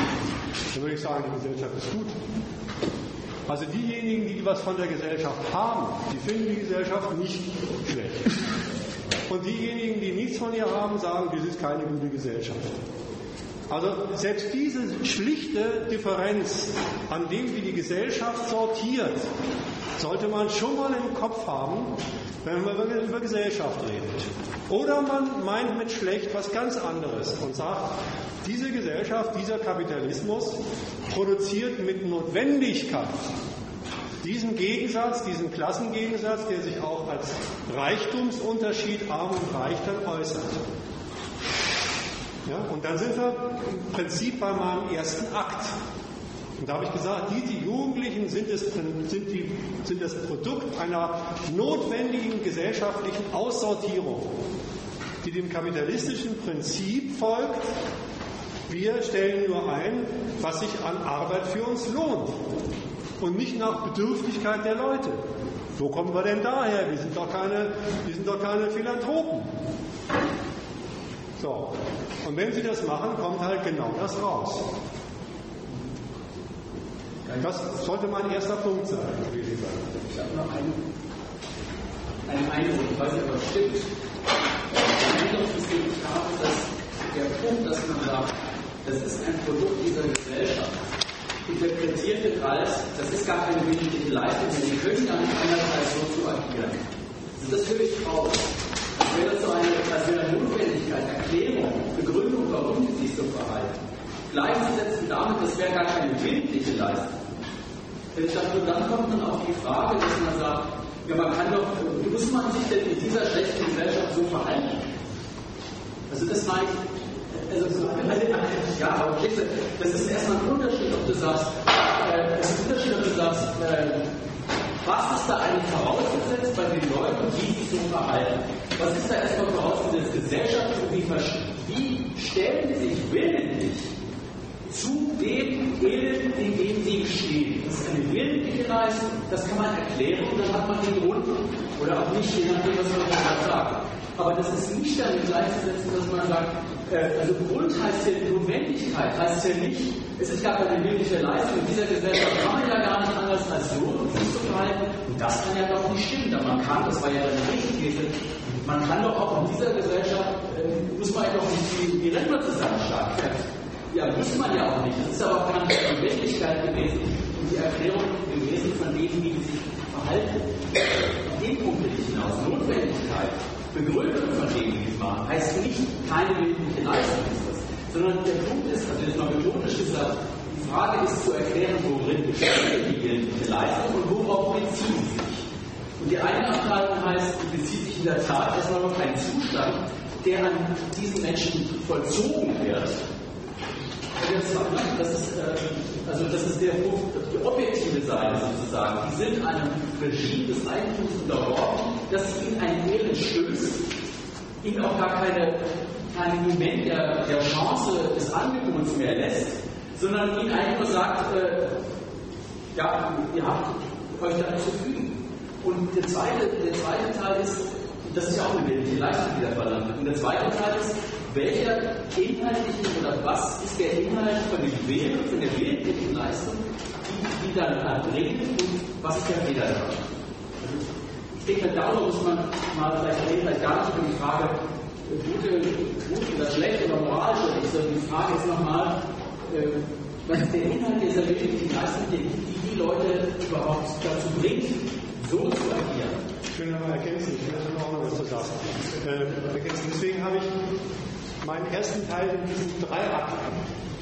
dann würde ich sagen, die Gesellschaft ist gut. Also diejenigen, die was von der Gesellschaft haben, die finden die Gesellschaft nicht schlecht. Und diejenigen, die nichts von ihr haben, sagen, dies ist keine gute Gesellschaft. Also selbst diese schlichte Differenz an dem, wie die Gesellschaft sortiert, sollte man schon mal im Kopf haben, wenn man über Gesellschaft redet. Oder man meint mit schlecht was ganz anderes und sagt, diese Gesellschaft, dieser Kapitalismus produziert mit Notwendigkeit diesen Gegensatz, diesen Klassengegensatz, der sich auch als Reichtumsunterschied arm und reich dann äußert. Ja, und dann sind wir im Prinzip bei meinem ersten Akt. Und da habe ich gesagt, diese Jugendlichen sind, es, sind, die, sind das Produkt einer notwendigen gesellschaftlichen Aussortierung, die dem kapitalistischen Prinzip folgt, wir stellen nur ein, was sich an Arbeit für uns lohnt und nicht nach Bedürftigkeit der Leute. Wo kommen wir denn daher? Wir sind doch keine, wir sind doch keine Philanthropen. So, und wenn Sie das machen, kommt halt genau das raus. Das sollte mein erster Punkt sein, Sie sagen. Ich habe noch einen, einen Eindruck, ich weiß nicht, ob es stimmt. Der Eindruck, den ich habe, dass der Punkt, dass man sagt, das ist ein Produkt dieser Gesellschaft, interpretiert wird als, das ist gar keine wesentliche Leistung, denn die können ja nicht anders als so zu agieren. Das höre ich raus wäre so eine, das wäre eine Notwendigkeit, Erklärung, Begründung, warum sie sich so verhalten. Gleichzusetzen damit, das wäre gar keine willentliche Leistung. Ich dachte, dann kommt man auf die Frage, dass man sagt, ja, man kann doch, muss man sich denn in dieser schlechten Gesellschaft so verhalten? Also das meine ich, also, ja, aber das ist erstmal ein Unterschied, ob du sagst, äh, es ist ein Unterschied, ob du sagst, äh, was ist da eigentlich vorausgesetzt bei den Leuten, die sich so verhalten? Was ist da erstmal vorausgesetzt? Gesellschaft und wie, wie stellen sich willentlich zu dem Elend, in dem sie stehen? Das ist eine willentliche Leistung, das kann man erklären und dann hat man den Grund. Oder auch nicht, je nachdem, was man gerade sagt. Aber das ist nicht damit gleichzusetzen, dass man sagt, also Grund heißt ja Notwendigkeit, heißt ja nicht, es ist gar keine wirkliche Leistung. In dieser Gesellschaft kann man ja gar nicht anders als so sich zu verhalten. Und das kann ja doch nicht stimmen. Denn man kann, das war ja eine Gegenthese, man kann doch auch in dieser Gesellschaft, äh, muss man ja doch nicht die, die Rentner zusammenschlagen. Ja, muss man ja auch nicht. Das ist aber auch keine Notwendigkeit gewesen und die Erklärung gewesen von denen, die sich verhalten. Auf den Punkt will ich hinaus. Notwendigkeit Begründung von machen, heißt nicht keine willentliche Leistung ist das, sondern der Punkt ist, also jetzt mal metodisch gesagt, die Frage ist zu erklären, worin besteht die willentliche Leistung und worauf bezieht sie sich. Und die eine Abteilung heißt, die bezieht sich in der Tat erstmal auf einen Zustand, der an diesen Menschen vollzogen wird. Das ist, äh, also das ist der, die objektive Seite sozusagen. Die sind einem Regime des Eigentums unterworfen, das ihnen einen Ehren stößt, ihnen auch gar keine, keinen Moment der, der Chance des Angebots mehr lässt, sondern ihnen einfach sagt, äh, ja, ihr habt euch da zu fügen. Und der zweite, der zweite Teil ist, das ist ja auch eine wesentliche Leistung, die da verlangt wird. Und der zweite Teil ist, welcher inhaltliche oder was ist der Inhalt von dem Willen, von der willentlichen Leistung, die, die dann erbringt und was ist der Fehler daran? Ich denke, darüber muss man mal vielleicht reden, vielleicht gar nicht über die Frage, gute, gut oder schlecht oder moralisch oder nicht, sondern die Frage ist nochmal, äh, was ist der Inhalt dieser willentlichen Leistung, die die Leute überhaupt dazu bringt, so zu agieren. Ich will noch mal ergänzen, ich will auch noch was zu sagen. Äh, deswegen habe ich meinen ersten Teil in diesen drei Akten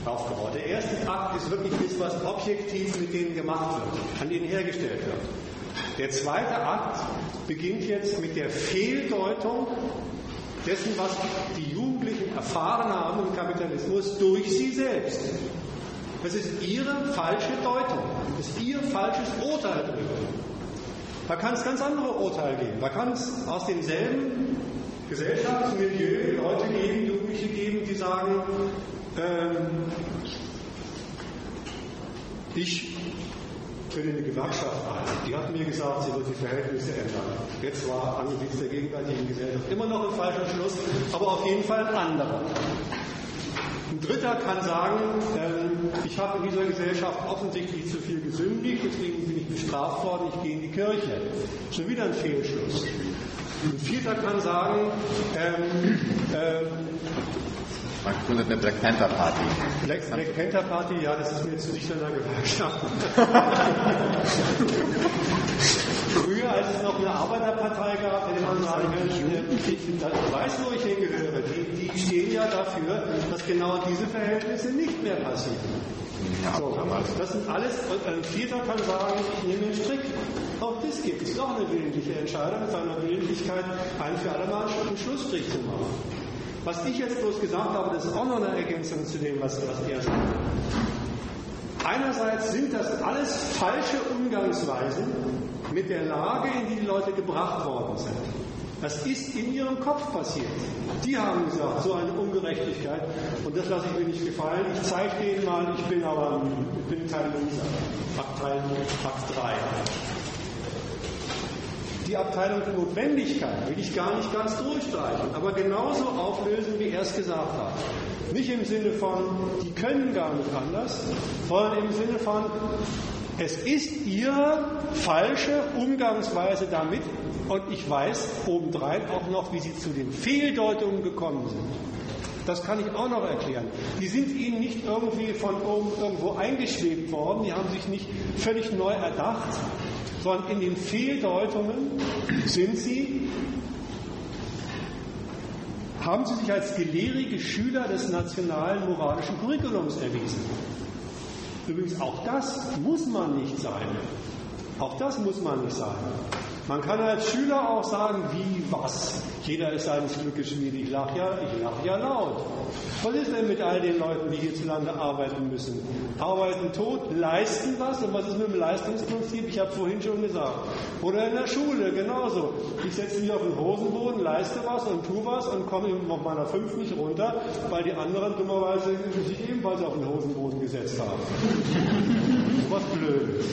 aufgebaut. Der erste Akt ist wirklich das, was objektiv mit denen gemacht wird, an denen hergestellt wird. Der zweite Akt beginnt jetzt mit der Fehldeutung dessen, was die Jugendlichen erfahren haben im Kapitalismus durch sie selbst. Das ist ihre falsche Deutung. Das ist ihr falsches Urteil darüber. Da kann es ganz andere Urteile geben. Da kann es aus demselben Gesellschaftsmilieu Leute geben, Jugendliche geben, die sagen, ähm, ich will in eine Gewerkschaft ein. Die hat mir gesagt, sie wird die Verhältnisse ändern. Jetzt war angesichts der gegenwärtigen Gesellschaft immer noch ein falscher Schluss, aber auf jeden Fall ein anderer. Ein Dritter kann sagen, ähm, ich habe in dieser Gesellschaft offensichtlich zu viel gesündigt, deswegen bin ich bestraft worden, ich gehe in die Kirche. Schon wieder ein Fehlschluss. Ein Vierter kann sagen, ähm, ähm, man gründet eine Black Panther Party. Black, Black, Panther Party, ja, das ist mir zu dicht an der Gewerkschaft. Früher, als es noch eine Arbeiterpartei gab, hätte man sagen können, ich, weiß, wo ich hingehöre. Die, die stehen ja dafür, dass genau diese Verhältnisse nicht mehr passieren. So, das sind alles, ein Vierter kann sagen, ich nehme den Strick. Auch das gibt es. Noch eine willentliche Entscheidung mit seiner Willentlichkeit, ein für alle Mal einen Schlussstrich zu machen. Was ich jetzt bloß gesagt habe, das ist auch noch eine Ergänzung zu dem, was, was er sagt. Einerseits sind das alles falsche Umgangsweisen mit der Lage, in die die Leute gebracht worden sind. Das ist in ihrem Kopf passiert. Die haben gesagt, so eine Ungerechtigkeit und das lasse ich mir nicht gefallen. Ich zeige denen mal, ich bin aber ich bin kein Loser. Abteil Akt 3. Die Abteilung Notwendigkeit will ich gar nicht ganz durchstreichen, aber genauso auflösen, wie er es gesagt hat. Nicht im Sinne von, die können gar nicht anders, sondern im Sinne von, es ist ihre falsche Umgangsweise damit und ich weiß obendrein auch noch, wie sie zu den Fehldeutungen gekommen sind. Das kann ich auch noch erklären. Die sind ihnen nicht irgendwie von irgendwo eingeschwebt worden, die haben sich nicht völlig neu erdacht, sondern in den Fehldeutungen sind sie, haben sie sich als gelehrige Schüler des nationalen moralischen Curriculums erwiesen. Übrigens, auch das muss man nicht sein. Auch das muss man nicht sein. Man kann als Schüler auch sagen, wie, was. Jeder ist seines Glückes Schmied. Ich lache ja, ich ja laut. Was ist denn mit all den Leuten, die hierzulande arbeiten müssen? Arbeiten tot, leisten was. Und was ist mit dem Leistungsprinzip? Ich habe vorhin schon gesagt. Oder in der Schule, genauso. Ich setze mich auf den Hosenboden, leiste was und tu was und komme auf meiner 5 nicht runter, weil die anderen dummerweise sich ebenfalls auf den Hosenboden gesetzt haben. was Blödes.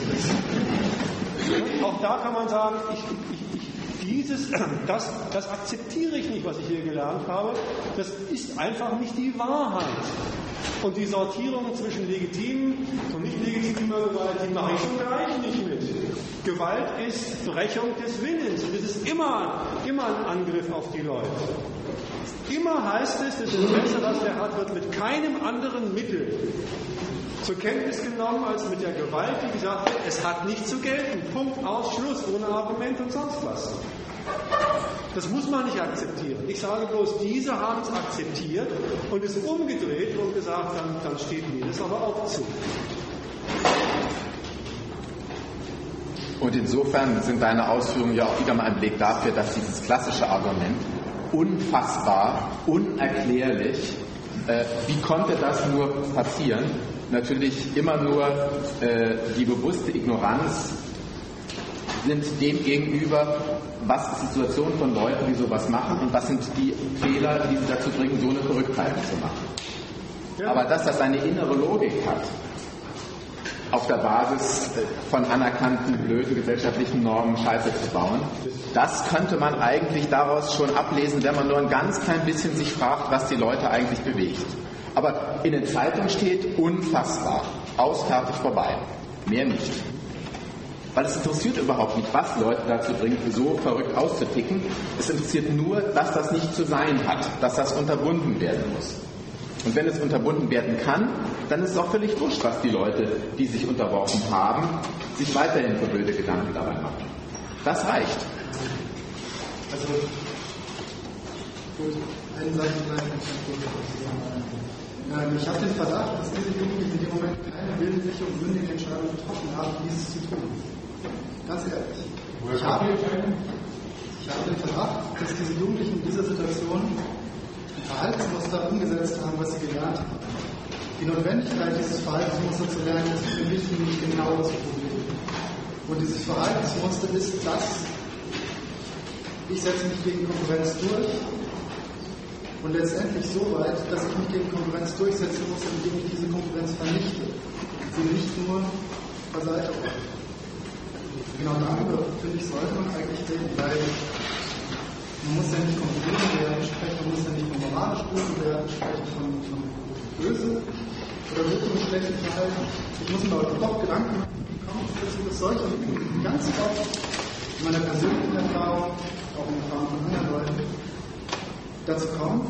Auch da kann man sagen, ich, ich, ich Dieses, das, das akzeptiere ich nicht, was ich hier gelernt habe. Das ist einfach nicht die Wahrheit. Und die Sortierung zwischen legitimen und nicht legitimer Gewalt, die mache ich schon gleich nicht mit. Gewalt ist Brechung des Willens und es ist immer, immer ein Angriff auf die Leute. Immer heißt es, das Interesse, das der hat, wird mit keinem anderen Mittel zur Kenntnis genommen als mit der Gewalt, die gesagt wird, es hat nicht zu gelten. Punkt, Ausschluss, ohne Argument und sonst was. Das muss man nicht akzeptieren. Ich sage bloß, diese haben es akzeptiert und es umgedreht und gesagt, dann, dann steht mir das aber auch zu. Und insofern sind deine Ausführungen ja auch wieder mal ein Beleg dafür, dass dieses klassische Argument unfassbar, unerklärlich, äh, wie konnte das nur passieren, natürlich immer nur äh, die bewusste Ignoranz sind dem gegenüber, was ist die Situation von Leuten, die sowas machen und was sind die Fehler, die sie dazu bringen, so eine Verrücktheit zu machen. Ja. Aber dass das eine innere Logik hat, auf der Basis äh, von anerkannten, blöden gesellschaftlichen Normen Scheiße zu bauen. Das könnte man eigentlich daraus schon ablesen, wenn man nur ein ganz klein bisschen sich fragt, was die Leute eigentlich bewegt. Aber in den Zeitungen steht unfassbar, ausfertig vorbei. Mehr nicht. Weil es interessiert überhaupt nicht, was Leute dazu bringt, so verrückt auszuticken. Es interessiert nur, dass das nicht zu sein hat, dass das unterbunden werden muss. Und wenn es unterbunden werden kann, dann ist es auch völlig wurscht, was die Leute, die sich unterworfen haben, sich weiterhin für blöde Gedanken dabei machen. Das reicht. Also, eine Sache vielleicht ähm, ich habe den Verdacht, dass diese Jugendlichen in dem Moment keine willentliche und mündige Entscheidung getroffen haben, dieses zu tun. Ganz ehrlich. Ich habe, ich habe den Verdacht, dass diese Jugendlichen in dieser Situation ein Verhaltensmuster umgesetzt haben, was sie gelernt haben. Die Notwendigkeit, dieses Verhaltensmuster zu lernen, ist für mich nicht genau das Problem. Und dieses Verhaltensmuster ist das, ich setze mich gegen Konkurrenz durch, und letztendlich so weit, dass ich mich gegen Konkurrenz durchsetzen muss, indem ich diese Konkurrenz vernichte. Sie nicht nur beiseite räume. Genau darüber, finde ich, sollte man eigentlich reden, weil man muss ja nicht konkurrieren werden, sprechen, man muss ja nicht von moralisch Guten werden, sprechen von, von böse oder gutem und schlechtem Verhalten. Ich muss mir aber doch Gedanken machen, wie komme ich dazu, dass solche ganz oft in meiner persönlichen Erfahrung, auch in der Erfahrung von anderen Leuten, dazu kommen,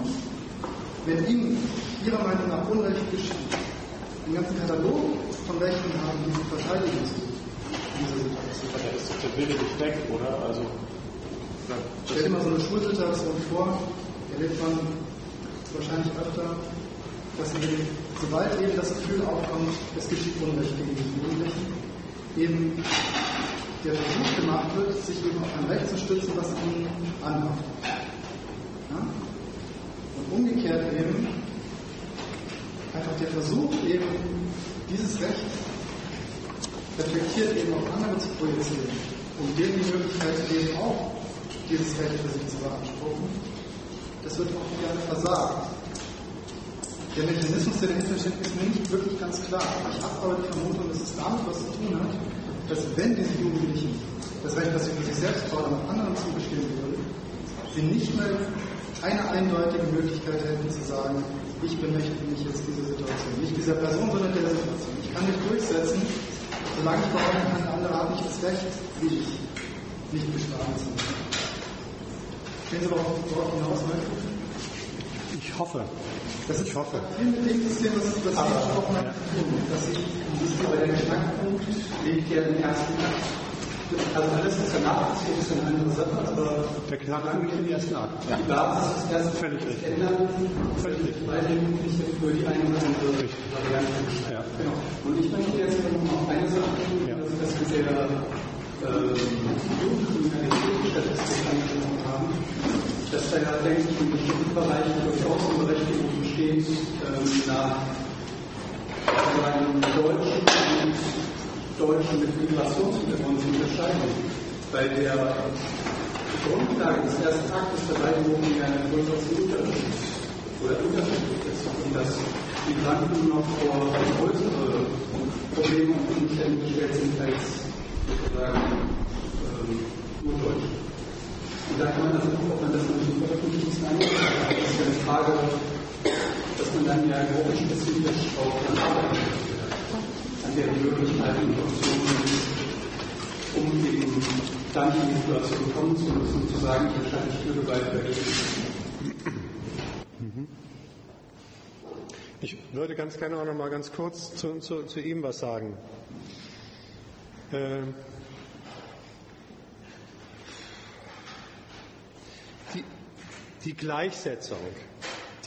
wenn Ihnen Ihrer Meinung nach Unrecht geschieht, den ganzen Katalog von Rechten haben, die Sie verteidigen zu dieser Situation. Da ist doch der Wille nicht weg, oder? Also, Stell dir mal so eine Schulsituation vor, erlebt man wahrscheinlich öfter, dass eben, sobald eben das Gefühl aufkommt, es geschieht Unrecht gegen die Jugendlichen, eben der Versuch gemacht wird, sich eben auf ein Recht zu stützen, was ihnen anhaftet. Ja? umgekehrt eben einfach der Versuch, eben dieses Recht reflektiert eben auf andere zu projizieren, um denen die Möglichkeit zu geben, auch dieses Recht für sich zu beanspruchen, das wird auch gerne versagt. Der Mechanismus, der dahinter steht, ist mir nicht wirklich ganz klar. Ich habe aber die Vermutung, dass es damit was zu tun hat, dass wenn diese Jugendlichen das Recht, das sie für sich selbst fordern, anderen zugestehen würden, sie nicht mehr keine eindeutige Möglichkeit hätten zu sagen, ich bemächtige mich jetzt dieser Situation. Nicht dieser Person, sondern der Situation. Ich kann mich durchsetzen, solange ich behaupten kann, der andere hat nicht das Recht, wie ich nicht bestrafen zu müssen. Stehen Sie aber darauf hinaus möchte? Ich hoffe. Das ist, ich hoffe. Viel mit dem System, was, was Sie gesprochen haben, dass ich, das ist aber der Knackpunkt, liegt ja im ersten Akt. Also alles, was danach passiert, ist eine andere Sache, aber der Knackpunkt in den ersten Akt. Ja. Die Basis ist erst völlig richtig. ändern, völlig richtig. weil die nicht für die eine oder andere Variante ja. Genau. Und ich möchte jetzt noch auf eine Sache tun, ja. dass wir das mit der ähm, Jugendkriminalitätsstatistik angesprochen haben, dass da ja, denke ich, in bestimmten Bereichen durchaus eine Berechtigung besteht, ähm, nach deutschen und Deutschen mit Migrationshintergrund zu unterscheiden. Bei der Grundlage des ersten Aktes Verteidigung ja durchaus Unterschied oder unterschiedlich ist und dass Migranten noch vor größere Probleme und Umstände gestellt sind als sozusagen ähm, nur Deutsche. da kann man also gucken, ob man das natürlich veröffentlichen kann. Das ist ja eine Frage, dass man dann ja spezifisch auch arbeitet, der Möglichkeiten und Optionen, um eben dann in die Situation kommen zu müssen, zu sagen, ich entscheide mich für Gewalt dagegen. Ich würde ganz gerne auch noch mal ganz kurz zu, zu, zu ihm was sagen. Ähm, die, die Gleichsetzung,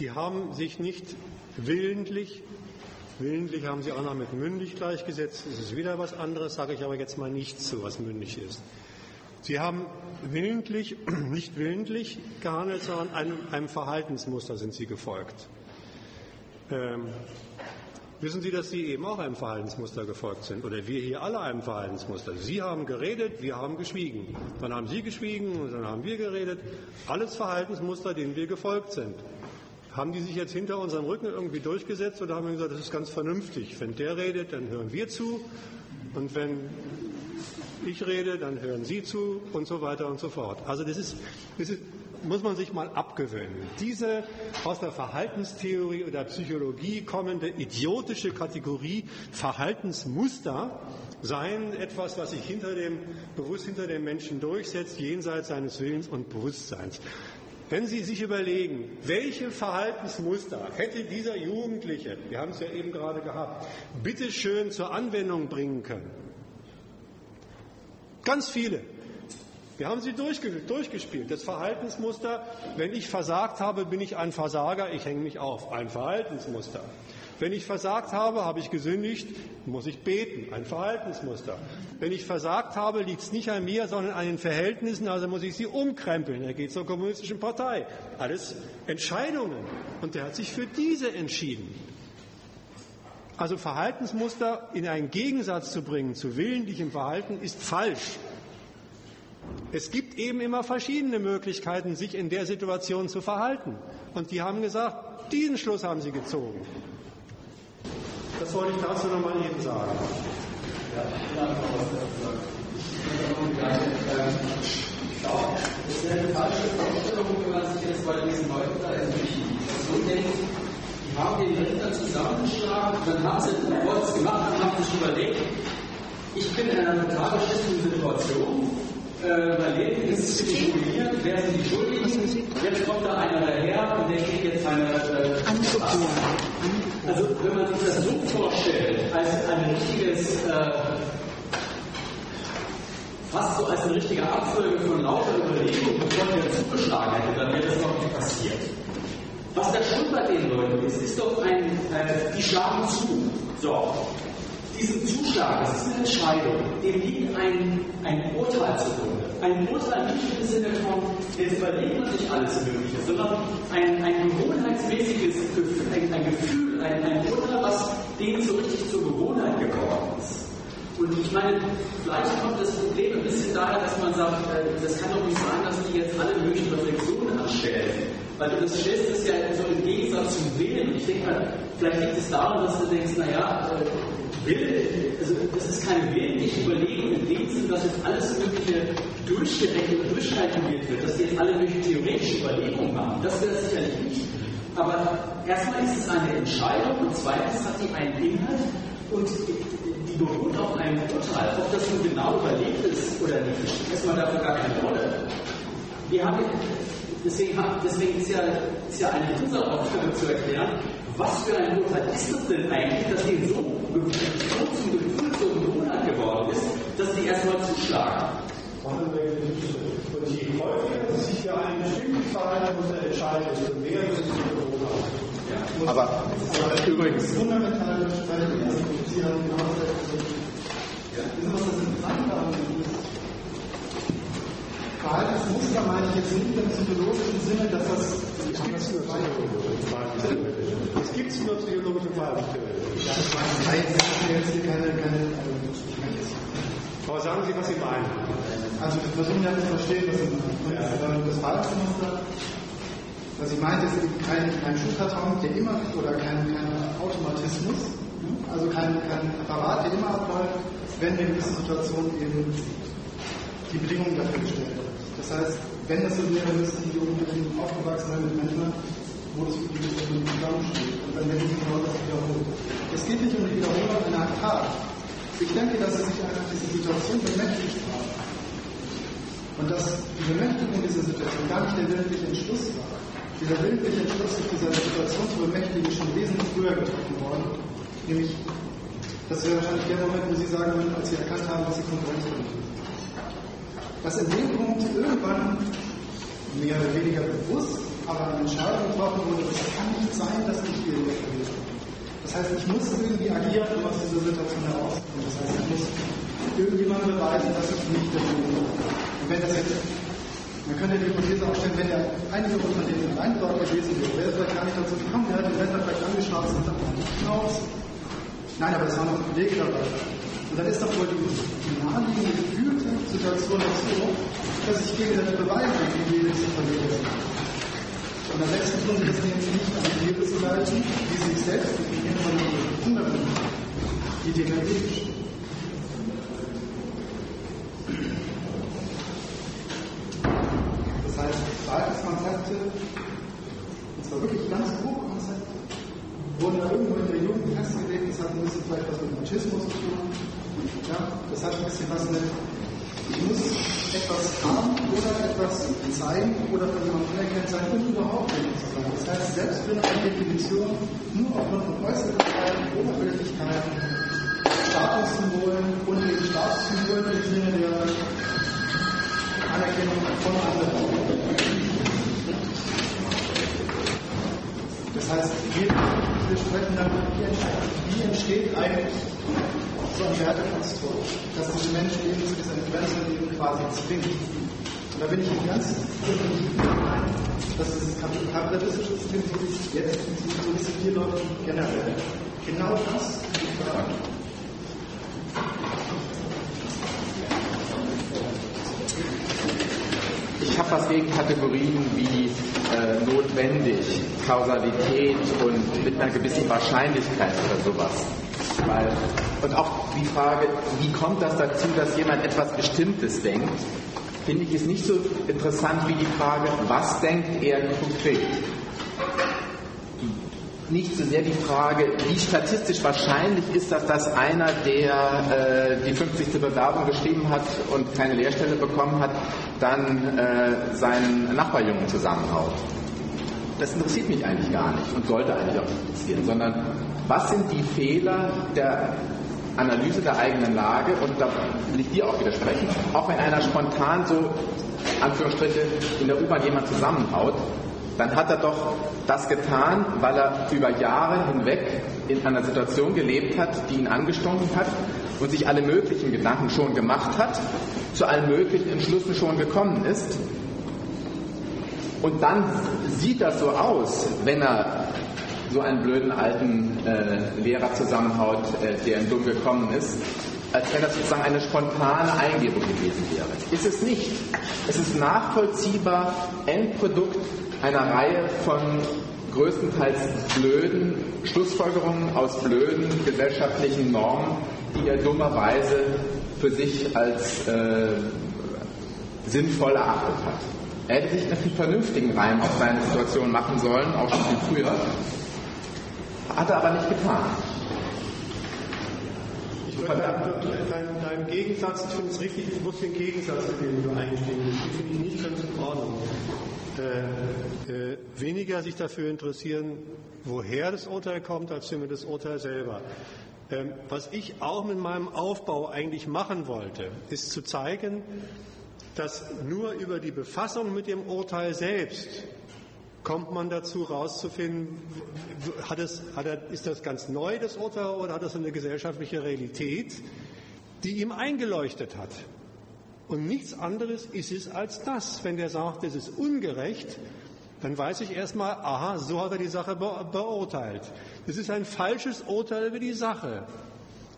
die haben sich nicht willentlich, willentlich haben sie auch noch mit mündig gleichgesetzt. Das ist wieder was anderes, sage ich aber jetzt mal nicht zu, was mündig ist. Sie haben willentlich, nicht willentlich gehandelt, sondern einem, einem Verhaltensmuster sind sie gefolgt. Ähm, wissen Sie, dass Sie eben auch einem Verhaltensmuster gefolgt sind? Oder wir hier alle einem Verhaltensmuster? Sie haben geredet, wir haben geschwiegen. Dann haben Sie geschwiegen und dann haben wir geredet. Alles Verhaltensmuster, denen wir gefolgt sind. Haben die sich jetzt hinter unserem Rücken irgendwie durchgesetzt oder haben wir gesagt, das ist ganz vernünftig. Wenn der redet, dann hören wir zu. Und wenn ich rede, dann hören Sie zu und so weiter und so fort. Also das ist, das ist muss man sich mal abgewöhnen. Diese aus der Verhaltenstheorie oder Psychologie kommende idiotische Kategorie Verhaltensmuster seien etwas, was sich hinter dem, bewusst hinter dem Menschen durchsetzt, jenseits seines Willens und Bewusstseins. Wenn Sie sich überlegen, welche Verhaltensmuster hätte dieser Jugendliche, wir haben es ja eben gerade gehabt, bitteschön zur Anwendung bringen können? Ganz viele. Wir haben sie durchgespielt. Das Verhaltensmuster, wenn ich versagt habe, bin ich ein Versager, ich hänge mich auf. Ein Verhaltensmuster. Wenn ich versagt habe, habe ich gesündigt, muss ich beten. Ein Verhaltensmuster. Wenn ich versagt habe, liegt es nicht an mir, sondern an den Verhältnissen, also muss ich sie umkrempeln. Er geht zur kommunistischen Partei. Alles Entscheidungen. Und er hat sich für diese entschieden. Also Verhaltensmuster in einen Gegensatz zu bringen zu willentlichem Verhalten ist falsch. Es gibt eben immer verschiedene Möglichkeiten, sich in der Situation zu verhalten. Und die haben gesagt, diesen Schluss haben sie gezogen. Das wollte ich dazu nochmal eben sagen. Ja, ich glaube, das wäre eine falsche Vorstellung, wenn man sich jetzt bei diesen Leuten da in so denkt, die haben den Richter zusammengeschlagen, dann haben sie es gemacht, dann haben sie sich überlegt, ich bin in einer total beschissenen Situation, äh, mein Leben ist ruiniert, wer sind die Schuldigen? Jetzt kommt da einer daher und der kriegt jetzt seine äh, Also wenn man sich das so vorstellt, als ein richtiges, äh, fast so als eine richtige Abfolge von lauter Überlegungen, bevor der zugeschlagen hätte, dann wäre das noch nicht passiert. Was da schon bei den Leuten ist, ist doch ein, äh, die schlagen zu. So, diesem Zuschlag, das ist eine Entscheidung, dem liegt ein, ein Urteil zugrunde. Ein Urteil nicht im Sinne von, jetzt überlegt man sich alles Mögliche, sondern ein, ein gewohnheitsmäßiges Gefühl, ein, ein Gefühl, ein, ein Urteil, was denen so richtig zur Gewohnheit geworden ist. Und ich meine, vielleicht kommt das Problem ein bisschen daher, dass man sagt, äh, das kann doch nicht sein, dass die jetzt alle möglichen Reflexionen anstellen. Weil du das stellst, ist ja so im Gegensatz zum Willen. Und ich denke mal, vielleicht liegt es daran, dass du denkst, naja, äh, Will, also das ist keine willentliche Überlegung in dem Sinn, dass jetzt alles Mögliche durchgerechnet und durchkalkuliert wird, dass die jetzt alle möglichen theoretischen Überlegungen machen. Das wäre sicherlich nicht. Aber erstmal ist es eine Entscheidung und zweitens hat die einen Inhalt und die beruht auf einem Urteil. Ob das nun genau überlegt ist oder nicht, spielt erstmal dafür gar keine Rolle. Wir haben, deswegen, deswegen ist, ja, ist ja eine unserer Aufgabe zu erklären, was für ein Urteil ist das denn eigentlich, dass den so so zum Gefühl zur Gewohnheit geworden ist, dass die erstmal zuschlagen. Und je häufiger sich für einen bestimmten Fall entscheidet, desto mehr ist es die Gewohnheit. Ja. Aber, übrigens. Fundamental unterscheiden, also Sie haben genau das. Ja. Wissen was das Interessante daran ist? Verhaltensmuster meine ich jetzt nicht im psychologischen Sinne, dass das. Es gibt nur psychologische. Es gibt nur psychologische Verhaltenstheorie. Aber sagen Sie, was Sie meinen. Also wir versuchen ja zu verstehen, was Sie. Ja. Das Verhaltensmuster, was ich meinte, ist eben kein, kein Schuhkarton, der immer, oder kein, kein Automatismus, also kein, kein Apparat, der immer abläuft, wenn in gewissen Situationen eben die Bedingungen dafür gestellt werden. Das heißt, wenn das so wäre, müssten die Jugendlichen aufgewachsen sein mit Menschen, wo das wirklich so zusammensteht. Und dann werden sie genau das wiederholen. Es geht nicht um die Wiederholung einer Tat. Ich denke, dass sie sich einfach diese Situation bemächtigt haben. Und dass die Bemächtigung dieser Situation gar nicht der willentliche Entschluss war. Dieser willentliche Entschluss, sich dieser Situation zu bemächtigen, schon wesentlich früher getroffen worden. Nämlich, das wäre wahrscheinlich der Moment, wo Sie sagen würden, als Sie erkannt haben, dass Sie Konkurrenz sind. Dass in dem Punkt irgendwann mehr oder weniger bewusst, aber eine Entscheidung getroffen wurde, es kann nicht sein, dass ich hier verliere. Das heißt, ich muss irgendwie agieren, um aus dieser Situation herauszukommen. Das heißt, ich muss irgendjemandem beweisen, dass ich nicht dafür bin. Und wenn das jetzt, man könnte die Hypothese aufstellen, wenn ja einige denen rein dort gewesen wäre, wäre es vielleicht gar nicht dazu gekommen, der hat den Länder vielleicht angeschnauzt und sagt, nicht hinaus. Nein, aber es waren noch Kollegen dabei. Und dann ist doch wohl die, die naheliegende gefühlte Situation auch so, dass ich gegenseitig beweise, wie wir zu verlieren sind. Und am letzten tun sie das nämlich nicht an die Lebensseiten, die sich selbst die von anderen Ideen erlebt. Das heißt, Verhaltenskonzepte, und zwar wirklich ganz grobe Konzepte, wurden da irgendwo in der Jugend festgelegt, das hat ein bisschen vielleicht was mit Machismus zu tun. Ja, das hat ein bisschen was mit, ich muss etwas haben oder etwas zeigen oder von jemandem anerkannt sein, um überhaupt nicht zu sein. Das heißt, selbst wenn eine Definition nur aufgrund von Äußerlichkeiten, Oberflächlichkeiten, Statussymbolen und eben Statussymbolen im Sinne der Anerkennung von anderen. Das heißt, wir, wir sprechen dann, wie entsteht eigentlich so ein Wertekonstrukt, dass diese Menschen eben zu dieser Grenzenleben quasi zwingt. Und da bin ich ganz dass das kapitalistische System, so wie es jetzt so wie es hier läuft, generell genau das Ich habe was gegen Kategorien wie äh, notwendig, Kausalität und mit einer gewissen Wahrscheinlichkeit oder sowas. Weil, und auch die Frage, wie kommt das dazu, dass jemand etwas Bestimmtes denkt, finde ich ist nicht so interessant wie die Frage, was denkt er konkret? Nicht so sehr die Frage, wie statistisch wahrscheinlich ist das, dass einer, der äh, die 50. Bewerbung geschrieben hat und keine Lehrstelle bekommen hat, dann äh, seinen Nachbarjungen zusammenhaut. Das interessiert mich eigentlich gar nicht und sollte eigentlich auch nicht interessieren, sondern was sind die Fehler der Analyse der eigenen Lage und da will ich dir auch widersprechen, auch wenn einer spontan so, Anführungsstriche, in der U-Bahn jemand zusammenhaut, dann hat er doch das getan, weil er über Jahre hinweg in einer Situation gelebt hat, die ihn angestunken hat und sich alle möglichen Gedanken schon gemacht hat, zu allen möglichen Entschlüssen schon gekommen ist. Und dann sieht das so aus, wenn er so einen blöden alten äh, Lehrer zusammenhaut, äh, der in Dumm gekommen ist, als wenn das sozusagen eine spontane Eingebung gewesen wäre. Ist es nicht. Es ist nachvollziehbar Endprodukt einer Reihe von größtenteils blöden Schlussfolgerungen aus blöden gesellschaftlichen Normen, die er dummerweise für sich als äh, sinnvoll erachtet hat. Er hätte sich einen vernünftigen Reim auf seine Situation machen sollen, auch schon viel früher. Hat er aber nicht getan. Ich würde deinem, deinem Gegensatz, ich finde es richtig, ich muss den Gegensatz, mit dem du eingestiegen bist, die finde ich nicht ganz in Ordnung. Äh, weniger sich dafür interessieren, woher das Urteil kommt, als für das Urteil selber. Ähm, was ich auch mit meinem Aufbau eigentlich machen wollte, ist zu zeigen, dass nur über die Befassung mit dem Urteil selbst kommt man dazu, herauszufinden, hat es, hat er, ist das ganz neu, das Urteil, oder hat es eine gesellschaftliche Realität, die ihm eingeleuchtet hat. Und nichts anderes ist es als das. Wenn der sagt, es ist ungerecht, dann weiß ich erstmal, aha, so hat er die Sache beurteilt. Das ist ein falsches Urteil über die Sache.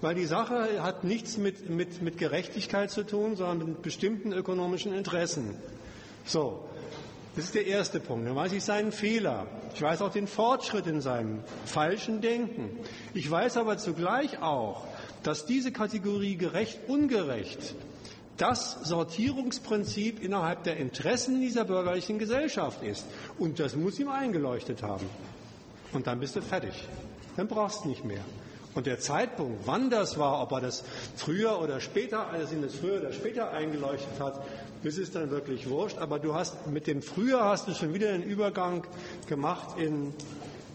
Weil die Sache hat nichts mit, mit, mit Gerechtigkeit zu tun, sondern mit bestimmten ökonomischen Interessen. So. Das ist der erste Punkt. Dann weiß ich seinen Fehler. Ich weiß auch den Fortschritt in seinem falschen Denken. Ich weiß aber zugleich auch, dass diese Kategorie gerecht, ungerecht das Sortierungsprinzip innerhalb der Interessen dieser bürgerlichen Gesellschaft ist. Und das muss ihm eingeleuchtet haben. Und dann bist du fertig. Dann brauchst du nicht mehr. Und der Zeitpunkt, wann das war, ob er das früher oder später, also ihn das früher oder später eingeleuchtet hat, das ist dann wirklich wurscht. Aber du hast mit dem früher hast du schon wieder einen Übergang gemacht in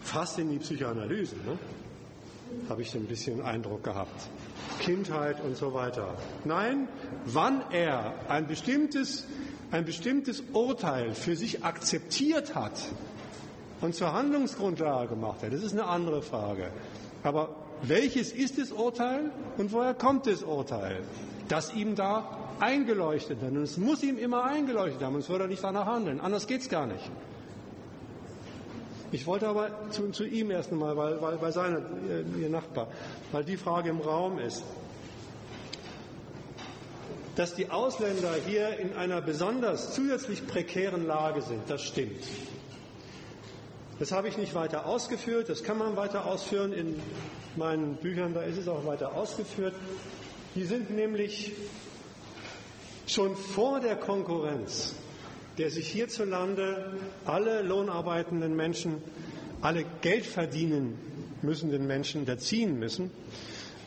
fast in die Psychoanalyse. Ne? Habe ich so ein bisschen Eindruck gehabt. Kindheit und so weiter. Nein, wann er ein bestimmtes, ein bestimmtes Urteil für sich akzeptiert hat und zur Handlungsgrundlage gemacht hat, das ist eine andere Frage. Aber welches ist das Urteil und woher kommt das Urteil, das ihm da eingeleuchtet hat? Und es muss ihm immer eingeleuchtet haben, sonst würde er nicht danach handeln. Anders geht es gar nicht. Ich wollte aber zu, zu ihm erst einmal, weil, weil bei seiner, äh, ihr Nachbar, weil die Frage im Raum ist, dass die Ausländer hier in einer besonders zusätzlich prekären Lage sind, das stimmt. Das habe ich nicht weiter ausgeführt, das kann man weiter ausführen in meinen Büchern, da ist es auch weiter ausgeführt. Die sind nämlich schon vor der Konkurrenz, der sich hierzulande alle lohnarbeitenden Menschen, alle Geld verdienen müssenden Menschen unterziehen müssen,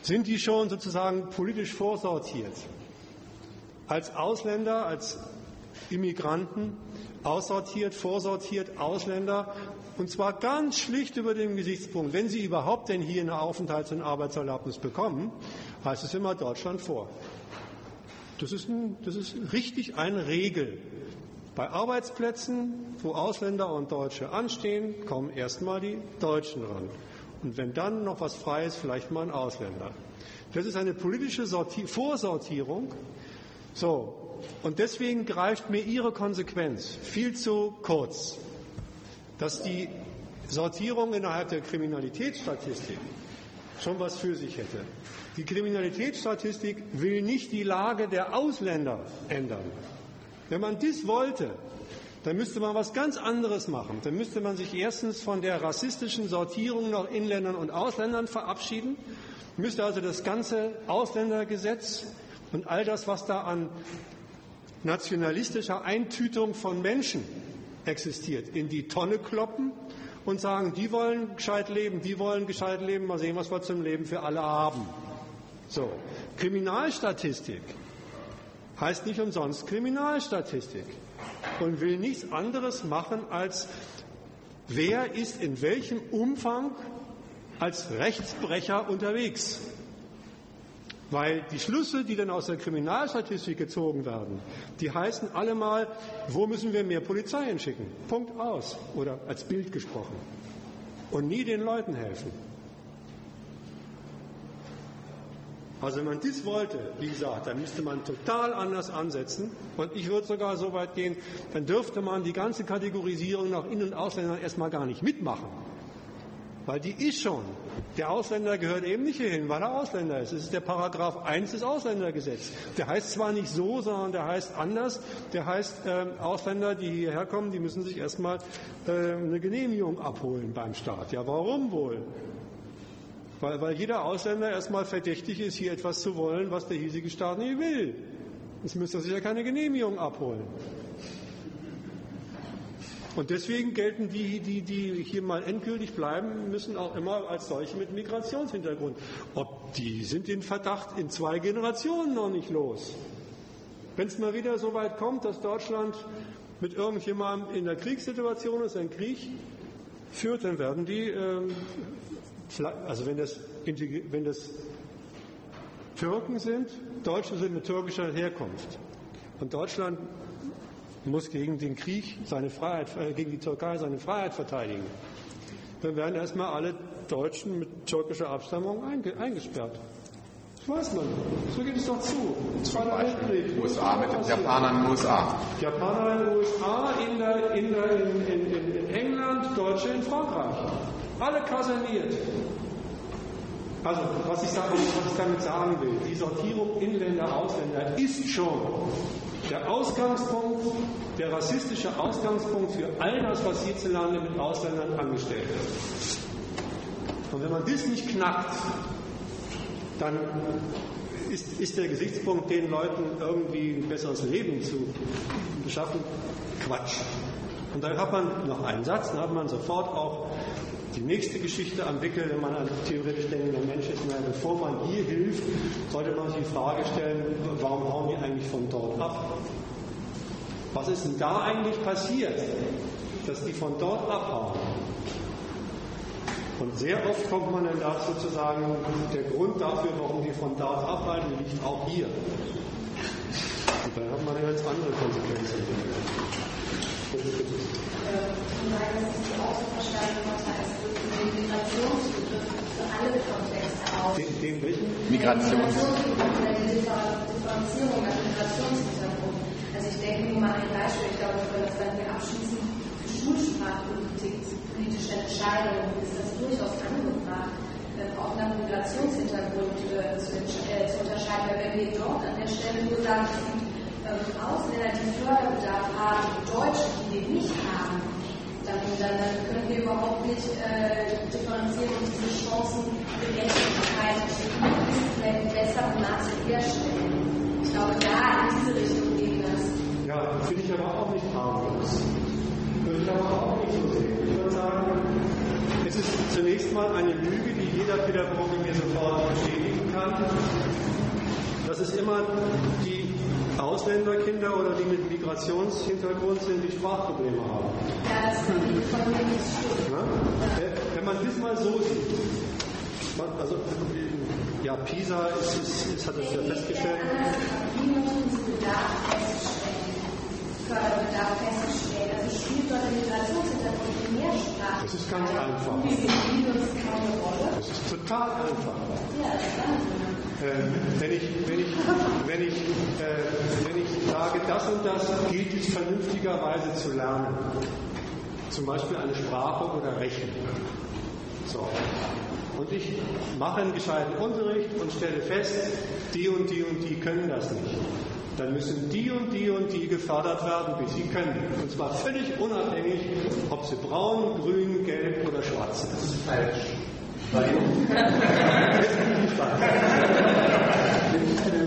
sind die schon sozusagen politisch vorsortiert. Als Ausländer, als Immigranten, aussortiert, vorsortiert, Ausländer und zwar ganz schlicht über den Gesichtspunkt, wenn Sie überhaupt denn hier eine Aufenthalts- und Arbeitserlaubnis bekommen, heißt es immer Deutschland vor. Das ist, ein, das ist richtig eine Regel. Bei Arbeitsplätzen, wo Ausländer und Deutsche anstehen, kommen erstmal die Deutschen ran. Und wenn dann noch was frei ist, vielleicht mal ein Ausländer. Das ist eine politische Sorti Vorsortierung. So. Und deswegen greift mir Ihre Konsequenz viel zu kurz dass die Sortierung innerhalb der Kriminalitätsstatistik schon was für sich hätte. Die Kriminalitätsstatistik will nicht die Lage der Ausländer ändern. Wenn man dies wollte, dann müsste man was ganz anderes machen. Dann müsste man sich erstens von der rassistischen Sortierung nach Inländern und Ausländern verabschieden, müsste also das ganze Ausländergesetz und all das, was da an nationalistischer Eintütung von Menschen existiert, in die Tonne kloppen und sagen, die wollen gescheit leben, die wollen gescheit leben, mal sehen, was wir zum Leben für alle haben. So, Kriminalstatistik heißt nicht umsonst Kriminalstatistik und will nichts anderes machen als wer ist in welchem Umfang als Rechtsbrecher unterwegs. Weil die Schlüsse, die dann aus der Kriminalstatistik gezogen werden, die heißen allemal, wo müssen wir mehr Polizei hinschicken? Punkt aus. Oder als Bild gesprochen. Und nie den Leuten helfen. Also wenn man dies wollte, wie gesagt, dann müsste man total anders ansetzen. Und ich würde sogar so weit gehen, dann dürfte man die ganze Kategorisierung nach Innen- und Ausländern erstmal gar nicht mitmachen. Weil die ist schon. Der Ausländer gehört eben nicht hierhin, weil er Ausländer ist. Es ist der Paragraph 1 des Ausländergesetzes. Der heißt zwar nicht so, sondern der heißt anders. Der heißt, äh, Ausländer, die hierher kommen, die müssen sich erstmal äh, eine Genehmigung abholen beim Staat. Ja, warum wohl? Weil, weil jeder Ausländer erstmal verdächtig ist, hier etwas zu wollen, was der hiesige Staat nie will. Jetzt müsste er sich ja keine Genehmigung abholen. Und deswegen gelten die, die, die hier mal endgültig bleiben, müssen auch immer als solche mit Migrationshintergrund. Ob die sind den Verdacht in zwei Generationen noch nicht los. Wenn es mal wieder so weit kommt, dass Deutschland mit irgendjemandem in der Kriegssituation ist, einen Krieg führt, dann werden die, ähm, also wenn das, wenn das Türken sind, Deutsche sind mit türkischer Herkunft. Und Deutschland muss gegen den Krieg seine Freiheit, äh, gegen die Türkei seine Freiheit verteidigen. Dann werden erstmal alle Deutschen mit türkischer Abstammung eingesperrt. Das weiß man. So geht es doch zu. Zweiter Weltkrieg. USA mit den Japanern in den USA. Japaner in den USA, Inder, Inder in, in, in England, Deutsche in Frankreich. Alle kaserniert. Also, was ich, sagen, was ich damit sagen will, die Sortierung Inländer, Ausländer ist schon der Ausgangspunkt, der rassistische Ausgangspunkt für all das, was hierzulande mit Ausländern angestellt wird. Und wenn man das nicht knackt, dann ist, ist der Gesichtspunkt, den Leuten irgendwie ein besseres Leben zu beschaffen, Quatsch. Und dann hat man noch einen Satz, dann hat man sofort auch die nächste Geschichte am Wickel, wenn man ein theoretisch denkender Mensch ist. Naja, bevor man hier hilft, sollte man sich die Frage stellen, warum hauen die eigentlich von dort ab? Was ist denn da eigentlich passiert, dass die von dort abhauen? Und sehr oft kommt man dann dazu zu sagen, der Grund dafür, warum die von dort abhalten, liegt auch hier. Und dann hat man ja jetzt andere Konsequenzen. Von daher ist die auch so verstanden, als den Migrationsbegriff für alle Kontexte auf. Den, den welchen? Migrations. Die Differenzierung als Migrationshintergrund. Also ich denke nur mal ein Beispiel, ich glaube, wir das dann hier abschließen, für Schulsprachpolitik, politische Entscheidungen ist das durchaus angebracht, auch nach Migrationshintergrund äh, zu, äh, zu unterscheiden. Weil wenn wir dort an der Stelle nur sagen, es gibt ähm, Ausländer, die Förderbedarf haben, Deutsche, die den nicht haben, dann, dann, dann können wir überhaupt nicht äh, differenzieren und diese Chancengerechtigkeit besser und nahezu herstellen. Ich glaube, da in diese Richtung geht das. Ja, finde ich aber auch nicht harmlos. Würde ich aber auch nicht so sehen. Ich würde sagen, es ist zunächst mal eine Lüge, die jeder Pädagoge mir sofort bestätigen kann. Das ist immer die Ausländerkinder oder die mit Migrationshintergrund sind, die Sprachprobleme haben. Ja, das ist. Ja? Wenn man das mal so sieht, man, also ja, PISA ist, ist, ist, hat es ja festgestellt. Wie möchten Sie Bedarf feststellen? Förderbedarf feststellen? Also spielt dort Migrationshintergrund in Mehrsprache? Das ist ganz einfach. Das ist total einfach. Ja, das ist Wahnsinn. Äh, wenn ich, wenn ich, wenn ich, äh, wenn ich sage, das und das gilt es vernünftigerweise zu lernen, zum Beispiel eine Sprache oder Rechnen. So. Und ich mache einen gescheiten Unterricht und stelle fest, die und die und die können das nicht. Dann müssen die und die und die gefördert werden, bis sie können. Und zwar völlig unabhängig, ob sie braun, grün, gelb oder schwarz sind. Das ist falsch. Weil Wenn ich eine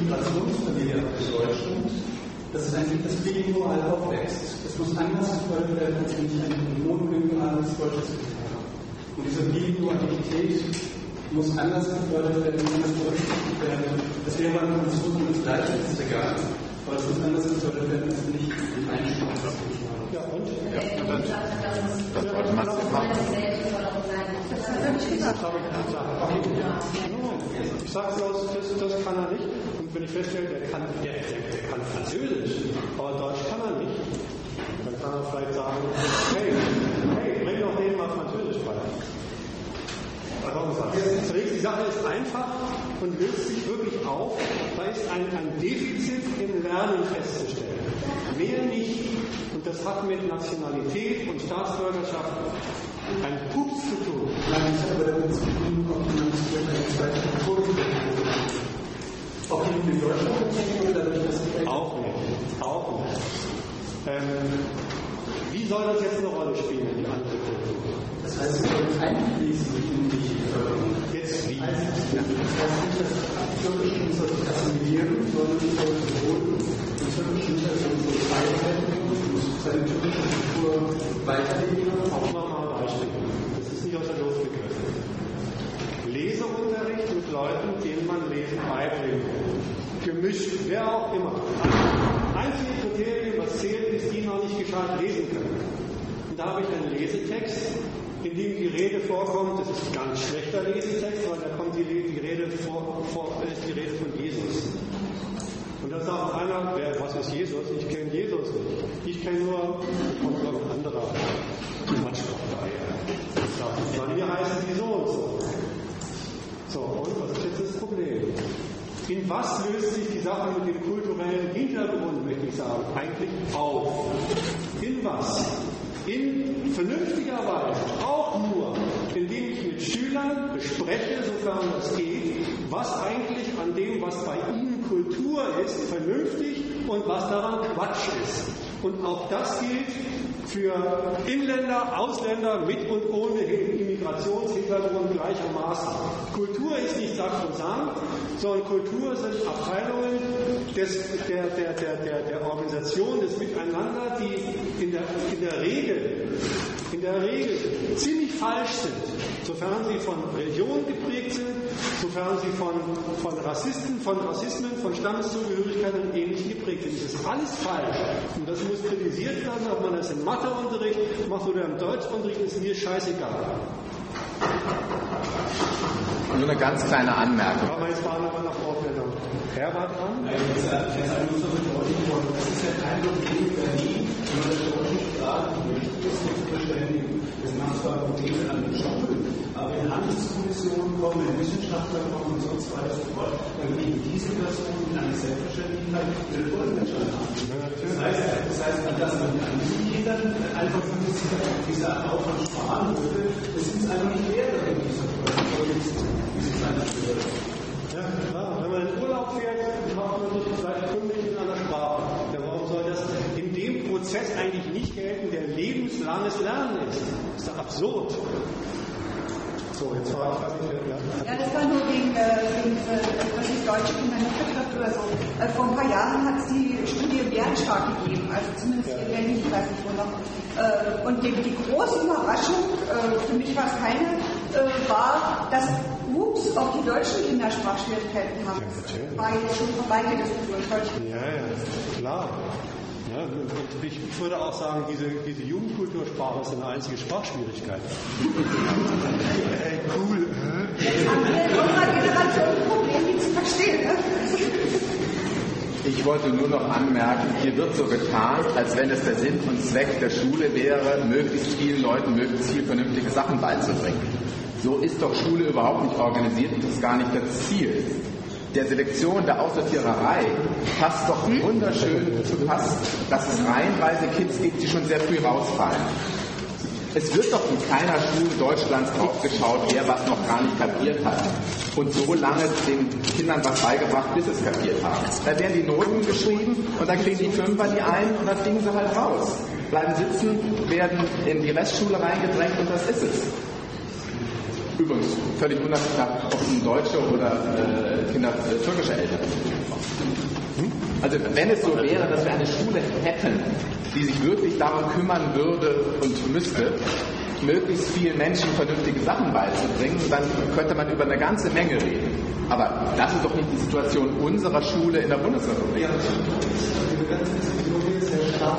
Migrationsfamilie in Deutschland, das ist ein das bilingual aufwächst. Das muss anders gefördert werden, als wenn ich ein monolinguales deutsches Kind habe. Und diese Bilingualität muss anders gefördert werden, wenn das berücksichtigt werden. Das wäre beim Franzosen das Gleiche, das ist egal. Aber es muss anders gefördert werden, als wenn ich den Einstieg habe. Ja, und? Ja, und dann, das wollte man machen. Das habe ich nicht gesagt. Ich sage bloß, das, das kann er nicht. Und wenn ich feststelle, der kann, der, der, der kann Französisch, aber Deutsch kann er nicht, dann kann er vielleicht sagen, hey, hey, bring doch denen mal Französisch bei. Die Sache ist einfach und löst sich wirklich auf. Da ist ein, ein Defizit im Lernen festzustellen. Mehr nicht. Und das hat mit Nationalität und Staatsbürgerschaft ein Pups zu tun. Nein, ich habe damit zu tun, ob man sich durch eine zweite Kultur Ob die in Deutschland beziehen oder dadurch, dass die Auch nicht. Auch nicht. Ähm, wie soll das jetzt eine Rolle spielen in die andere Kultur? Das heißt, es soll nicht einfließen in die Förderung. Jetzt wie? Das heißt nicht, dass Türkischen soll sich assimilieren, sondern es soll sowohl den türkischen Hintergrund so beibehalten und seine türkische Kultur weiterleben. Auch nochmal ein Beispiel. Das ist nicht aus der Luft gegriffen. Leseunterricht mit Leuten, denen man Lesen beibringen will. Gemischt, wer auch immer. Einzige Kriterium, was zählt, ist, die noch nicht gescheit lesen können. Und da habe ich einen Lesetext, in dem die Rede vorkommt, das ist ein ganz schlechter Lesetext, weil da kommt die, die Rede vor, vor, ist die Rede von Jesus. Und da sagt einer, wer, was ist Jesus? Ich kenne Jesus nicht. Ich kenne nur, kommt ein anderer Matschkopf daher. Bei mir heißen die so und so. So, und was ist jetzt das Problem? In was löst sich die Sache mit dem kulturellen Hintergrund, möchte ich sagen, eigentlich auf? In was? In vernünftiger Weise, auch nur, indem ich mit Schülern bespreche, sofern das geht, was eigentlich an dem, was bei ihnen Kultur ist, vernünftig und was daran Quatsch ist. Und auch das gilt für Inländer, Ausländer mit und ohne Immigrationshintergrund gleichermaßen. Kultur ist nicht sakrosankt, sondern Kultur sind Abteilungen des, der, der, der, der, der Organisation des Miteinander, die in der, in der Regel in der Regel ziemlich falsch sind, sofern sie von Religion geprägt sind, sofern sie von, von Rassisten, von Rassismen, von Stammeszugehörigkeit und ähnlichem geprägt sind. Das ist alles falsch. Und das muss kritisiert werden, ob man das im Matheunterricht macht oder im Deutschunterricht, ist mir scheißegal. Nur eine ganz kleine Anmerkung. Aber jetzt waren aber noch Wortmeldung. Herr war dran? Nein, das ist ja nur so bedeutet worden. Das ist ja kein Problem in Berlin, wenn man das deutschen Sprachen möchte, das zu verständigen. Das macht zwar Probleme an den Schulen, aber wenn Handelskommissionen kommen, wenn Wissenschaftler kommen und sonst weiter und so fort, dann geben diese Personen in eine Selbstverständlichkeit ihre Dolmetscher an. Das heißt, das heißt, dass man an diesen Kindern einfach von dieser, von sparen würde, das sind einfach nicht wert, in dieser ja, klar. Wenn man in Urlaub fährt, macht man sich vielleicht kundig in einer Sprache. Ja, warum soll das in dem Prozess eigentlich nicht gelten, der lebenslanges Lernen ist? Das ist doch absurd. So, jetzt war ich, weiß nicht, ja. Ja, das war nur wegen, äh, wegen äh, was ich Deutsche Kinder nicht betrifft oder so. Äh, vor ein paar Jahren hat es die Studie Bernstark gegeben, also zumindest in Berlin, ich weiß nicht wo noch. Äh, und die, die große Überraschung, äh, für mich war es keine, äh, war, dass Wuchs auch die deutschen Kinder Sprachschwierigkeiten haben. Ja, war jetzt schon vorbei die Diskussion. Ja, ja, klar. Und ich würde auch sagen, diese, diese Jugendkultursprache ist eine einzige Sprachschwierigkeit. Ey, cool. Jetzt haben wir in unserer Generation ein Problem, die zu verstehen. Ich wollte nur noch anmerken, hier wird so getan, als wenn es der Sinn und Zweck der Schule wäre, möglichst vielen Leuten möglichst viel vernünftige Sachen beizubringen. So ist doch Schule überhaupt nicht organisiert und das ist gar nicht das Ziel. Der Selektion, der Aussortiererei passt doch wunderschön zu Pass, dass es reihenweise Kids gibt, die schon sehr früh rausfallen. Es wird doch in keiner Schule Deutschlands draufgeschaut, wer was noch gar nicht kapiert hat. Und so lange den Kindern was beigebracht, bis es kapiert haben. Da werden die Noten geschrieben und dann kriegen die Fünfer die ein und dann fliegen sie halt raus. Bleiben sitzen, werden in die Restschule reingedrängt und das ist es. Übrigens, völlig unabhängig, ob es Deutsche oder äh, Kinder äh, türkische Eltern hm? Also wenn es so wäre, dass wir eine Schule hätten, die sich wirklich darum kümmern würde und müsste, möglichst vielen Menschen vernünftige Sachen beizubringen, dann könnte man über eine ganze Menge reden. Aber das ist doch nicht die Situation unserer Schule in der Bundesrepublik. Ja, diese ganze Diskussion ist sehr stark.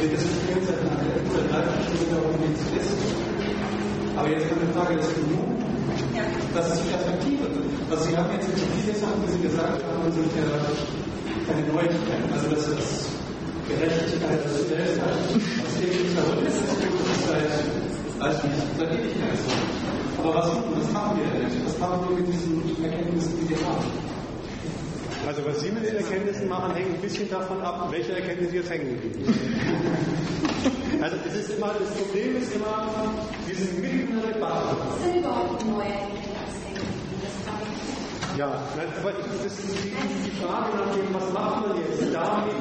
Wir diskutieren seit einer Dreiviertelstunde darum, wie es ist. Aber jetzt kommt die Frage des Genug. Ja. Das ist die Perspektive. Also Sie haben jetzt viele Sachen, die Sie gesagt haben, sind ja keine Neuigkeiten. Also das ist Gerechtigkeit, das ist Selbstheit. Das nicht darin. Das ist seit, weiß nicht, seit Ewigkeit so. Aber was, was machen wir denn? Was machen wir mit diesen Erkenntnissen, die wir haben? Also was Sie mit den Erkenntnissen machen, hängt ein bisschen davon ab, welche Erkenntnisse jetzt hängen geblieben sind. Also es ist immer, das Problem ist immer, wir sind mitten in einer Debatte. Was denn überhaupt neue Ja, aber das ist die, die Frage nach dem, was macht man jetzt damit?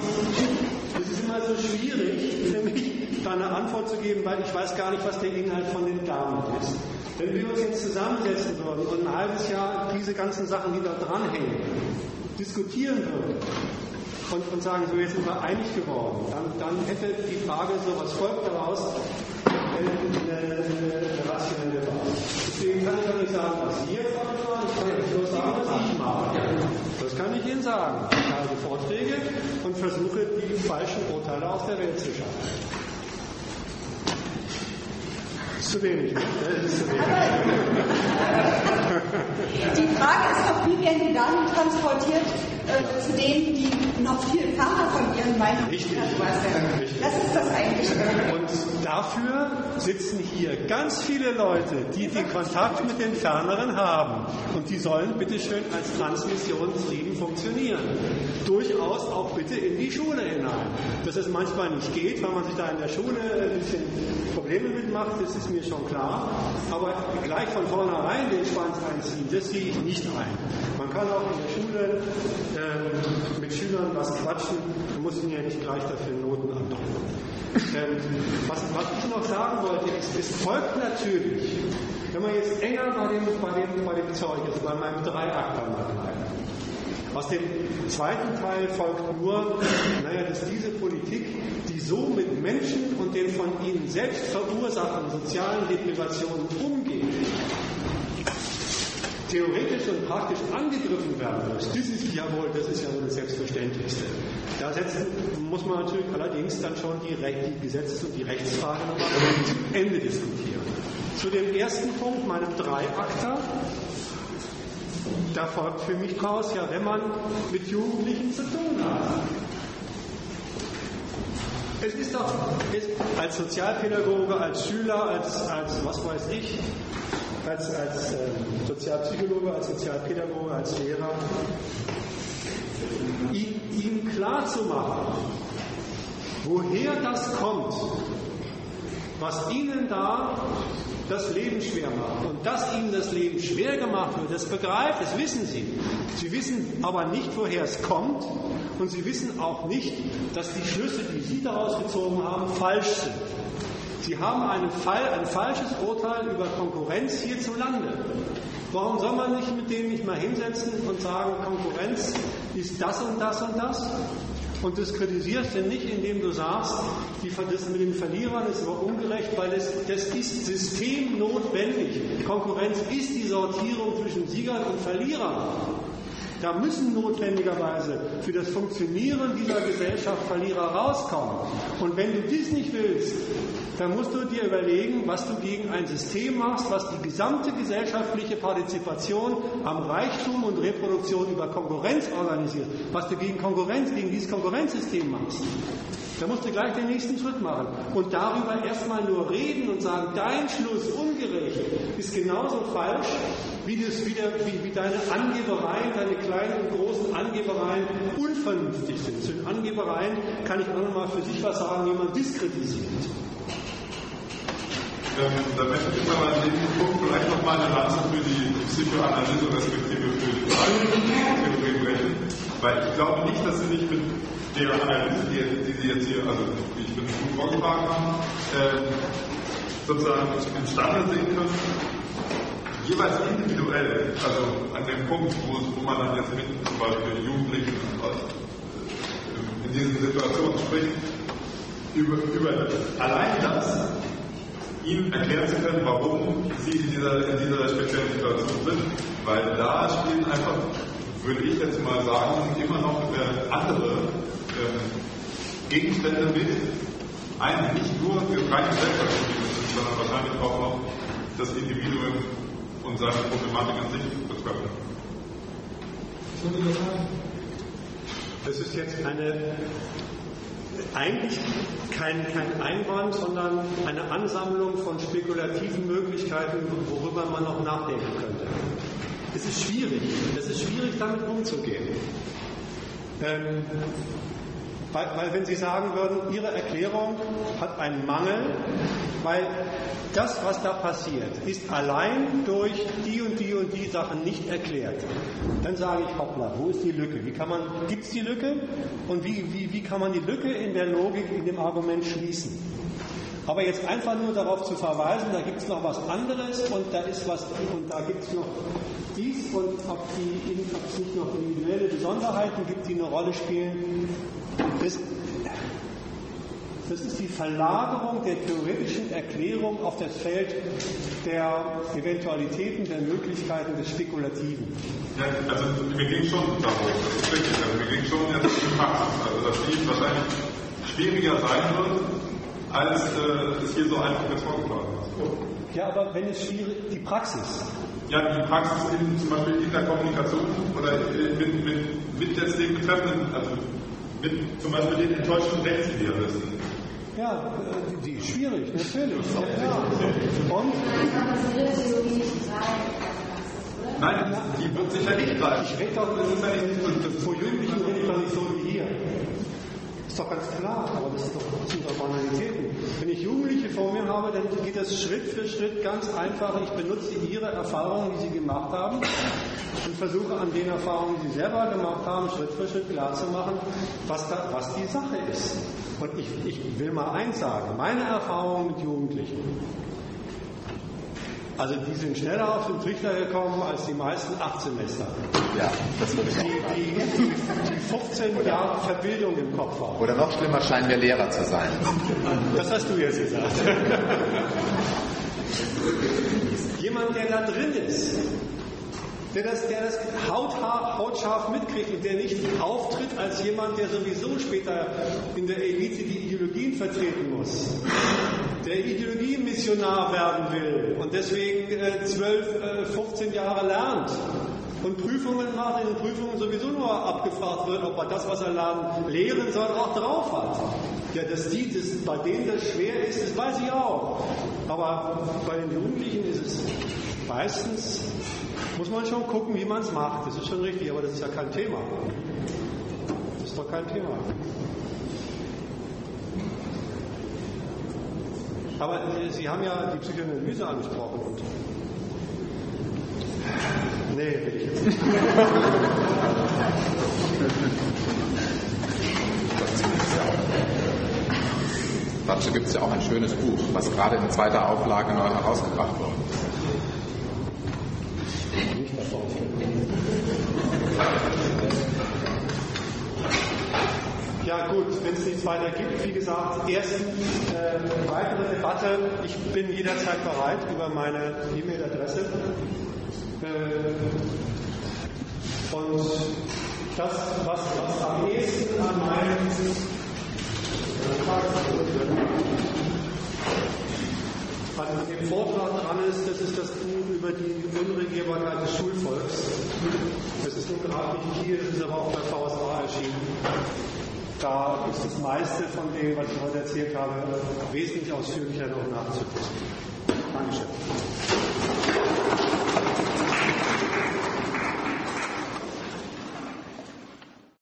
Es ist immer so schwierig für mich, da eine Antwort zu geben, weil ich weiß gar nicht, was der Inhalt von dem damit ist. Wenn wir uns jetzt zusammensetzen würden und ein halbes Jahr diese ganzen Sachen, die da dranhängen, diskutieren würden und, und sagen, so jetzt sind wir einig geworden, dann, dann hätte die Frage so, was folgt daraus, eine, eine, eine rationelle Basis. Deswegen kann ich auch nicht sagen, was Sie jetzt machen sollen, ich kann euch nur sagen, was ich mache. Das kann ich Ihnen sagen. Ich halte Vorträge und versuche, die falschen Urteile aus der Welt zu schaffen. Zu wenig, ne? Das ist zu wenig. Die Frage ist doch, wie werden die Daten transportiert äh, zu denen, die noch viel ferner von ihren Meinungen Richtig. sind. Richtig. Das ist das Eigentliche. Und dafür sitzen hier ganz viele Leute, die den Kontakt mit den Ferneren haben. Und die sollen bitteschön als Transmissionsriemen funktionieren. Durchaus auch bitte in die Schule hinein. Dass es manchmal nicht geht, weil man sich da in der Schule ein bisschen Probleme mitmacht, das ist mir schon klar. Aber gleich von vornherein den Schwanz einziehen, das sehe ich nicht ein. Man kann auch in der Schule ähm, mit Schülern was quatschen, muss ihnen ja nicht gleich dafür Noten andrücken. Ähm, was, was ich noch sagen wollte, ist, es folgt natürlich, wenn man jetzt enger bei dem, bei dem, bei dem Zeug ist, bei meinem Dreiakter mal bleiben. Aus dem zweiten Teil folgt nur, naja, dass diese Politik, die so mit Menschen und den von ihnen selbst verursachten sozialen Deprivationen umgeht, theoretisch und praktisch angegriffen werden muss, das ist ja wohl, das ist ja wohl das Selbstverständlichste. Da setzen, muss man natürlich allerdings dann schon die, die Gesetzes- und die Rechtsfrage nochmal zu Ende diskutieren. Zu dem ersten Punkt, meinem Dreiakter, da folgt für mich daraus, ja, wenn man mit Jugendlichen zu tun hat. Es ist doch es, als Sozialpädagoge, als Schüler, als, als was weiß ich, als, als äh, Sozialpsychologe, als Sozialpädagoge, als Lehrer, ihm, ihm klar woher das kommt, was ihnen da das Leben schwer macht. Und dass ihnen das Leben schwer gemacht wird, das begreift, das wissen sie. Sie wissen aber nicht, woher es kommt. Und sie wissen auch nicht, dass die Schlüsse, die sie daraus gezogen haben, falsch sind. Sie haben ein falsches Urteil über Konkurrenz hierzulande. Warum soll man nicht mit denen nicht mal hinsetzen und sagen, Konkurrenz ist das und das und das? Und das kritisierst du nicht, indem du sagst, die, das mit den Verlierern ist aber ungerecht, weil das, das ist systemnotwendig. Konkurrenz ist die Sortierung zwischen Siegern und Verlierern. Da müssen notwendigerweise für das Funktionieren dieser Gesellschaft Verlierer rauskommen. Und wenn du dies nicht willst, dann musst du dir überlegen, was du gegen ein System machst, was die gesamte gesellschaftliche Partizipation am Reichtum und Reproduktion über Konkurrenz organisiert, was du gegen Konkurrenz, gegen dieses Konkurrenzsystem machst. Da musst du gleich den nächsten Schritt machen und darüber erstmal nur reden und sagen, dein Schluss ungerecht ist genauso falsch, wie, das wieder, wie, wie deine Angebereien, deine kleinen und großen Angebereien unvernünftig sind. Zu den Angebereien kann ich auch nochmal für sich was sagen, wie man diskreditiert. Ähm, da möchte ich aber an dem Punkt vielleicht noch mal eine Lanze für die Psychoanalyse respektive für die Theorie brechen, weil ich glaube nicht, dass Sie sich mit der Analyse, die, die Sie jetzt hier, also wie ich bin gut vorgetragen haben, äh, sozusagen imstande sehen können, jeweils individuell, also an dem Punkt, wo, wo man dann jetzt mit zum Beispiel Jugendlichen in diesen Situationen spricht, über, über allein das ihm erklären zu können, warum sie in dieser, in dieser speziellen Situation sind. Weil da spielen einfach, würde ich jetzt mal sagen, immer noch äh, andere äh, Gegenstände mit, ein, nicht nur rein gesellschaftlich, sondern wahrscheinlich auch noch das Individuum und seine Problematik an sich betreffen. Das ist jetzt eine eigentlich kein, kein Einwand, sondern eine Ansammlung von spekulativen Möglichkeiten, worüber man noch nachdenken könnte. Es ist schwierig, es ist schwierig, damit umzugehen. Ähm, weil, weil, wenn Sie sagen würden, Ihre Erklärung hat einen Mangel, weil das, was da passiert, ist allein durch die und die und die Sachen nicht erklärt, dann sage ich, hoppla, wo ist die Lücke? Wie kann man, gibt es die Lücke? Und wie, wie, wie kann man die Lücke in der Logik, in dem Argument schließen? Aber jetzt einfach nur darauf zu verweisen, da gibt es noch was anderes und da ist was und da gibt es noch dies und ob, es nicht noch individuelle Besonderheiten gibt, die eine Rolle spielen, das, das ist die Verlagerung der theoretischen Erklärung auf das Feld der Eventualitäten, der Möglichkeiten des Spekulativen. Ja, also mir ging schon darum, das ist richtig, also mir ging schon um die Praxis, also dass die wahrscheinlich schwieriger sein wird, als äh, es hier so einfach jetzt vorgetragen ist. Ja, aber wenn es schwierig, die Praxis. Ja, die Praxis in, zum Beispiel in der Kommunikation oder mit, mit, mit jetzt den Betreffenden, also mit zum Beispiel den enttäuschten Rechtsidealisten. Ja, die, die ist schwierig, natürlich. Ja. Und? Nein, die wird sicher nicht greifen. Ich rede doch, das ist ja nicht, vor Jugendlichen rede ich doch nicht so wie hier. Ist doch ganz klar, aber das, ist doch, sind doch Banalitäten. Wenn ich Jugendliche vor mir habe, dann geht das Schritt für Schritt ganz einfach. Ich benutze Ihre Erfahrungen, die Sie gemacht haben, und versuche an den Erfahrungen, die Sie selber gemacht haben, Schritt für Schritt klarzumachen, was, da, was die Sache ist. Und ich, ich will mal eins sagen, meine Erfahrungen mit Jugendlichen, also die sind schneller auf den Trichter gekommen als die meisten acht Semester. Ja, das würde ich Die, die, die 15 Jahre Verbildung im Kopf haben. Oder noch schlimmer scheinen wir Lehrer zu sein. Das hast du jetzt gesagt. Jemand, der da drin ist, der das, der das hautha- hautscharf mitkriegt und der nicht auftritt als jemand, der sowieso später in der Elite die Ideologien vertreten muss. Der Ideologiemissionar werden will und deswegen äh, 12, äh, 15 Jahre lernt und Prüfungen macht, in den Prüfungen sowieso nur abgefragt wird, ob er das, was er lernen, lehren soll, auch drauf hat. Ja, dass die, das, bei denen das schwer ist, das weiß ich auch. Aber bei den Jugendlichen ist es meistens, muss man schon gucken, wie man es macht. Das ist schon richtig, aber das ist ja kein Thema. Das ist doch kein Thema. Aber äh, Sie haben ja die Psychoanalyse angesprochen und Nee, will ich jetzt nicht. Dazu gibt es ja auch ein schönes Buch, was gerade in zweiter Auflage neu herausgebracht worden ist. Ja gut, wenn es nichts weiter gibt, wie gesagt, erstens äh, weitere Debatte. Ich bin jederzeit bereit über meine E-Mail-Adresse. Äh, und das, was, was am ehesten an meinem an dem Vortrag dran ist, das ist das Buch über die Unregierbarkeit des Schulvolks. Das ist nun gerade nicht hier, das ist aber auch bei VSA erschienen. Da ist das meiste von dem, was ich heute erzählt habe, wesentlich ausführlicher noch nachzugucken. Dankeschön.